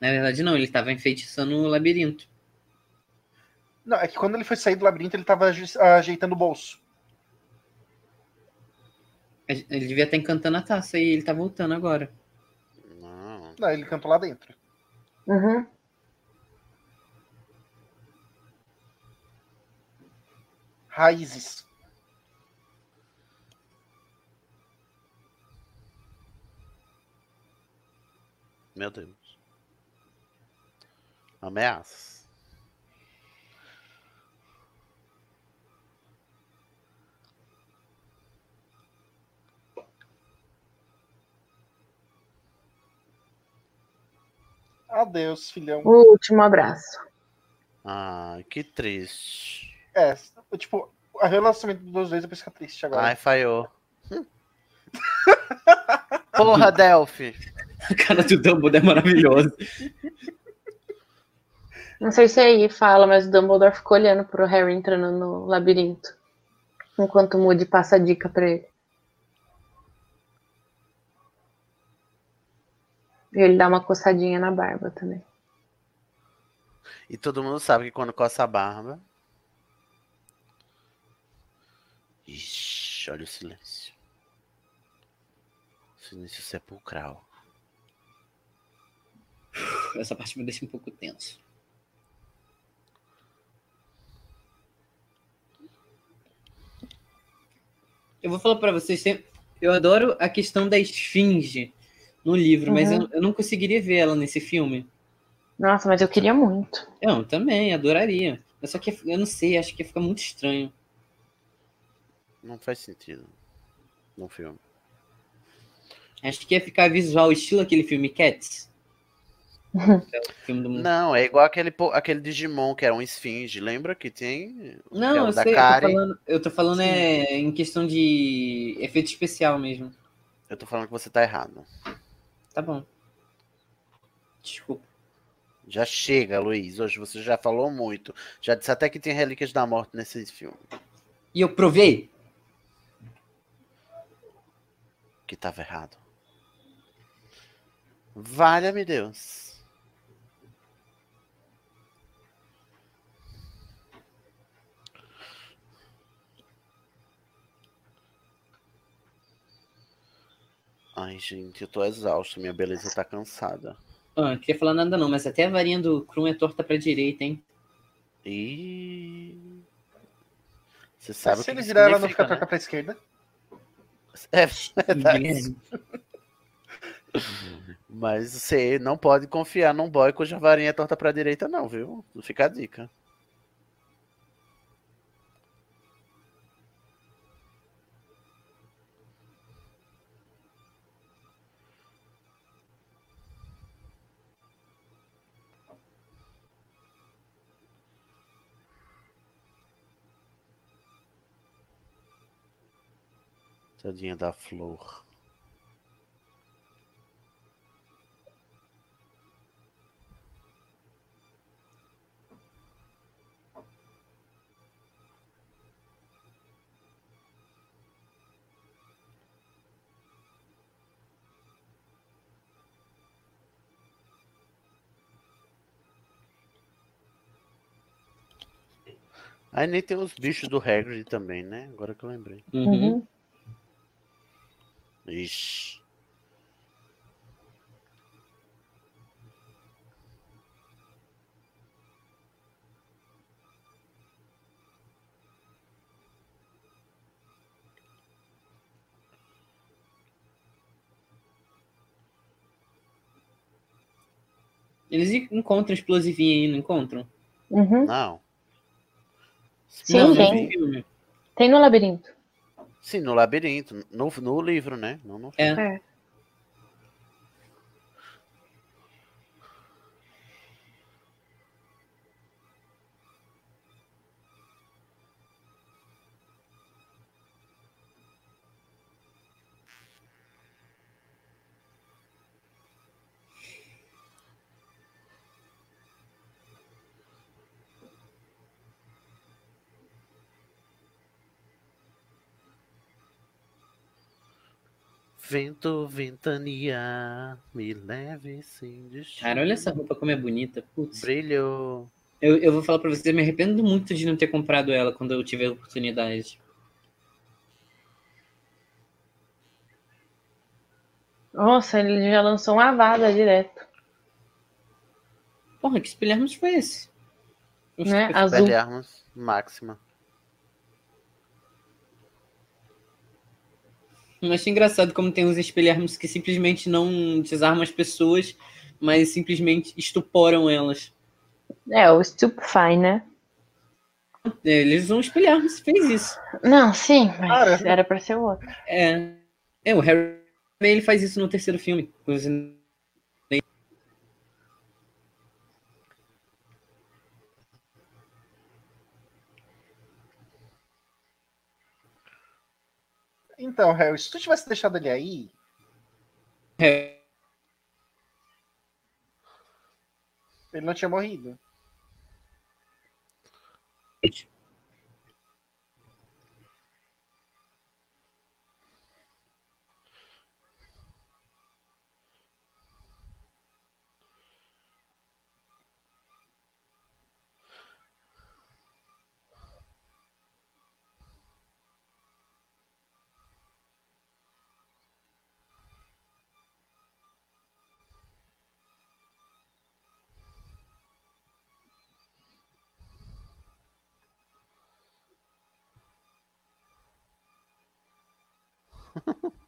Na verdade, não, ele tava enfeitiçando o labirinto. Não, é que quando ele foi sair do labirinto, ele tava aju- ajeitando o bolso. Ele devia estar encantando a taça e ele tá voltando agora. Não. Não, ele cantou lá dentro. Uhum. Raízes. Meu Deus. Ameaças. Adeus, filhão. O último abraço. Ai, que triste. É, tipo, o relacionamento dos dois depois fica triste agora. Ai, falhou. Porra, Delphi. A cara do Dumbledore é maravilhosa. Não sei se aí fala, mas o Dumbledore ficou olhando pro Harry entrando no labirinto. Enquanto o Moody passa a dica pra ele. E ele dá uma coçadinha na barba também. E todo mundo sabe que quando coça a barba. Ixi, olha o silêncio. Silêncio sepulcral. Essa parte me deixa um pouco tenso. Eu vou falar pra vocês, sempre- eu adoro a questão da esfinge no livro, mas Uhum. eu, eu não conseguiria ver ela nesse filme. Nossa, mas eu queria muito. Eu também, adoraria. Mas só que eu não sei, acho que ia ficar muito estranho. Não faz sentido. No filme. Acho que ia ficar visual, estilo aquele filme Cats. É filme do Não, é igual aquele, aquele Digimon que era um esfinge. Lembra que tem? o Não, que é o eu da sei, eu tô Karen. falando, eu tô falando é, em questão de efeito especial mesmo. Eu tô falando que você tá errado. Tá bom. Desculpa. Já chega, Luiz. Hoje você já falou muito. Já disse até que tem relíquias da morte nesse filme. E eu provei. Que tava errado. Valha-me Deus. Ai, gente, eu tô exausto. Minha beleza tá cansada. Ah, não queria falar nada não, mas até a varinha do Krum é torta pra direita, hein? E. Você sabe o Se ele que virar ela não fica né? torta pra esquerda. É verdade. Mas você não pode confiar num boy cuja varinha é torta pra direita, não, viu? Fica a dica. Tadinha da flor. Aí nem tem os bichos do Hagrid também, né? Agora que eu lembrei. Uhum. uhum. Ixi. Eles encontram explosivinho aí, não encontram? Uhum. Não. Sim, Não, tem. Tem no labirinto. Sim, no labirinto. No, no livro, né? Não no É. É. Vento, ventania, me leve sem destino. Cara, olha essa roupa como é bonita. Putz. Brilho. Eu, eu vou falar pra você, eu me arrependo muito de não ter comprado ela quando eu tive a oportunidade. Nossa, ele já lançou uma vada direto. Porra, que espelharmos foi esse? Né? Azul. Velharmos, máxima. Eu acho engraçado como tem uns espelharmos que simplesmente não desarmam as pessoas, mas simplesmente estuporam elas. É, o Stupefy, né? É, Eles usam espelharmos, fez isso. Não, sim, mas Cara. era pra ser outro. É, é o Harry ele faz isso no terceiro filme. Os- Então, Harry, se tu tivesse deixado ele aí, É, ele não tinha morrido.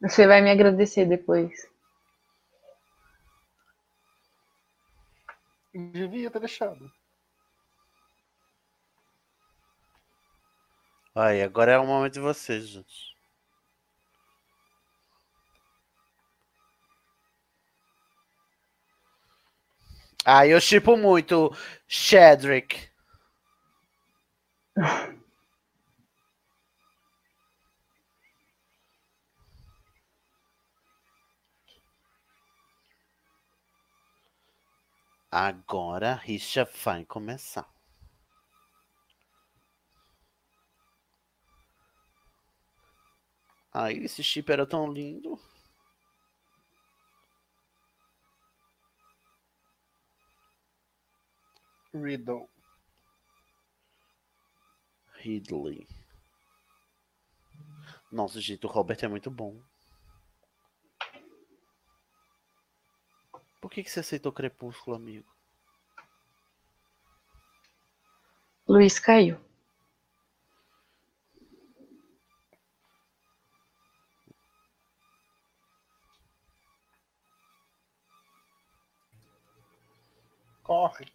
Você vai me agradecer depois. Devia ter deixado. Aí, agora é o momento de vocês, gente. Ah, eu chipo muito Shedrick. Agora a rixa vai começar. Ai, esse chip era tão lindo. Riddle. Ridley. Nossa, gente, o Robert é muito bom. Por que, que você aceitou Crepúsculo, amigo? Luiz caiu. Corre.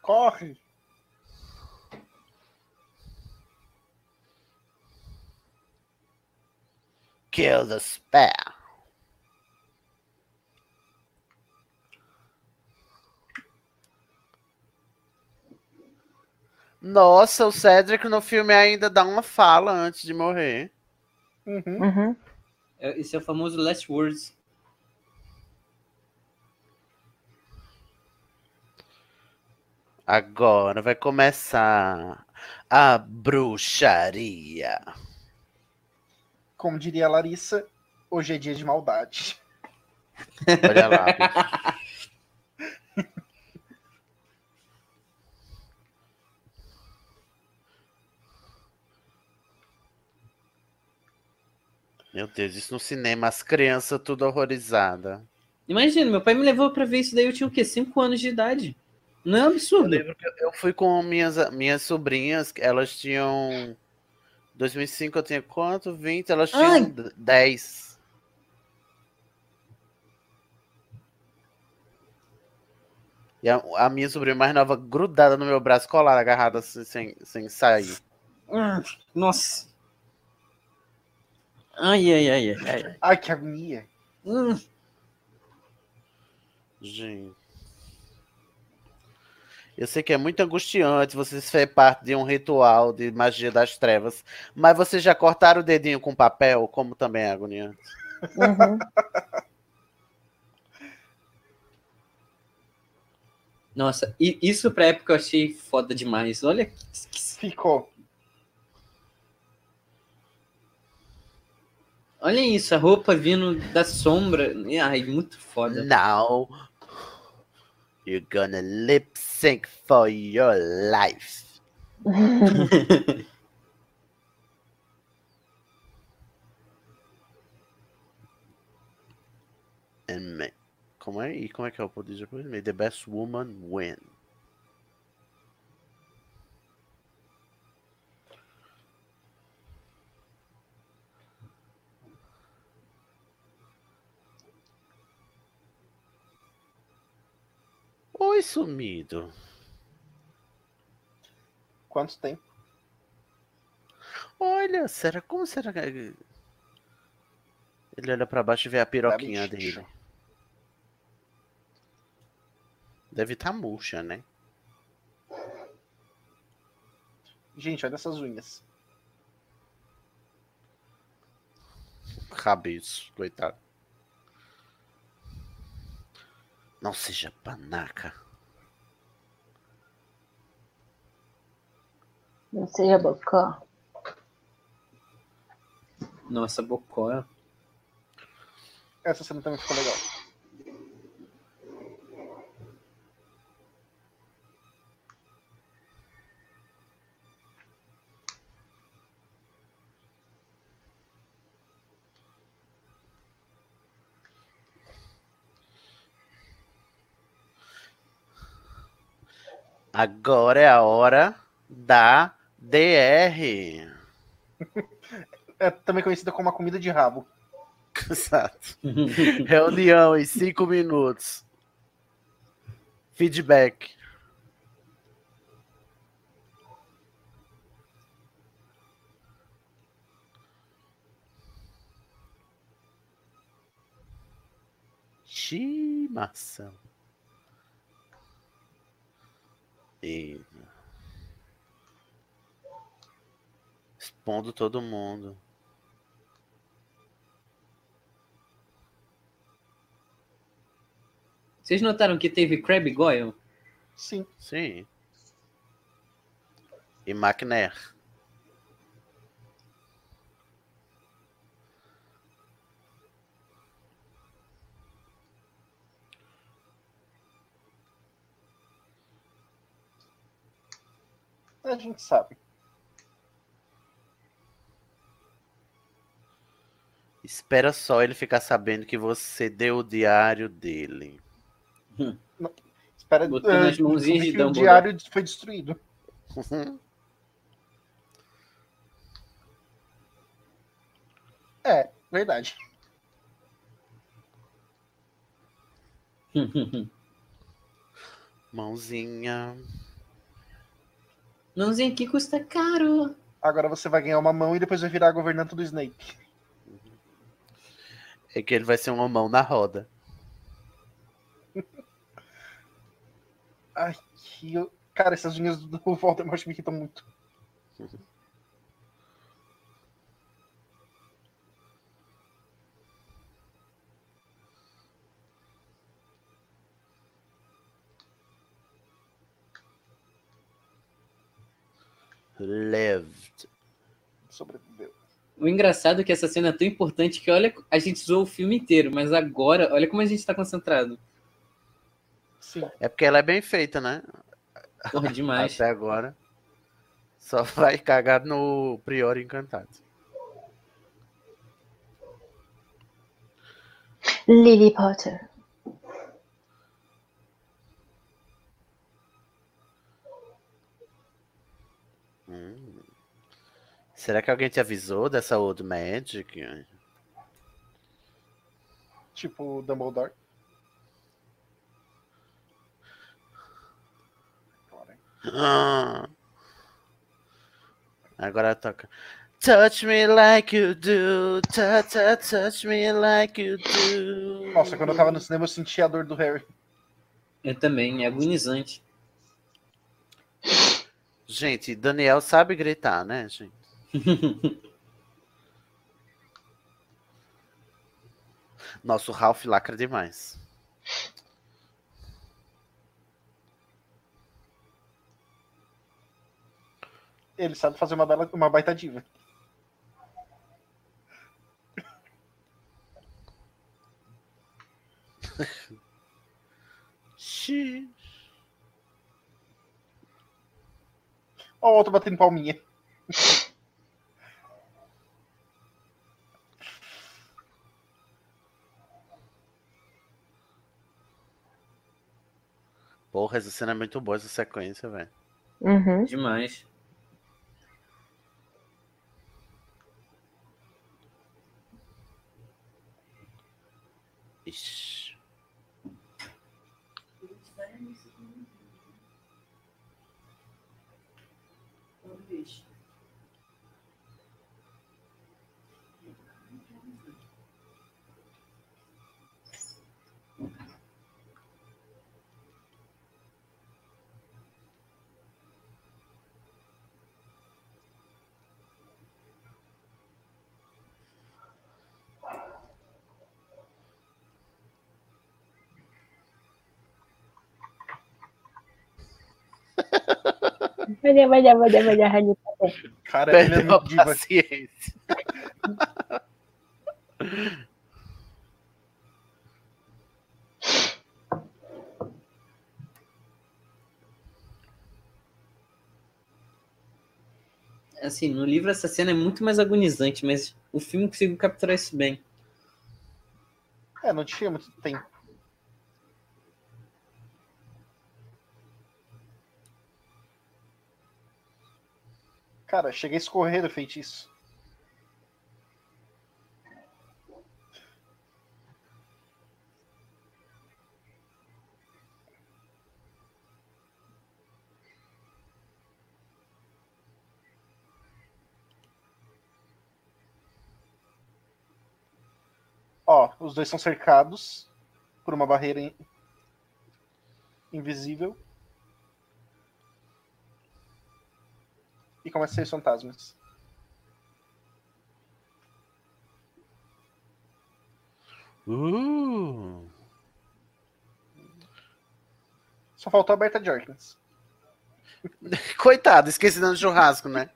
Corre. Kill the spare. Nossa, o Cedric no filme ainda dá uma fala antes de morrer. Uhum. Uhum. é- esse é o famoso Last Words. Agora vai começar a bruxaria. Como diria a Larissa, hoje é dia de maldade. Olha lá. Meu Deus, isso no cinema, as crianças tudo horrorizadas. Imagina, meu pai me levou pra ver isso daí, eu tinha o quê? 5 anos de idade. Não é um Eu absurdo. lembro que eu fui com minhas, minhas sobrinhas, elas tinham. 2005 eu tinha quanto? 20, elas tinham Ai. 10. E a, a minha sobrinha mais nova grudada no meu braço, colada, agarrada assim, sem, sem sair. Hum, Nossa. Ai, ai, ai, ai, ai. Ai, que agonia. Hum. Gente. Eu sei que é muito angustiante você ser parte de um ritual de magia das trevas, mas vocês já cortaram o dedinho com papel, como também é agoniante. Uhum. Nossa, isso pra época eu achei foda demais. Olha que, Ficou. olha isso, a roupa vindo da sombra. Ai, muito foda. Now you're gonna lip sync for your life. And may, como é? E como é que é o poder depois? May the best woman win. Oi, sumido. Quanto tempo? Olha, será como será que ele olha pra baixo e vê a piroquinha bicho. dele? Deve estar murcha, né? Gente, olha essas unhas. Cabeço, coitado. Não seja panaca. Não seja bocó. Nossa, bocó. Essa cena também ficou legal. Agora é a hora da DR. É também conhecida como a comida de rabo. Exato. Reunião em cinco minutos. Feedback. Estimação. E... Expondo todo mundo. Vocês notaram que teve Crab Goyle? Sim. Sim. E McNair. A gente sabe. Espera só ele ficar sabendo que você deu o diário dele. Espera, Botou eh, nas mãozinhas de o diário foi destruído. É, verdade. Mãozinha. Mãozinha aqui custa caro. Agora você vai ganhar uma mão e depois vai virar governante do Snape. É que ele vai ser uma mão na roda. Ai, que... eu- Cara, essas unhas do Voldemort me irritam muito. Lived. Sobreviveu. O engraçado é que essa cena é tão importante que, olha, a gente zoou o filme inteiro, mas agora, olha como a gente tá concentrado. Sim. É porque ela é bem feita, né? Porra, demais. Até agora. Só vai cagar no Prior Encantado. Lily Potter. Será que alguém te avisou dessa Old Magic? Tipo o Dumbledore. Ah. Agora toca. Touch me like you do. Touch, touch, touch me like you do. Nossa, quando eu tava no cinema eu sentia a dor do Harry. Eu também, é agonizante. Gente, Daniel sabe gritar, né, gente? Nosso Ralph lacra demais. Ele sabe fazer uma, bela, uma baita diva. Ó, o outro batendo palminha. Porra, essa cena é muito boa, essa sequência, velho. Uhum. Demais. Ixi. Vai dar, vai dar, vai dar, vai dar, Harry Potter. Cara, ele é a muito diva. paciência. Assim, no livro essa cena é muito mais agonizante, mas o filme conseguiu capturar isso bem. É, não tinha muito tempo. Cara, cheguei a escorrer do feitiço. Ó, os dois são cercados por uma barreira in- invisível. E começa a sair os fantasmas. Uh. Só faltou a Berta Jorkins. Coitado, esqueci do churrasco, né?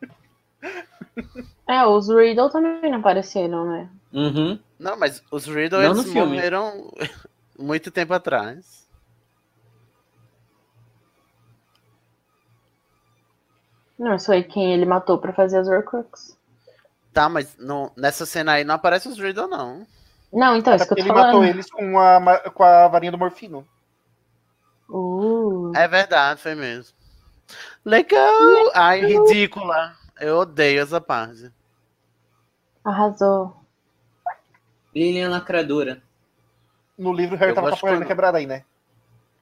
É, os Riddle também não apareceram, né? Uhum. Não, mas os Riddle Não no eles filme. morreram muito tempo atrás. Não, isso aí quem ele matou pra fazer as Horcrux. Tá, mas não, nessa cena aí não aparece os Riddle, não. Não, então, isso que eu tô Ele matou falando. eles com a, com a varinha do morfino. Uh, É verdade, foi mesmo. Legal! Ai, ridícula. Eu odeio essa parte. arrasou. Lilian Lacradora. No livro, o Harry Eu tava com a quando- quebrada aí, né?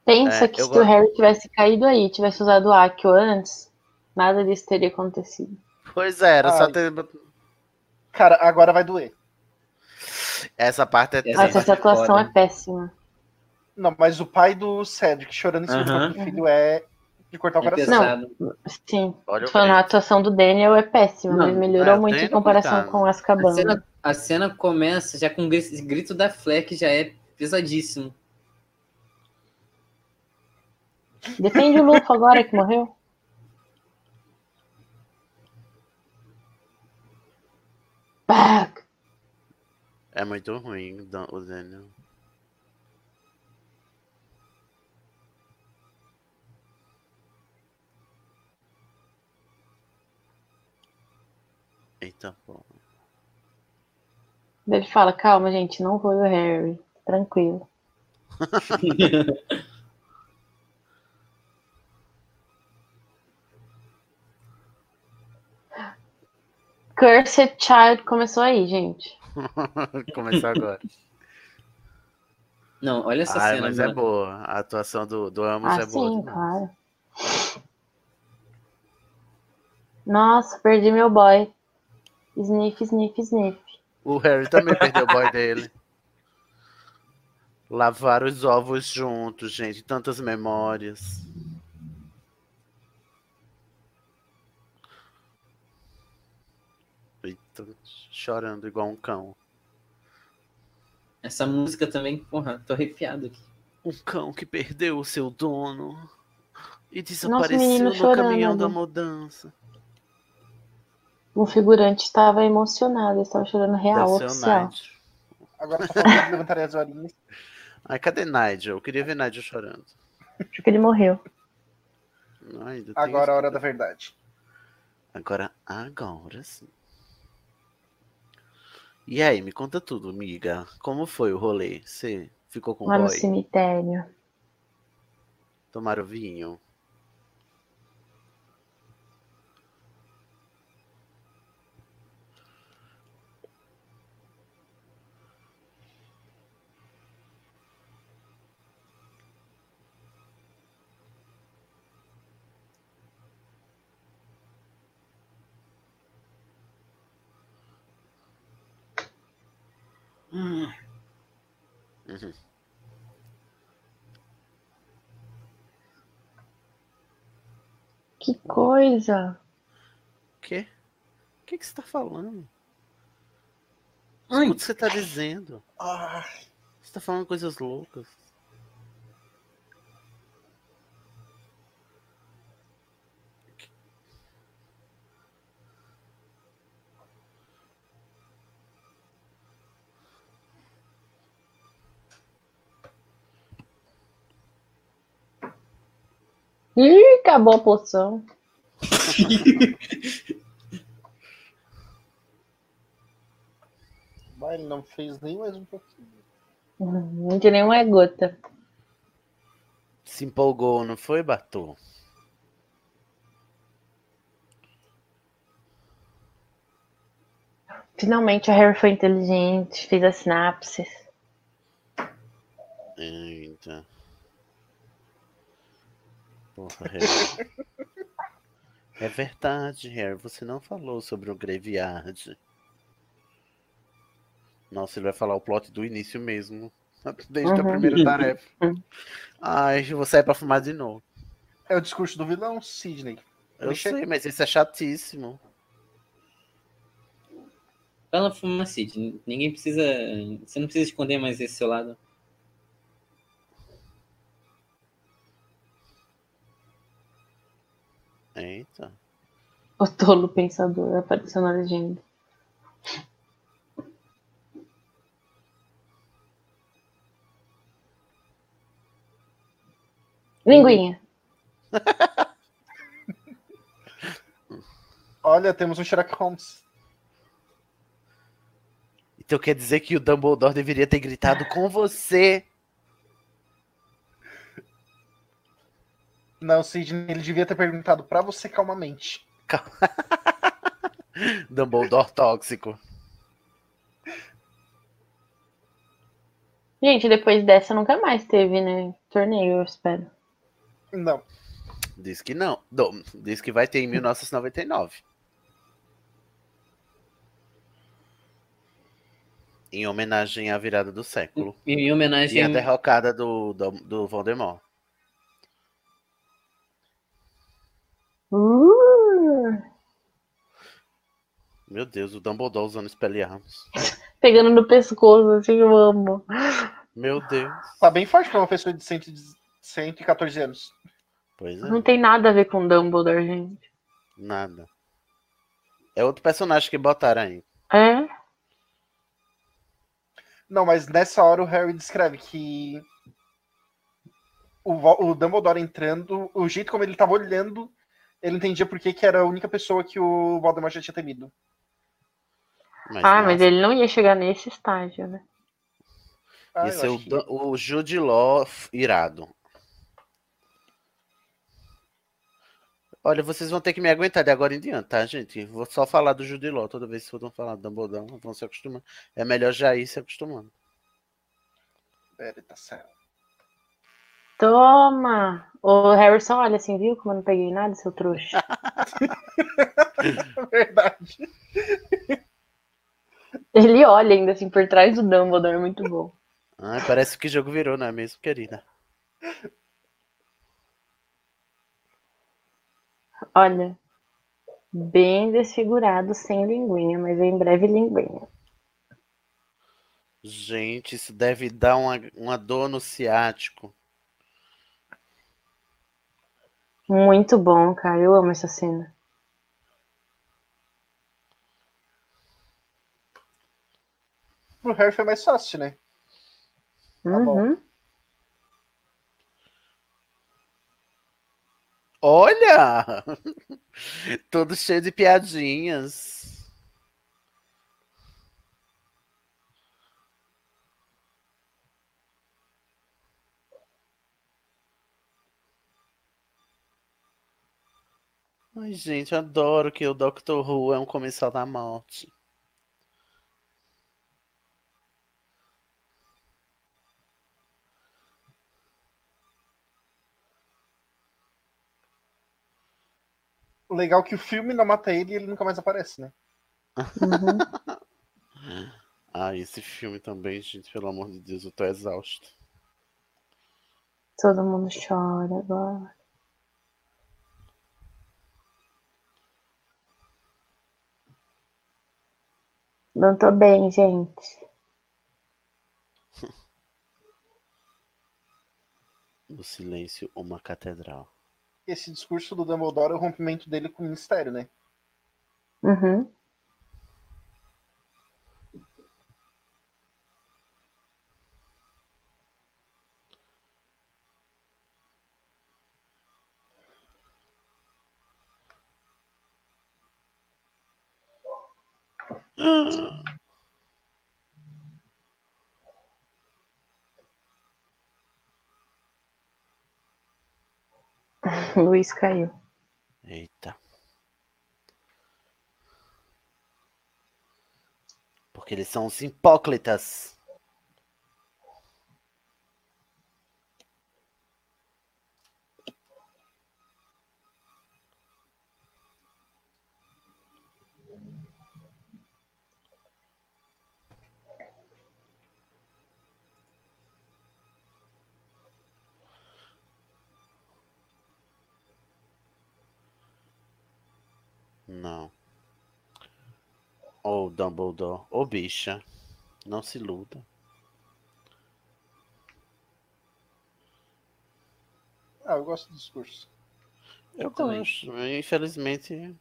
Pensa É, que eu se gosto- o Harry tivesse caído aí, tivesse usado o Akio antes, nada disso teria acontecido. Pois é, era só Ai. ter. Cara, agora vai doer. Essa parte é Essa Nossa, essa é atuação foda. é péssima. Não, mas o pai do Cedric chorando em cima do filho é de cortar o É coração. pesado. Sim, Olha o tô falando, a atuação do Daniel é péssima, Não, mas melhorou é, muito em comparação com A Azkaban. cena, a cena começa já com o gri- grito da Fleck, já é pesadíssimo. Defende o Lufo agora que morreu. Back. É muito ruim o Dan- o Daniel. Eita, pô. Daí Ele fala, calma, gente, não foi o Harry. Tranquilo. Cursed Child começou aí, gente. Começar agora. Não, olha essa Ai, cena. mas é mano. boa. A atuação do, do Amos Ah, é boa. sim, claro. Nossa, perdi meu boy. Sniff, sniff, sniff. O Harry também perdeu o boy dele. Lavaram os ovos juntos, gente. Tantas memórias. Chorando igual um cão. Essa música também, porra, tô arrepiado aqui. Um cão que perdeu o seu dono e desapareceu no chorando caminhão da mudança. O figurante estava emocionado, ele estava chorando real, Deve oficial. Agora só falta levantar as horinhas. Ai, cadê Nigel? Eu queria ver Nigel chorando. Acho que ele morreu. Tem Agora é a isso. hora da verdade. Agora, agora sim. E aí, me conta tudo, amiga. Como foi o rolê? Você ficou com o Lá no boy? cemitério. Tomaram vinho? Hum, Uhum. Que coisa! O quê? O que, que você tá falando? Ai. Escuta o que você tá dizendo. Ah, Você tá falando coisas loucas. Ih, acabou a poção. mas ele não fez nem mais um pouquinho. Não tinha nenhuma gota. Se empolgou, não foi, Batu? Finalmente o Harry foi inteligente, fez as sinapses. Eita. Porra, Harry. É verdade, Harry. Você não falou sobre o Graveyard. Nossa, ele vai falar o plot do início mesmo. Desde a Uhum. primeira tarefa. Ai, vou sair pra fumar de novo. É o discurso do vilão, Sidney. Eu chega- sei, mas isso é chatíssimo. Fala fuma, Cid. Ninguém precisa. Você não precisa esconder mais esse seu lado. Eita. O tolo pensador apareceu na legenda. Linguinha. Olha, temos um Sherlock Holmes. Então quer dizer que o Dumbledore deveria ter gritado com você. Não, Sidney, ele devia ter perguntado pra você calmamente. Dumbledore tóxico. Gente, depois dessa nunca mais teve, né? Torneio, eu espero. Não. Diz que não. Diz que vai ter em 1999. Em homenagem à virada do século. Em E homenagem. a derrocada do, do, do Voldemort. Uh, Meu Deus, o Dumbledore usando Expelliarmus. pegando no pescoço, assim, eu amo. Meu Deus. Tá bem forte pra uma pessoa de 100 114 anos. Pois é, Não tem nada a ver com Dumbledore, gente. nada. É outro personagem que botaram aí. É? Não, mas nessa hora o Harry descreve que o, o Dumbledore entrando, o jeito como ele tava olhando, ele entendia por que, que era a única pessoa que o Voldemort já tinha temido. Mas ah, não, mas ele não ia chegar nesse estágio, né? Ah, eu ser o, que- o Jude Law irado. Olha, vocês vão ter que me aguentar de agora em diante, tá, gente? Vou só falar do Jude Law toda vez que for falar do Dumbledore, vão se acostumando. É melhor já ir se acostumando. Pera, tá certo. Toma! O Harrison olha assim, viu? Como eu não peguei nada, seu trouxa. Verdade. Ele olha ainda assim por trás do Dumbledore, é muito bom. Ah, parece que jogo virou, não é mesmo, querida? Olha, bem desfigurado, sem linguinha, mas em breve linguinha. Gente, isso deve dar uma, uma dor no ciático. Muito bom, cara. Eu amo essa cena. Pro Harry foi mais fácil, né? bom. Uhum. Olha! Todo cheio de piadinhas. Ai, gente, eu adoro que o Dr. Who é um comensal da morte. O legal é que o filme não mata ele e ele nunca mais aparece, né? Uhum. Ah, esse filme também, gente, pelo amor de Deus, eu tô exausto. Todo mundo chora agora. Não tô bem, gente. No silêncio, uma catedral. Esse discurso do Dumbledore é o rompimento dele com o Ministério, né? Uhum. Luiz caiu. Eita. Porque eles são os hipócritas. Não. Ô Dumbledore, ô bicha, não se iluda. Ah, eu gosto do discurso. Eu também. gosto, infelizmente.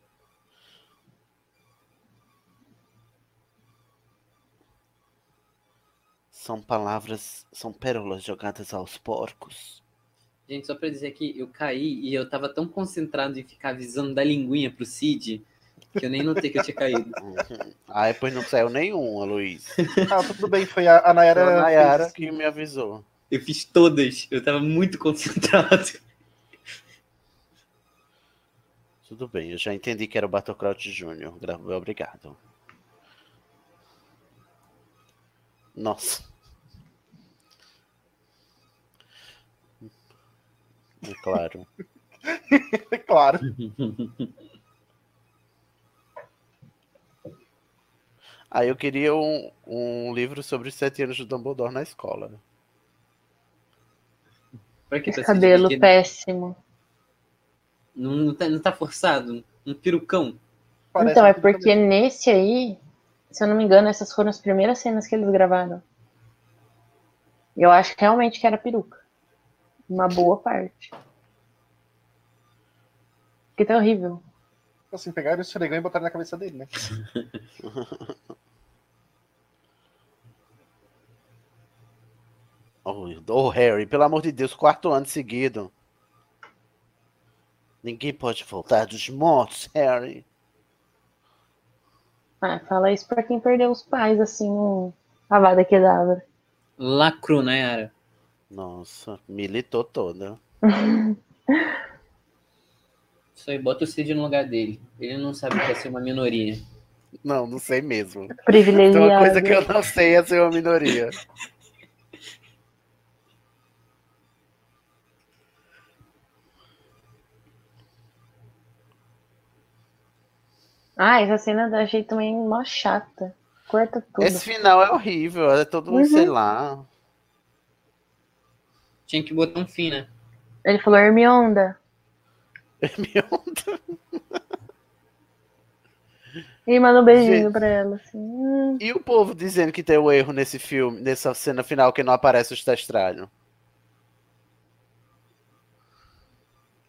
São palavras, são pérolas jogadas aos porcos. Gente, só pra dizer que eu caí e eu tava tão concentrado em ficar avisando da linguinha pro Cid que eu nem notei que eu tinha caído. Ah, depois não saiu nenhuma, Luiz. Ah, tudo bem, foi a, a Nayara. Foi a Nayara que me avisou. Eu fiz todas, eu tava muito concentrado. Tudo bem, eu já entendi que era o Batocraut Júnior. Gra- Obrigado. Nossa. claro. É claro. Aí eu queria um, um livro sobre os sete anos de Dumbledore na escola. Pra que Esse se cabelo péssimo. Não, não, tá, não tá forçado? Um perucão? Parece então, é porque nesse aí, se eu não me engano, essas foram as primeiras cenas que eles gravaram. Eu acho que realmente que era peruca. Uma boa parte. Que tá horrível. Assim, pegaram o esfregão e botaram na cabeça dele, né? Oh, oh, Harry, pelo amor de Deus, quarto ano seguido. Ninguém pode voltar dos mortos, Harry. Ah, fala isso pra quem perdeu os pais, assim, no Avada Kedavra. Lacro, né, Yara? Nossa, militou toda. Isso aí, bota o Cid no lugar dele. Ele não sabe o que é ser uma minoria. Não, não sei mesmo. Privilegiado. uma coisa que eu não sei é ser uma minoria. Ah, essa cena eu achei também mó chata. Corta tudo. Esse final é horrível, é todo, Uhum. sei lá. Tinha que botar um fim, né? Ele falou Hermionda. E manda um beijinho Gente. pra ela, assim. Hum. E o povo dizendo que tem o erro nesse filme, nessa cena final que não aparece o testralho.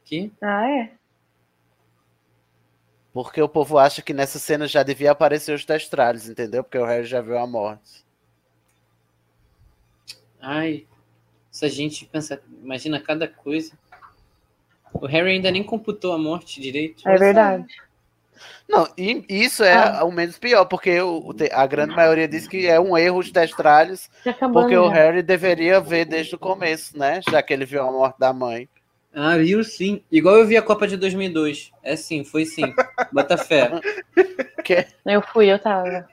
Que? Ah, é? Porque o povo acha que nessa cena já devia aparecer os testralhos, entendeu? Porque o Harry já viu a morte. Ai, se a gente pensa, imagina cada coisa. O Harry ainda nem computou a morte direito. É verdade. Não, e isso é Ah. o menos pior, porque o- a grande maioria diz que é um erro os testralhos, porque o já. Harry deveria ver desde o começo, né? Já que ele viu a morte da mãe. Ah, viu sim. Igual eu vi a Copa de 2002. É sim, foi sim. Bota fé. Que... Eu fui, eu tava.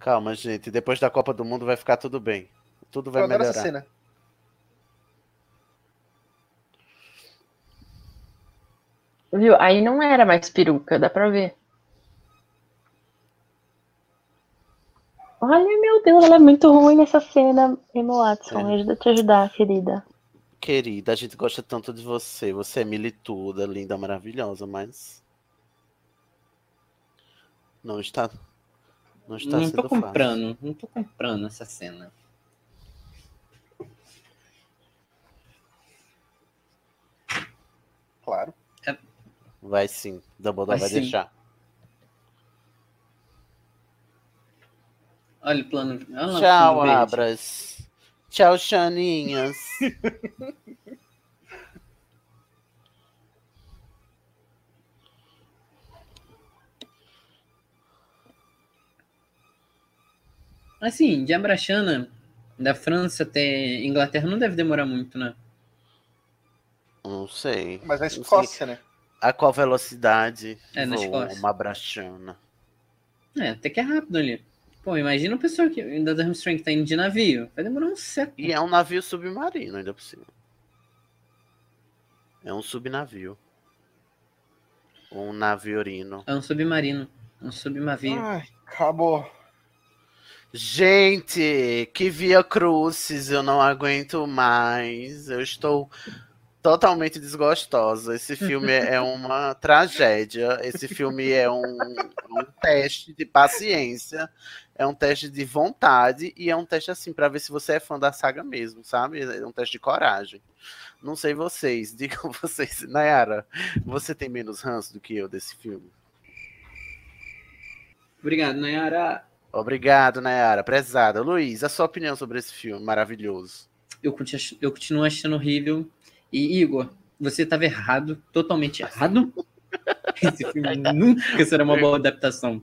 Calma, gente. Depois da Copa do Mundo vai ficar tudo bem. Tudo vai Eu melhorar. essa cena. Viu? Aí não era mais peruca, dá pra ver. Olha, meu Deus, ela é muito ruim nessa cena, Emma Watson. É. Ajuda a te ajudar, querida. Querida, a gente gosta tanto de você. Você é milituda, linda, maravilhosa, mas. Não está. Não está Não sendo tô fácil. comprando, não tô comprando essa cena. Claro. Vai sim. Dumbledore Vai vai, sim. deixar. Olha o plano. Olha Tchau. Abras. Tchau, Chaninhas. Assim, de Abrachana, da França até Inglaterra, não deve demorar muito, né? Não sei. Mas na Escócia, né? A qual velocidade É, na Escócia. uma brachana? É, até que é rápido ali. Pô, imagina o pessoal que da Durmstrang que tá indo de navio. Vai demorar um século. E é um navio submarino, ainda por cima. É um subnavio. Um naviorino. É um submarino. Um submarino. Ai, acabou. Gente, que via crucis, eu não aguento mais. Eu estou totalmente desgostosa. Esse filme é uma tragédia. Esse filme é um, um teste de paciência, é um teste de vontade e é um teste assim para ver se você é fã da saga mesmo, sabe? É um teste de coragem. Não sei vocês, digam vocês, Nayara, você tem menos ranço do que eu desse filme? Obrigado, Nayara. Obrigado, Nayara. Prezada. Luiz, a sua opinião sobre esse filme maravilhoso? Eu, conti- eu continuo achando horrível. E, Igor, você estava errado, totalmente errado. Esse filme nunca será uma boa adaptação.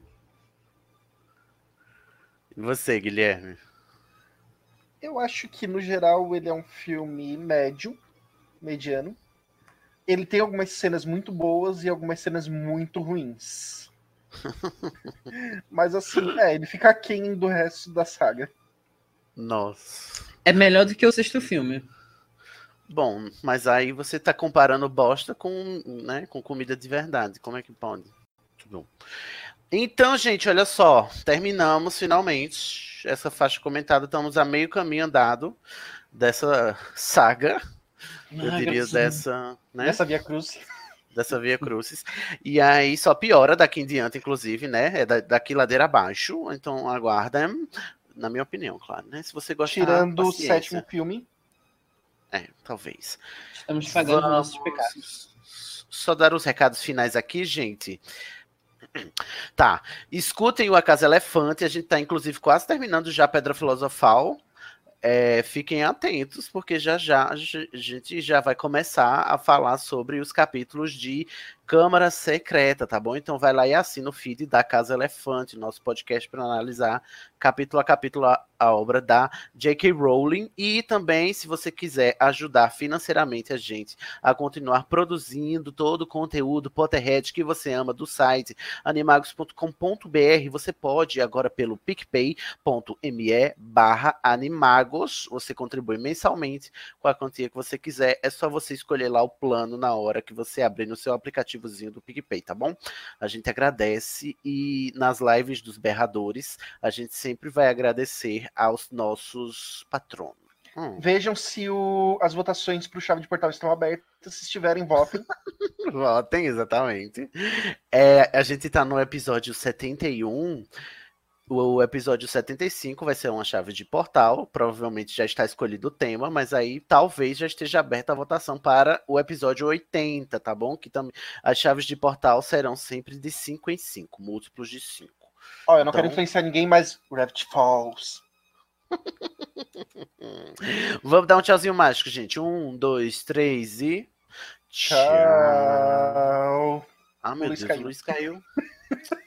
E você, Guilherme? Eu acho que, no geral, ele é um filme médio, mediano. Ele tem algumas cenas muito boas e algumas cenas muito ruins. Mas assim, é, ele fica aquém do resto da saga. Nossa. É melhor do que o sexto filme. Bom, mas aí você tá comparando bosta com, né, com comida de verdade. Como é que pode? Muito bom. Então, gente, olha só. Terminamos finalmente essa faixa comentada. Estamos a meio caminho andado dessa saga. Eu Ah, diria graças a Deus. dessa, né? Nessa Via Cruz. Dessa Via Crucis. E aí só piora daqui em diante, inclusive, né? É da- daqui ladeira abaixo. Então aguarda, na minha opinião, claro, né? Se você gostar, Tirando o sétimo filme. É, talvez. Estamos pagando Vamos nossos pecados. Só dar os recados finais aqui, gente. Tá. Escutem o A Casa Elefante. A gente tá, inclusive, quase terminando já a Pedra Filosofal. É, fiquem atentos, porque já já a gente já vai começar a falar sobre os capítulos de Câmara Secreta, tá bom? Então vai lá e assina o feed da Casa Elefante, nosso podcast para analisar capítulo a capítulo a, a obra da J.K. Rowling. E também, se você quiser ajudar financeiramente a gente a continuar produzindo todo o conteúdo Potterhead que você ama do site animagos.com.br, você pode agora pelo picpay.me barra animagos. Você contribui mensalmente com a quantia que você quiser. É só você escolher lá o plano na hora que você abrir no seu aplicativozinho do PicPay, tá bom? A gente agradece e nas lives dos berradores a gente sempre vai agradecer aos nossos patronos. Hum. Vejam se o, as votações para o Chave de Portal estão abertas. Se estiverem, votem. votem, exatamente. É, a gente está no episódio 71. O episódio 75 vai ser uma chave de portal. Provavelmente já está escolhido o tema, mas aí talvez já esteja aberta a votação para o episódio 80, tá bom? Que também as chaves de portal serão sempre de 5 em 5, múltiplos de 5. Ó, eu não então... quero influenciar ninguém, mas Rabbit Falls. Vamos dar um tchauzinho mágico, gente. Um, dois, três e. Tchau. Ah, meu Luiz Deus, caiu. Luiz caiu.